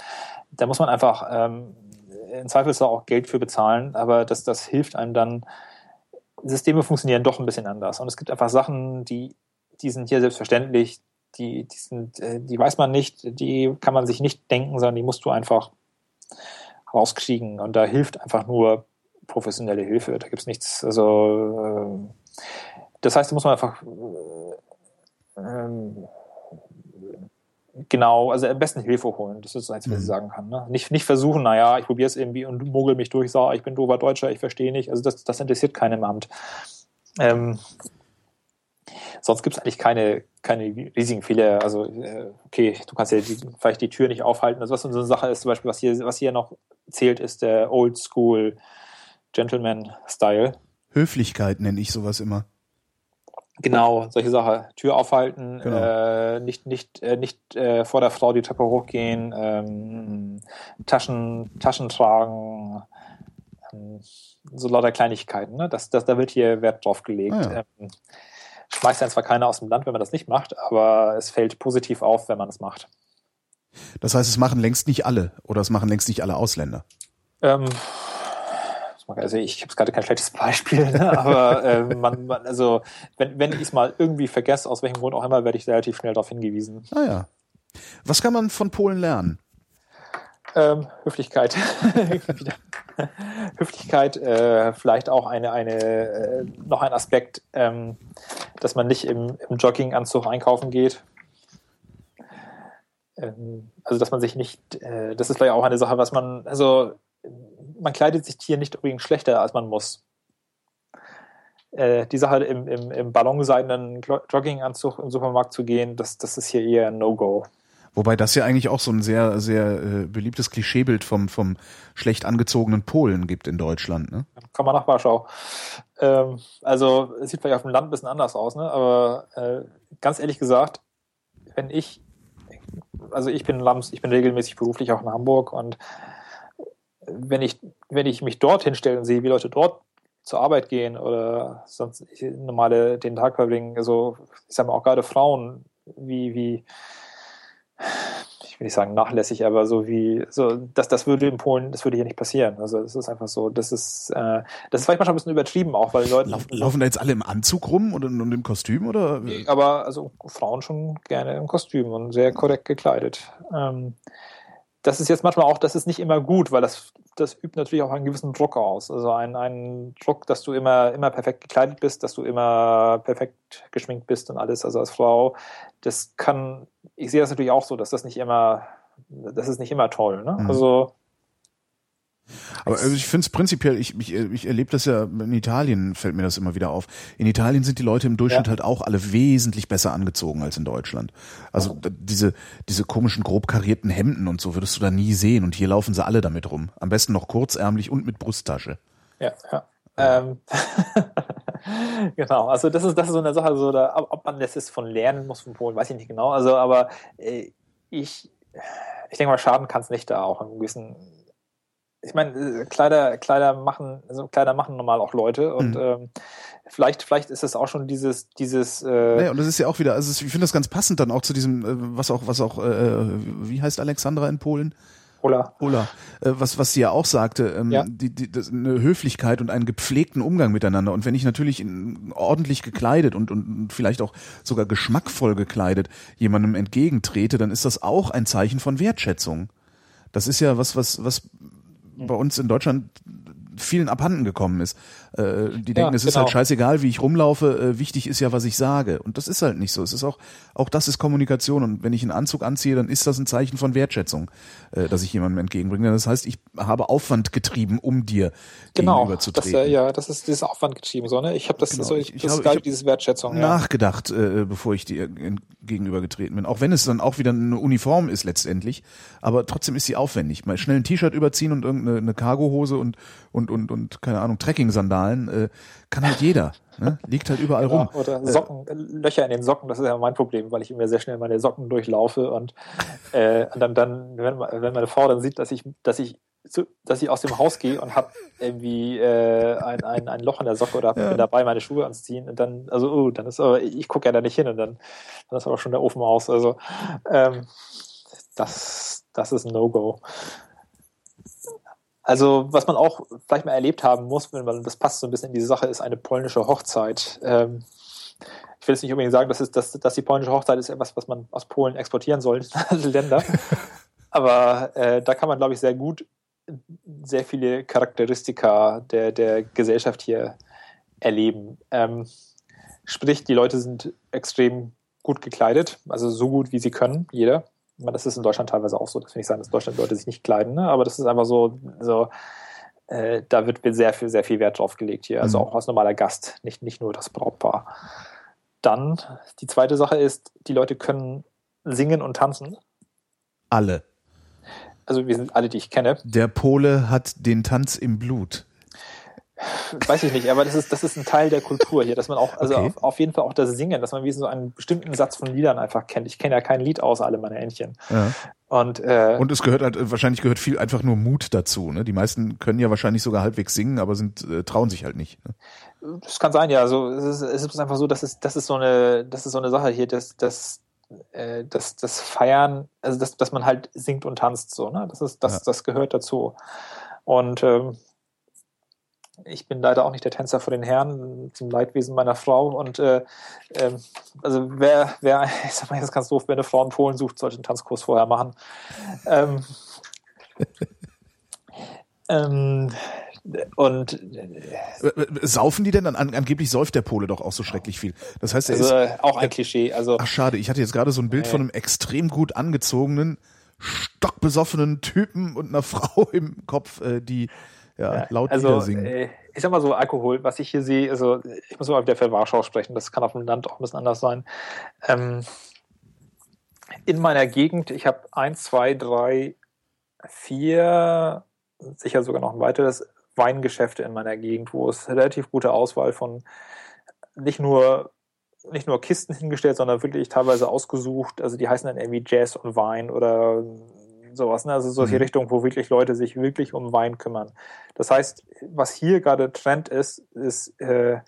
da muss man einfach ähm, im Zweifelsfall auch Geld für bezahlen, aber das, das hilft einem dann. Systeme funktionieren doch ein bisschen anders. Und es gibt einfach Sachen, die, die sind hier selbstverständlich, die, die, sind, äh, die weiß man nicht, die kann man sich nicht denken, sondern die musst du einfach rauskriegen. Und da hilft einfach nur professionelle Hilfe. Da gibt es nichts, also äh, das heißt, da muss man einfach äh, ähm, Genau, also am besten Hilfe holen. Das ist das Einzige, was ich mhm. sagen kann. Ne? Nicht, nicht versuchen, naja, ich probiere es irgendwie und mogel mich durch, sage, ich bin dober Deutscher, ich verstehe nicht. Also das, das interessiert keinen im Amt. Ähm, sonst gibt es eigentlich keine, keine riesigen Fehler. Also, äh, okay, du kannst ja die, vielleicht die Tür nicht aufhalten. Also was unsere Sache ist, zum Beispiel, was hier, was hier noch zählt, ist der Old School Gentleman Style. Höflichkeit nenne ich sowas immer. Genau, solche Sachen. Tür aufhalten, genau. äh, nicht, nicht, äh, nicht äh, vor der Frau die Treppe hochgehen, ähm, Taschen, Taschen tragen, ähm, so lauter Kleinigkeiten. Ne? Das, das, da wird hier Wert drauf gelegt. Ah, ja. ähm, schmeißt ja zwar keiner aus dem Land, wenn man das nicht macht, aber es fällt positiv auf, wenn man es macht. Das heißt, es machen längst nicht alle oder es machen längst nicht alle Ausländer. Ähm, also ich habe gerade kein schlechtes Beispiel, ne? aber äh, man, man, also wenn, wenn ich es mal irgendwie vergesse, aus welchem Grund auch immer, werde ich relativ schnell darauf hingewiesen. Ah ja. Was kann man von Polen lernen? Ähm, Höflichkeit. Höflichkeit, äh, vielleicht auch eine, eine äh, noch ein Aspekt, ähm, dass man nicht im, im Jogginganzug einkaufen geht. ähm, also dass man sich nicht, äh, das ist vielleicht auch eine Sache, was man, also man kleidet sich hier nicht übrigens schlechter, als man muss. Äh, die Sache im, im, im ballonseidenen Jogginganzug im Supermarkt zu gehen, das, das ist hier eher ein No-Go. Wobei das ja eigentlich auch so ein sehr, sehr äh, beliebtes Klischeebild vom, vom schlecht angezogenen Polen gibt in Deutschland. Ne? Kann man nach Warschau. Ähm, also es sieht vielleicht auf dem Land ein bisschen anders aus, ne? aber äh, ganz ehrlich gesagt, wenn ich, also ich bin Lams, ich bin regelmäßig beruflich auch in Hamburg und wenn ich, wenn ich mich dort hinstelle und sehe, wie Leute dort zur Arbeit gehen oder sonst normale den Tag verbringen, also ich sag mal auch gerade Frauen, wie, wie, ich will nicht sagen nachlässig, aber so wie, so, das, das würde in Polen, das würde hier nicht passieren. Also es ist einfach so, das ist, äh, das ist vielleicht manchmal ein bisschen übertrieben auch, weil Leute. Laufen, laufen da jetzt alle im Anzug rum und, und im Kostüm oder? Aber also Frauen schon gerne im Kostüm und sehr korrekt gekleidet. Ähm, das ist jetzt manchmal auch, das ist nicht immer gut, weil das, das übt natürlich auch einen gewissen Druck aus. Also einen, einen Druck, dass du immer, immer perfekt gekleidet bist, dass du immer perfekt geschminkt bist und alles. Also als Frau, das kann, ich sehe das natürlich auch so, dass das nicht immer, das ist nicht immer toll. Ne? Mhm. Also aber also ich finde es prinzipiell, ich, ich, ich erlebe das ja in Italien, fällt mir das immer wieder auf. In Italien sind die Leute im Durchschnitt ja. halt auch alle wesentlich besser angezogen als in Deutschland. Also oh. diese, diese komischen grob karierten Hemden und so würdest du da nie sehen. Und hier laufen sie alle damit rum. Am besten noch kurzärmlich und mit Brusttasche. Ja, ja. Ähm. genau, also das ist, das ist so eine Sache, so da, ob man das ist von lernen muss von Polen, weiß ich nicht genau. Also, aber äh, ich, ich denke mal, schaden kann es nicht da auch in gewissen ich meine, äh, Kleider, Kleider machen, also Kleider machen normal auch Leute und mhm. ähm, vielleicht, vielleicht ist es auch schon dieses, dieses. Äh ja, und das ist ja auch wieder, also ich finde das ganz passend dann auch zu diesem, äh, was auch, was auch, äh, wie heißt Alexandra in Polen? Ola. Ola. Äh, was, was sie ja auch sagte, ähm, ja. die, die, das, eine Höflichkeit und einen gepflegten Umgang miteinander. Und wenn ich natürlich in, ordentlich gekleidet und, und vielleicht auch sogar geschmackvoll gekleidet jemandem entgegentrete, dann ist das auch ein Zeichen von Wertschätzung. Das ist ja was, was, was bei uns in Deutschland vielen abhanden gekommen ist. Äh, die denken, ja, es ist halt genau. scheißegal, wie ich rumlaufe, äh, wichtig ist ja, was ich sage. Und das ist halt nicht so. Es ist auch, auch das ist Kommunikation. Und wenn ich einen Anzug anziehe, dann ist das ein Zeichen von Wertschätzung, äh, dass ich jemandem entgegenbringe. Das heißt, ich habe Aufwand getrieben, um dir genau, gegenüberzutreten. Das, ja, das ist dieses Aufwand getrieben, so, ne? Ich habe das, genau. so, ich, ich, das hab, ich hab dieses Wertschätzung. Nachgedacht, ja. äh, bevor ich dir gegenübergetreten bin. Auch wenn es dann auch wieder eine Uniform ist letztendlich. Aber trotzdem ist sie aufwendig. Mal schnell ein T-Shirt überziehen und irgendeine Cargohose und, und, und, und, keine Ahnung, Trekking-Sandalen, äh, kann halt jeder. Ne? Liegt halt überall rum. oder äh, Socken, äh, Löcher in den Socken, das ist ja mein Problem, weil ich immer sehr schnell meine Socken durchlaufe und, äh, und dann, dann wenn, wenn meine Frau dann sieht, dass ich, dass ich zu, dass ich aus dem Haus gehe und habe irgendwie äh, ein, ein, ein Loch in der Socke oder ja. bin dabei, meine Schuhe anzuziehen und dann, also oh, dann ist aber, ich gucke ja da nicht hin und dann, dann ist aber schon der Ofen aus. Also ähm, das, das ist ein No-Go. Also, was man auch vielleicht mal erlebt haben muss, wenn man, das passt so ein bisschen in diese Sache, ist eine polnische Hochzeit. Ähm, ich will jetzt nicht unbedingt sagen, dass, es, dass, dass die polnische Hochzeit ist etwas, was man aus Polen exportieren soll, Länder. Aber äh, da kann man, glaube ich, sehr gut sehr viele Charakteristika der, der Gesellschaft hier erleben. Ähm, sprich, die Leute sind extrem gut gekleidet, also so gut wie sie können, jeder das ist in Deutschland teilweise auch so, das will ich sagen, dass Deutschland Leute sich nicht kleiden, ne? aber das ist einfach so, so äh, da wird sehr viel, sehr viel Wert drauf gelegt hier, also mhm. auch als normaler Gast, nicht, nicht nur das Brautpaar. Dann, die zweite Sache ist, die Leute können singen und tanzen. Alle. Also wir sind alle, die ich kenne. Der Pole hat den Tanz im Blut weiß ich nicht, aber das ist, das ist ein Teil der Kultur hier, dass man auch, also okay. auf, auf, jeden Fall auch das Singen, dass man wie so einen bestimmten Satz von Liedern einfach kennt. Ich kenne ja kein Lied außer alle meine Entchen. Ja. Und, äh, und es gehört halt, wahrscheinlich gehört viel einfach nur Mut dazu. Ne? Die meisten können ja wahrscheinlich sogar halbwegs singen, aber sind, äh, trauen sich halt nicht. Ne? Das kann sein, ja. Also es ist, es ist einfach so, dass es, das ist so eine, das ist so eine Sache hier, dass, dass äh, das, das Feiern, also dass, dass man halt singt und tanzt so, ne? Das ist, das, ja. das gehört dazu. Und ähm, ich bin leider auch nicht der Tänzer vor den Herren, zum Leidwesen meiner Frau. Und äh, äh, also wer, wer, ich sag mal jetzt ganz doof, wer eine Frau in Polen sucht, sollte einen Tanzkurs vorher machen. Ähm, ähm, Und saufen die denn dann? An, angeblich säuft der Pole doch auch so schrecklich viel. Das heißt, er also ist auch ein Klischee. Also ach schade, ich hatte jetzt gerade so ein Bild Nee. von einem extrem gut angezogenen, stockbesoffenen Typen und einer Frau im Kopf, äh, die ja, Ja, laut also, singen. äh, ich sag mal so, Alkohol, was ich hier sehe, also ich muss mal wieder für Warschau sprechen, das kann auf dem Land auch ein bisschen anders sein. Ähm, in meiner Gegend, ich habe eins, zwei, drei, vier, sicher sogar noch ein weiteres Weingeschäfte in meiner Gegend, wo es relativ gute Auswahl von nicht nur nicht nur Kisten hingestellt, sondern wirklich teilweise ausgesucht. Also die heißen dann irgendwie Jazz und Wein oder sowas. Ne? Also solche Mhm. Richtungen, wo wirklich Leute sich wirklich um Wein kümmern. Das heißt, was hier gerade Trend ist, ist äh,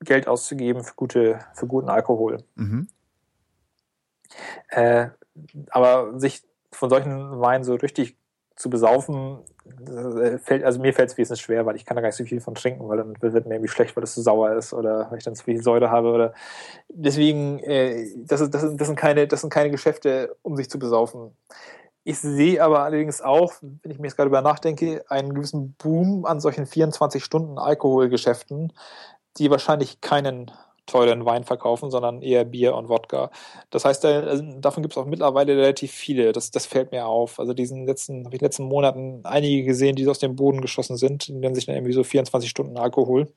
Geld auszugeben für gute, für guten Alkohol. Mhm. Äh, aber sich von solchen Weinen so richtig zu besaufen, äh, fällt, also mir fällt es wesentlich schwer, weil ich kann da gar nicht so viel von trinken, weil dann wird mir irgendwie schlecht, weil es zu sauer ist oder weil ich dann zu viel Säure habe oder deswegen, äh, das, ist, das, sind, das, sind keine, das sind keine Geschäfte, um sich zu besaufen. Ich sehe aber allerdings auch, wenn ich mir jetzt gerade über nachdenke, einen gewissen Boom an solchen 24-Stunden-Alkoholgeschäften, die wahrscheinlich keinen teuren Wein verkaufen, sondern eher Bier und Wodka. Das heißt, also davon gibt es auch mittlerweile relativ viele. Das, das fällt mir auf. Also diesen letzten, habe ich in den letzten Monaten einige gesehen, die so aus dem Boden geschossen sind. Die nennen sich dann irgendwie so 24 Stunden Alkohol.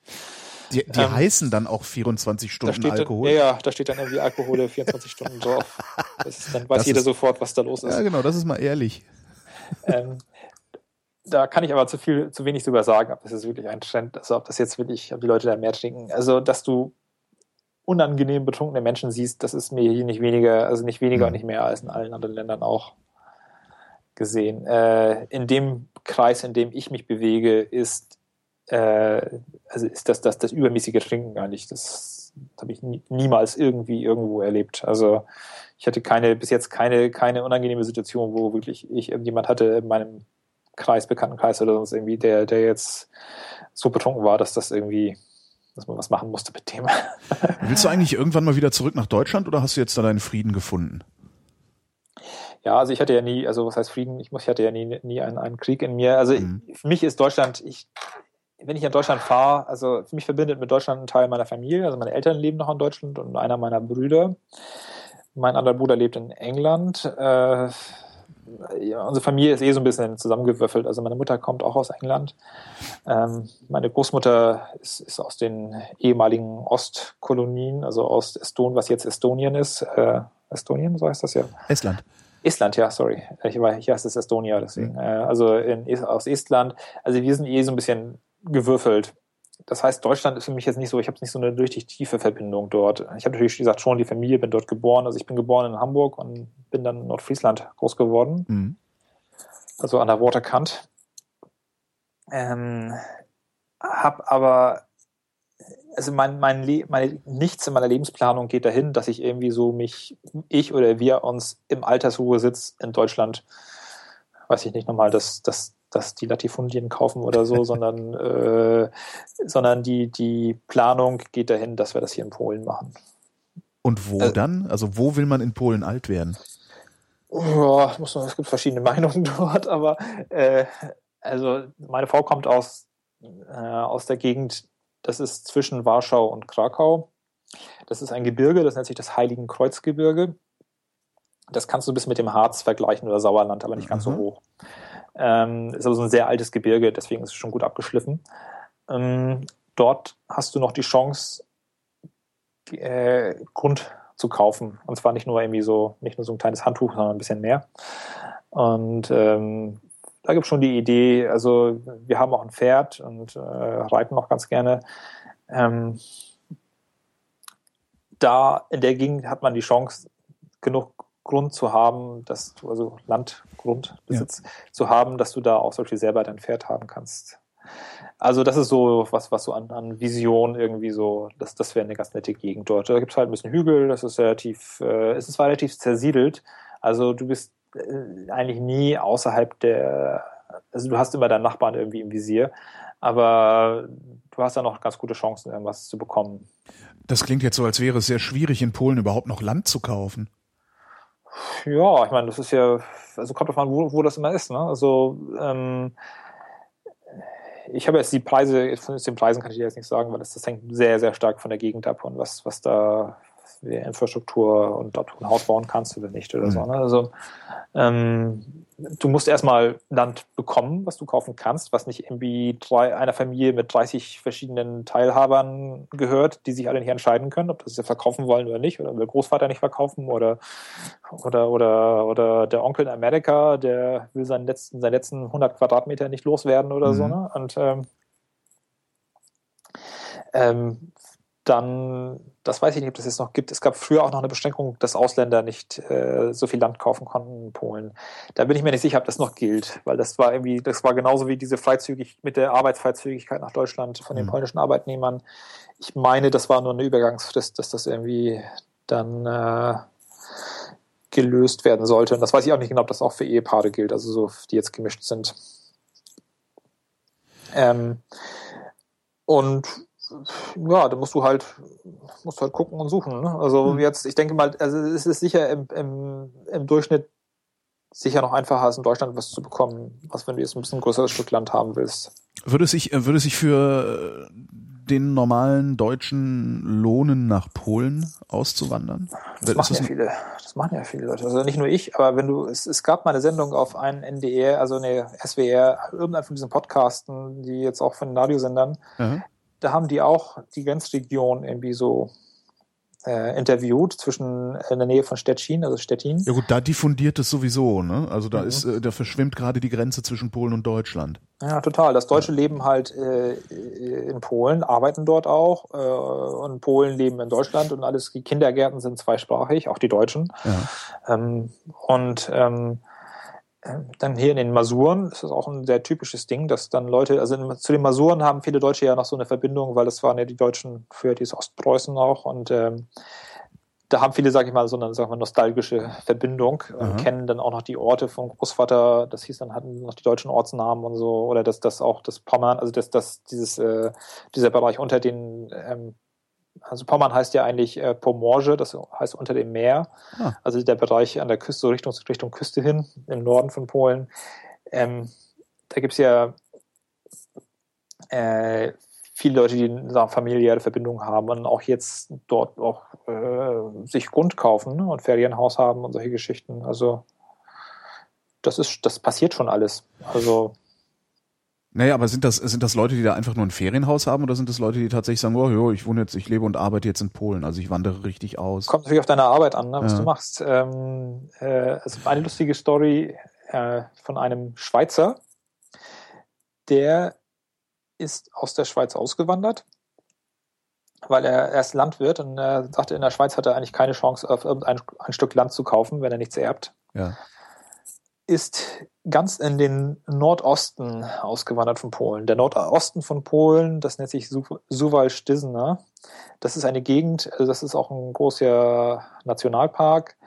Die, die ähm, heißen dann auch 24 Da Stunden steht Alkohol. Dann, ja, ja, da steht dann irgendwie Alkohol 24 Stunden drauf. Das ist, dann weiß Das jeder ist- sofort, was da los ist. ja, genau, das ist mal ehrlich. Ähm, da kann ich aber zu viel, zu wenig drüber sagen, ob das jetzt wirklich ein Trend ist, ob das jetzt wirklich, ob die Leute da mehr trinken. Also, dass du unangenehm betrunkene Menschen siehst, das ist mir hier nicht weniger, also nicht weniger Mhm. und nicht mehr als in allen anderen Ländern auch gesehen. Äh, in dem Kreis, in dem ich mich bewege, ist, äh, also ist das, das, das übermäßige Trinken eigentlich, das habe ich nie, niemals irgendwie irgendwo erlebt. Also ich hatte keine, bis jetzt keine, keine unangenehme Situation, wo wirklich ich irgendjemand hatte in meinem Kreis, Bekanntenkreis oder sonst irgendwie, der, der jetzt so betrunken war, dass das irgendwie, dass man was machen musste mit dem. Willst du eigentlich irgendwann mal wieder zurück nach Deutschland oder hast du jetzt da deinen Frieden gefunden? Ja, also ich hatte ja nie, also was heißt Frieden? Ich muss, ich hatte ja nie, nie einen, einen Krieg in mir. Also Mhm. für mich ist Deutschland, ich, wenn ich in Deutschland fahre, also für mich verbindet mit Deutschland ein Teil meiner Familie. Also meine Eltern leben noch in Deutschland und einer meiner Brüder. Mein anderer Bruder lebt in England. Äh, unsere Familie ist eh so ein bisschen zusammengewürfelt. Also meine Mutter kommt auch aus England. Ähm, meine Großmutter ist, ist aus den ehemaligen Ostkolonien, also aus Eston, was jetzt Estonien ist. Äh, Estonien, so heißt das ja. Estland. Estland, ja, sorry. Ich war, hier heißt es Estonia, deswegen. Mhm. Äh, also in, aus Estland. Also wir sind eh so ein bisschen gewürfelt. Das heißt, Deutschland ist für mich jetzt nicht so, ich habe nicht so eine richtig tiefe Verbindung dort. Ich habe natürlich, wie gesagt, schon die Familie, bin dort geboren. Also ich bin geboren in Hamburg und bin dann in Nordfriesland groß geworden, Mhm. also an der Waterkant. Ähm, hab aber, also mein, mein Le meine, nichts in meiner Lebensplanung geht dahin, dass ich irgendwie so mich, ich oder wir uns im Altersruhesitz in Deutschland, weiß ich nicht nochmal, dass, dass, dass die Latifundien kaufen oder so, sondern, äh, sondern die, die Planung geht dahin, dass wir das hier in Polen machen. Und wo Äh, dann? Also wo will man in Polen alt werden? Ja, muss man, es gibt verschiedene Meinungen dort, aber äh, also meine Frau kommt aus, äh, aus der Gegend, das ist zwischen Warschau und Krakau. Das ist ein Gebirge, das nennt sich das Heiligen Kreuzgebirge. Das kannst du bis mit dem Harz vergleichen oder Sauerland, aber nicht ganz so Mhm. hoch. Ähm, ist aber so ein sehr altes Gebirge, deswegen ist es schon gut abgeschliffen. Ähm, dort hast du noch die Chance, äh, Grund zu kaufen. Und zwar nicht nur irgendwie so, nicht nur so ein kleines Handtuch, sondern ein bisschen mehr. Und ähm, da gibt es schon die Idee, also wir haben auch ein Pferd und äh, reiten noch ganz gerne. Ähm, da in der Gegend hat man die Chance, genug Grund zu haben, dass du, also Landgrundbesitz zu haben, dass du da auch zum Beispiel selber dein Pferd haben kannst. Also das ist so was, was so an, an Vision irgendwie so, das, das wäre eine ganz nette Gegend dort. Da gibt es halt ein bisschen Hügel, das ist relativ, äh, es ist relativ zersiedelt. Also du bist äh, eigentlich nie außerhalb der, also du hast immer deinen Nachbarn irgendwie im Visier, aber du hast da noch ganz gute Chancen, irgendwas zu bekommen. Das klingt jetzt so, als wäre es sehr schwierig, in Polen überhaupt noch Land zu kaufen. Ja, ich meine, das ist ja, also kommt an, wo, wo das immer ist. Ne? Also ähm, ich habe jetzt die Preise, von den Preisen kann ich dir jetzt nicht sagen, weil das, das hängt sehr, sehr stark von der Gegend ab und was, was da Infrastruktur und ob du ein Haus bauen kannst oder nicht oder mhm. so. Ne? Also ähm, du musst erstmal Land bekommen, was du kaufen kannst, was nicht irgendwie drei, einer Familie mit 30 verschiedenen Teilhabern gehört, die sich alle nicht entscheiden können, ob das sie verkaufen wollen oder nicht, oder will Großvater nicht verkaufen oder oder oder oder der Onkel in Amerika, der will seinen letzten seinen letzten 100 Quadratmeter nicht loswerden oder mhm. so. Ne? Und ähm, ähm, dann, das weiß ich nicht, ob das jetzt noch gibt. Es gab früher auch noch eine Beschränkung, dass Ausländer nicht äh, so viel Land kaufen konnten in Polen. Da bin ich mir nicht sicher, ob das noch gilt, weil das war irgendwie, das war genauso wie diese Freizügig mit der Arbeitsfreizügigkeit nach Deutschland von den mhm. polnischen Arbeitnehmern. Ich meine, das war nur eine Übergangsfrist, dass das irgendwie dann äh, gelöst werden sollte. Und das weiß ich auch nicht genau, ob das auch für Ehepaare gilt, also so, die jetzt gemischt sind. Ähm, und ja, da musst du halt, musst halt gucken und suchen. Ne? Also mhm. jetzt, ich denke mal, also es ist sicher im, im, im Durchschnitt sicher noch einfacher als in Deutschland was zu bekommen, was wenn du jetzt ein bisschen größeres Stück Land haben willst. Würde es sich, würde sich für den normalen Deutschen lohnen, nach Polen auszuwandern? Das machen ja viele. Das machen ja viele Leute. Also nicht nur ich, aber wenn du, es, es gab mal eine Sendung auf einen NDR, also eine SWR, irgendein von diesen Podcasten, die jetzt auch von den Radiosendern, mhm da haben die auch die Grenzregion irgendwie so äh, interviewt zwischen äh, in der Nähe von Stettin, also Stettin. Ja gut, da diffundiert es sowieso, ne? Also da mhm. ist, äh, da verschwimmt gerade die Grenze zwischen Polen und Deutschland. Ja, total. Das Deutsche ja. leben halt äh, in Polen, arbeiten dort auch äh, und Polen leben in Deutschland und alles. Die Kindergärten sind zweisprachig, auch die Deutschen. Ja. Ähm, und ähm, dann hier in den Masuren ist das auch ein sehr typisches Ding, dass dann Leute, also in, zu den Masuren haben viele Deutsche ja noch so eine Verbindung, weil das waren ja die Deutschen für dieses Ostpreußen auch und ähm, da haben viele, sage ich mal, so eine sag mal, nostalgische Verbindung und mhm. kennen dann auch noch die Orte vom Großvater. Das hieß dann hatten noch die deutschen Ortsnamen und so oder dass das auch das Pommern, also dass das dieses äh, dieser Bereich unter den ähm, also Pommern heißt ja eigentlich äh, Pomorze, das heißt unter dem Meer. Ah. Also der Bereich an der Küste, Richtung, Richtung Küste hin, im Norden von Polen. Ähm, da gibt's ja äh, viele Leute, die eine familiäre Verbindung haben und auch jetzt dort auch äh, sich Grund kaufen ne, und Ferienhaus haben und solche Geschichten. Also das ist, das passiert schon alles. Also naja, aber sind das, sind das Leute, die da einfach nur ein Ferienhaus haben oder sind das Leute, die tatsächlich sagen, oh jo, ich wohne jetzt, ich lebe und arbeite jetzt in Polen, also ich wandere richtig aus? Kommt natürlich auf deine Arbeit an, ne, was ja. du machst. Ähm, äh, also eine lustige Story äh, von einem Schweizer, der ist aus der Schweiz ausgewandert, weil er erst Landwirt und er sagte, in der Schweiz hat er eigentlich keine Chance, auf irgendein ein Stück Land zu kaufen, wenn er nichts erbt. Ja ist ganz in den Nordosten ausgewandert von Polen. Der Nordosten von Polen, das nennt sich Suwalszczyzna. Das ist eine Gegend, also das ist auch ein großer Nationalpark.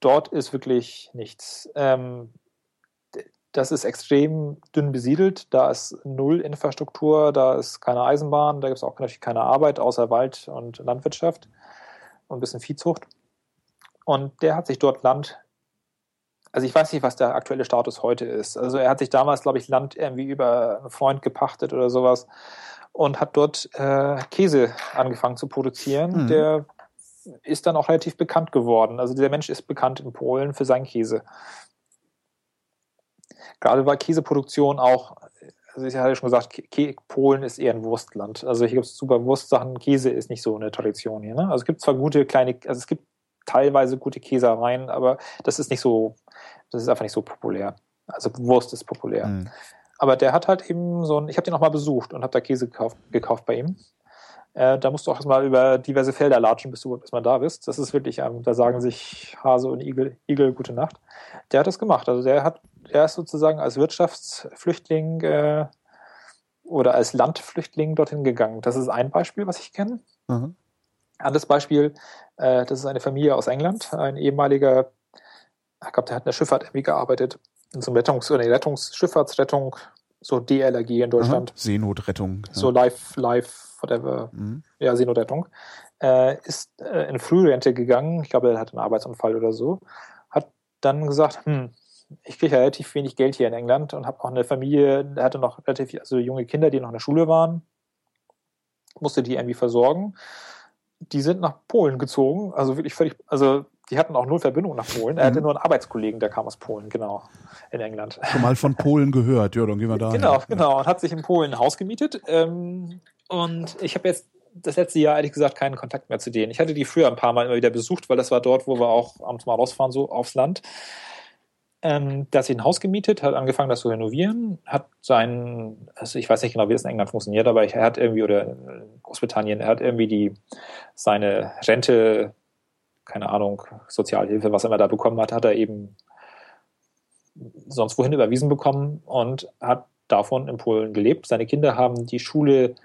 Dort ist wirklich nichts. Ähm, das ist extrem dünn besiedelt. Da ist null Infrastruktur, da ist keine Eisenbahn, da gibt es auch natürlich keine Arbeit außer Wald und Landwirtschaft und ein bisschen Viehzucht. Und der hat sich dort Land also ich weiß nicht, was der aktuelle Status heute ist. Also er hat sich damals, glaube ich, Land irgendwie über einen Freund gepachtet oder sowas und hat dort äh, Käse angefangen zu produzieren. Mhm. Der ist dann auch relativ bekannt geworden. Also der Mensch ist bekannt in Polen für seinen Käse. Gerade weil Käseproduktion auch, also ich hatte ja schon gesagt, Polen ist eher ein Wurstland. Also hier gibt es super Wurstsachen, Käse ist nicht so eine Tradition hier. Ne? Also es gibt zwar gute kleine, also es gibt teilweise gute Käsereien, aber das ist nicht so, das ist einfach nicht so populär. Also Wurst ist populär. Mhm. Aber der hat halt eben so ein, ich habe den auch mal besucht und habe da Käse gekauft, gekauft bei ihm. Äh, da musst du auch erstmal über diverse Felder latschen, bis du erstmal da bist. Das ist wirklich, ähm, da sagen sich Hase und Igel, Igel gute Nacht. Der hat das gemacht. Also der hat, er ist sozusagen als Wirtschaftsflüchtling äh, oder als Landflüchtling dorthin gegangen. Das ist ein Beispiel, was ich kenne. Mhm. Anderes Beispiel, äh, das ist eine Familie aus England, ein ehemaliger, ich glaube, der hat in der Schifffahrt irgendwie gearbeitet, in so einem Rettungs-, oder Rettungs-, Schifffahrtsrettung, so DLRG in Deutschland. Aha, Seenotrettung. Ja. So live, live, whatever. Mhm. Ja, Seenotrettung. Äh, ist äh, in Frührente gegangen, ich glaube, er hatte einen Arbeitsunfall oder so, hat dann gesagt, hm, ich kriege relativ wenig Geld hier in England und habe auch eine Familie, hatte noch relativ also junge Kinder, die noch in der Schule waren, musste die irgendwie versorgen. Die sind nach Polen gezogen, also wirklich völlig, also die hatten auch null Verbindung nach Polen. Er hatte mhm. nur einen Arbeitskollegen, der kam aus Polen, genau, in England. Schon mal von Polen gehört, ja, dann gehen wir da. Genau, hin. genau, und hat sich in Polen ein Haus gemietet. Ähm, und ich habe jetzt das letzte Jahr ehrlich gesagt keinen Kontakt mehr zu denen. Ich hatte die früher ein paar Mal immer wieder besucht, weil das war dort, wo wir auch abends mal rausfahren, so aufs Land. Ähm, da hat sich ein Haus gemietet, hat angefangen, das zu renovieren, hat sein, also ich weiß nicht genau, wie das in England funktioniert, aber er hat irgendwie, oder in Großbritannien, er hat irgendwie die, seine Rente, keine Ahnung, Sozialhilfe, was er immer da bekommen hat, hat er eben sonst wohin überwiesen bekommen und hat davon in Polen gelebt. Seine Kinder haben die Schule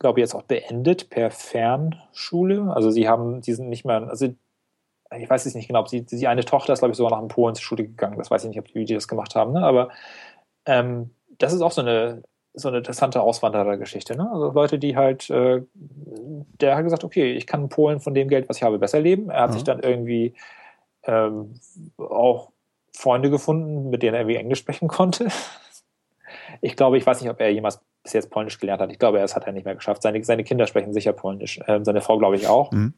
glaube ich, jetzt auch beendet per Fernschule. Also sie haben, die sind nicht mehr, also ich weiß es nicht genau, ob sie, die eine Tochter ist, glaube ich, sogar nach in Polen zur Schule gegangen. Das weiß ich nicht, ob die, die das gemacht haben, ne? aber ähm, das ist auch so eine, so eine interessante Auswanderergeschichte. Ne? Also Leute, die halt, äh, der hat gesagt, okay, ich kann in Polen von dem Geld, was ich habe, besser leben. Er hat mhm. sich dann irgendwie ähm, auch Freunde gefunden, mit denen er irgendwie Englisch sprechen konnte. Ich glaube, ich weiß nicht, ob er jemals bis jetzt Polnisch gelernt hat. Ich glaube, das hat er nicht mehr geschafft. Seine, seine Kinder sprechen sicher Polnisch. Ähm, seine Frau, glaube ich, auch. Mhm.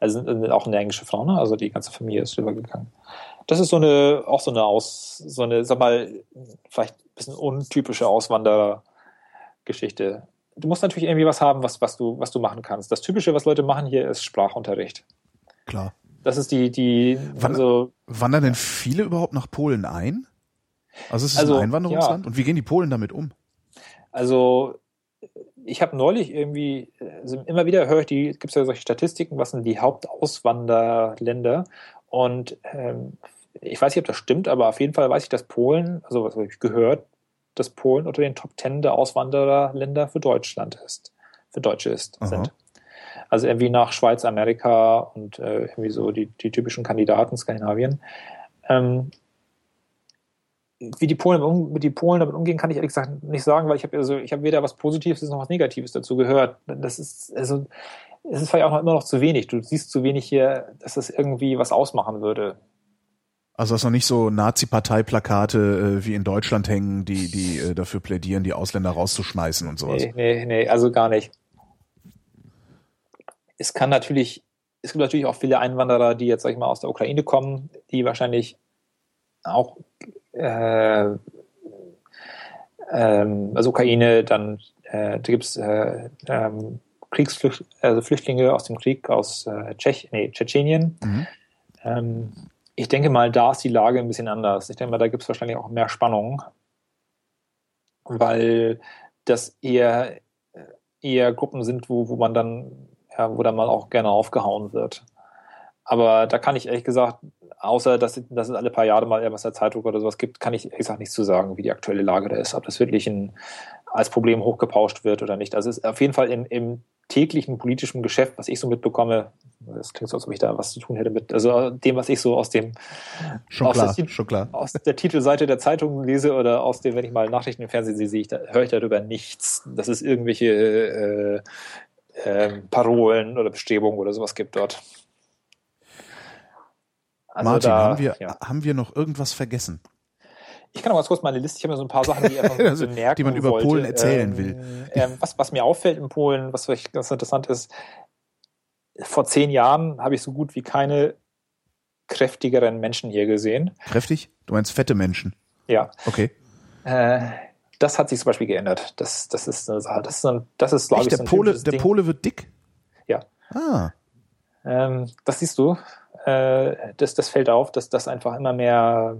Also auch eine englische Frau, ne? Also die ganze Familie ist rübergegangen. Das ist so eine, auch so eine Aus, so eine, sag mal, vielleicht ein bisschen untypische Auswanderergeschichte. Du musst natürlich irgendwie was haben, was, was du, was du machen kannst. Das Typische, was Leute machen hier, ist Sprachunterricht. Klar. Das ist die, die, Wann, also, wandern denn viele überhaupt nach Polen ein? Also es ist also, ein Einwanderungsland? Ja. Und wie gehen die Polen damit um? Also ich habe neulich irgendwie, also immer wieder höre ich die, gibt es ja solche Statistiken, was sind die Hauptauswanderländer? Und ähm, ich weiß nicht, ob das stimmt, aber auf jeden Fall weiß ich, dass Polen, also was habe ich gehört, dass Polen unter den Top Ten der Auswandererländer für Deutschland ist, für Deutsche ist, sind. Also irgendwie nach Schweiz, Amerika und äh, irgendwie so die, die typischen Kandidaten Skandinavien. Ähm, wie die Polen mit die Polen damit umgehen, kann ich ehrlich gesagt nicht sagen, weil ich habe also ich habe weder was Positives noch was Negatives dazu gehört. Das ist also es ist vielleicht auch noch immer noch zu wenig. Du siehst zu wenig hier, dass das irgendwie was ausmachen würde. Also dass noch nicht so Nazi-Parteiplakate äh, wie in Deutschland hängen, die die äh, dafür plädieren, die Ausländer rauszuschmeißen und sowas. Nee, nee, nee, also gar nicht. Es kann natürlich, es gibt natürlich auch viele Einwanderer, die jetzt sag ich mal aus der Ukraine kommen, die wahrscheinlich auch äh, ähm, also Ukraine, dann äh, da gibt es äh, ähm, also Flüchtlinge aus dem Krieg aus äh, Tschech nee, Tschetschenien. Mhm. Ähm, ich denke mal, da ist die Lage ein bisschen anders. Ich denke mal, da gibt es wahrscheinlich auch mehr Spannung, weil das eher, eher Gruppen sind, wo, wo man dann, ja, wo dann mal auch gerne aufgehauen wird. Aber da kann ich ehrlich gesagt außer dass, dass es alle paar Jahre mal irgendwas in der Zeitung oder sowas gibt, kann ich gesagt nichts zu sagen, wie die aktuelle Lage da ist, ob das wirklich ein, als Problem hochgepauscht wird oder nicht. Also es ist auf jeden Fall im, im täglichen politischen Geschäft, was ich so mitbekomme, das klingt so, als ob ich da was zu tun hätte mit, also dem, was ich so aus dem schon aus, klar, der, schon klar. aus der Titelseite der Zeitung lese oder aus dem, wenn ich mal Nachrichten im Fernsehen sehe, sehe ich, da, höre ich darüber nichts. Dass es irgendwelche äh, äh, Parolen oder Bestrebungen oder sowas gibt dort. Also Martin, da, haben, wir, ja. haben wir noch irgendwas vergessen? Ich kann noch mal kurz meine Liste, ich habe mir so ein paar Sachen, die, also, bemerken die man über wollte. Polen erzählen ähm, will. Ähm, was, was mir auffällt in Polen, was vielleicht ganz interessant ist, vor zehn Jahren habe ich so gut wie keine kräftigeren Menschen hier gesehen. Kräftig? Du meinst fette Menschen? Ja. Okay. Äh, das hat sich zum Beispiel geändert. Das, das ist eine Sache. Das ist, ein, das ist glaube ich, der so Pole, Der Ding. Pole wird dick? Ja. Ah. Ähm, das siehst du äh, das, das fällt auf, dass das einfach immer mehr,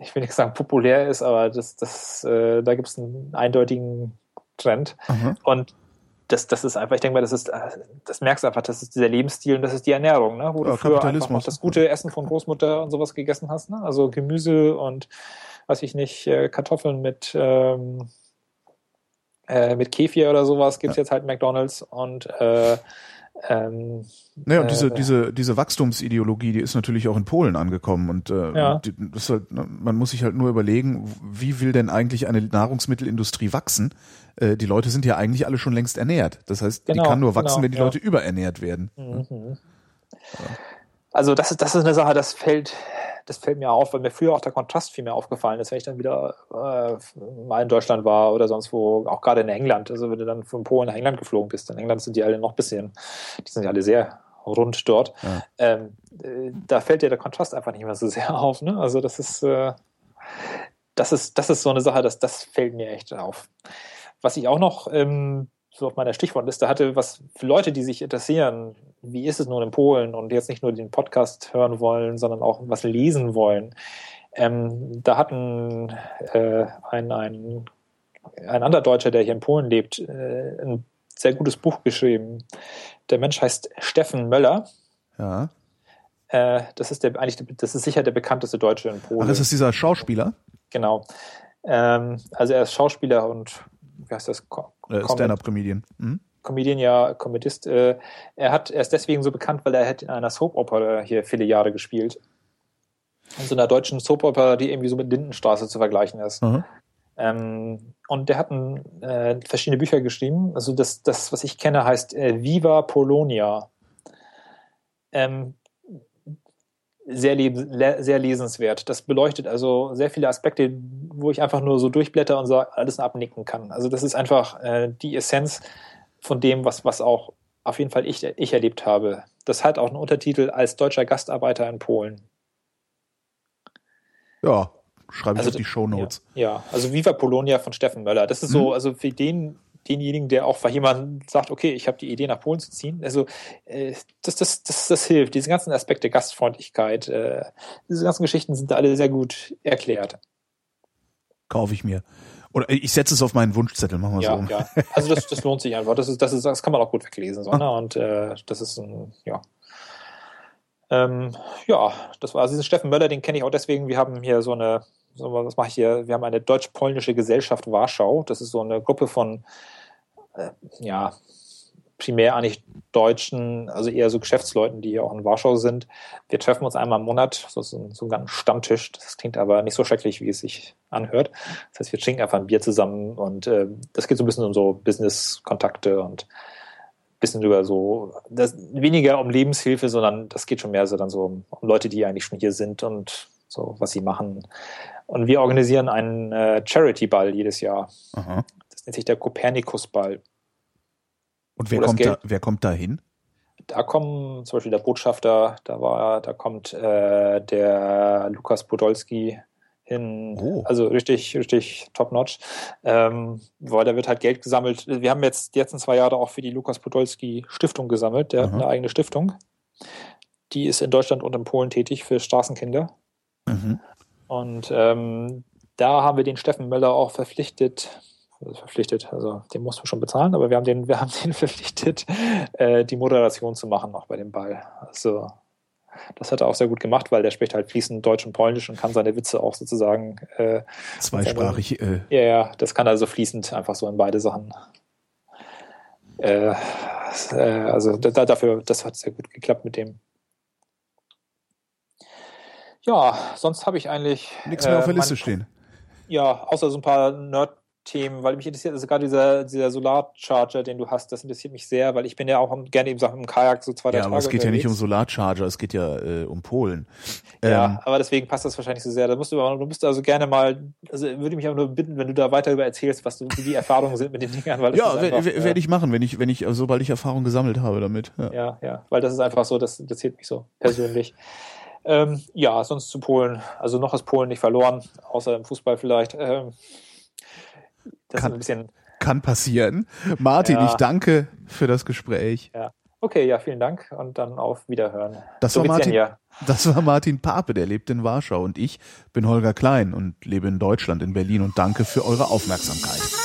ich will nicht sagen populär ist, aber das, das, äh, da gibt es einen eindeutigen Trend. Mhm. Und das, das ist einfach, ich denke mal, das ist, äh, das merkst du einfach, das ist dieser Lebensstil und das ist die Ernährung, ne? wo du ja, früher einfach noch das gute Essen von Großmutter und sowas gegessen hast, ne? also Gemüse und, weiß ich nicht, äh, Kartoffeln mit, ähm, äh, mit Kefir oder sowas gibt's ja. jetzt halt McDonalds und äh, ähm, naja, und diese, äh, diese, diese Wachstumsideologie, die ist natürlich auch in Polen angekommen. Und äh, ja. die, halt, man muss sich halt nur überlegen, wie will denn eigentlich eine Nahrungsmittelindustrie wachsen? Äh, die Leute sind ja eigentlich alle schon längst ernährt. Das heißt, genau, die kann nur wachsen, genau, wenn die ja. Leute überernährt werden. Mhm. Ja. Also das das ist eine Sache, das fällt, das fällt mir auf, weil mir früher auch der Kontrast viel mehr aufgefallen ist, wenn ich dann wieder äh, mal in Deutschland war oder sonst wo, auch gerade in England. Also wenn du dann von Polen nach England geflogen bist, in England sind die alle noch ein bisschen, die sind ja alle sehr rund dort. Ja. Ähm, äh, da fällt dir der Kontrast einfach nicht mehr so sehr auf. Ne? Also das ist, äh, das ist, das ist so eine Sache, das, das fällt mir echt auf. Was ich auch noch ähm, so auf meiner Stichwortliste hatte, was für Leute, die sich interessieren, wie ist es nun in Polen und jetzt nicht nur den Podcast hören wollen, sondern auch was lesen wollen. Ähm, da hat ein, äh, ein, ein, ein anderer Deutscher, der hier in Polen lebt, äh, ein sehr gutes Buch geschrieben. Der Mensch heißt Steffen Möller. Ja. Äh, das ist der eigentlich, das ist sicher der bekannteste Deutsche in Polen. Ach, das ist dieser Schauspieler? Genau. Ähm, also er ist Schauspieler und wie heißt das? Äh, Stand-up-Comedian. Mhm. Comedian, ja, Comedist. Äh, er, hat, er ist deswegen so bekannt, weil er hat in einer Soap-Opera hier viele Jahre gespielt. In so einer deutschen Soap-Opera, die irgendwie so mit Lindenstraße zu vergleichen ist. Mhm. Ähm, und der hat ein, äh, verschiedene Bücher geschrieben. Also das, das was ich kenne, heißt äh, Viva Polonia. Ähm, sehr, sehr lesenswert. Das beleuchtet also sehr viele Aspekte, wo ich einfach nur so durchblätter und so alles abnicken kann. Also das ist einfach äh, die Essenz von dem, was, was auch auf jeden Fall ich, ich erlebt habe. Das hat auch einen Untertitel als deutscher Gastarbeiter in Polen. Ja, schreibe ich also, auf die Show Notes. Ja, ja, also Viva Polonia von Steffen Möller. Das ist so, mhm. also für den denjenigen, der auch bei jemandem sagt, okay, ich habe die Idee, nach Polen zu ziehen. Also äh, das, das, das, das hilft. Diese ganzen Aspekte, Gastfreundlichkeit, äh, diese ganzen Geschichten sind da alle sehr gut erklärt. Kaufe ich mir. Oder ich setze es auf meinen Wunschzettel, machen wir ja, so. Ja, also das, das lohnt sich einfach. Das, ist, das, ist, das kann man auch gut weglesen. So, ne? Und äh, das ist ein, ja. Ähm, ja, das war also diesen Steffen Möller, den kenne ich auch deswegen. Wir haben hier so eine so, was mache ich hier? Wir haben eine deutsch-polnische Gesellschaft Warschau. Das ist so eine Gruppe von, äh, ja, primär eigentlich Deutschen, also eher so Geschäftsleuten, die hier auch in Warschau sind. Wir treffen uns einmal im Monat, so, so, so ein Stammtisch. Das klingt aber nicht so schrecklich, wie es sich anhört. Das heißt, wir trinken einfach ein Bier zusammen und äh, das geht so ein bisschen um so Business-Kontakte und ein bisschen über so, das, weniger um Lebenshilfe, sondern das geht schon mehr so dann so um, um Leute, die eigentlich schon hier sind und so, was sie machen. Und wir organisieren einen äh, Charity-Ball jedes Jahr. Aha. Nennt sich der Kopernikus-Ball. Und wer kommt, da, wer kommt da hin? Da kommen zum Beispiel der Botschafter, da war, da kommt äh, der Lukas Podolski hin. Oh. Also richtig, richtig top-notch. Ähm, weil da wird halt Geld gesammelt. Wir haben jetzt die letzten zwei Jahre auch für die Lukas Podolski Stiftung gesammelt. Der Aha. hat eine eigene Stiftung. Die ist in Deutschland und in Polen tätig für Straßenkinder. Mhm. Und ähm, da haben wir den Steffen Möller auch verpflichtet, verpflichtet, also den mussten wir schon bezahlen, aber wir haben den, wir haben den verpflichtet, äh, die Moderation zu machen auch bei dem Ball. Also das hat er auch sehr gut gemacht, weil der spricht halt fließend Deutsch und Polnisch und kann seine Witze auch sozusagen äh, zweisprachig. Äh. Ja, ja, das kann also fließend einfach so in beide Sachen. Äh, äh, also da, dafür, das hat sehr gut geklappt mit dem. Ja, sonst habe ich eigentlich. Nichts mehr äh, auf der Liste stehen. Ja, außer so ein paar Nerd- Themen, weil mich interessiert, also gerade dieser, dieser Solarcharger, den du hast, das interessiert mich sehr, weil ich bin ja auch gerne eben Sachen im Kajak so zwei, drei ja, aber es geht unterwegs. ja nicht um Solarcharger, es geht ja äh, um Polen. Ja, ähm, aber deswegen passt das wahrscheinlich so sehr. Da musst du, du musst also gerne mal, also würde mich auch nur bitten, wenn du da weiter über erzählst, was du, wie die Erfahrungen sind mit den Dingern. Weil ja, werde ich machen, wenn ich, wenn ich, sobald ich Erfahrung gesammelt habe damit. Ja, ja, ja weil das ist einfach so, das interessiert mich so persönlich. Ähm, ja, sonst zu Polen. Also noch ist Polen nicht verloren, außer im Fußball vielleicht. Ähm, das kann, ist ein bisschen. Kann passieren. Martin, ja. ich danke für das Gespräch. Ja. Okay, ja, vielen Dank und dann auf Wiederhören. Das war, Martin, das war Martin Pape, der lebt in Warschau und ich bin Holger Klein und lebe in Deutschland, in Berlin und danke für eure Aufmerksamkeit.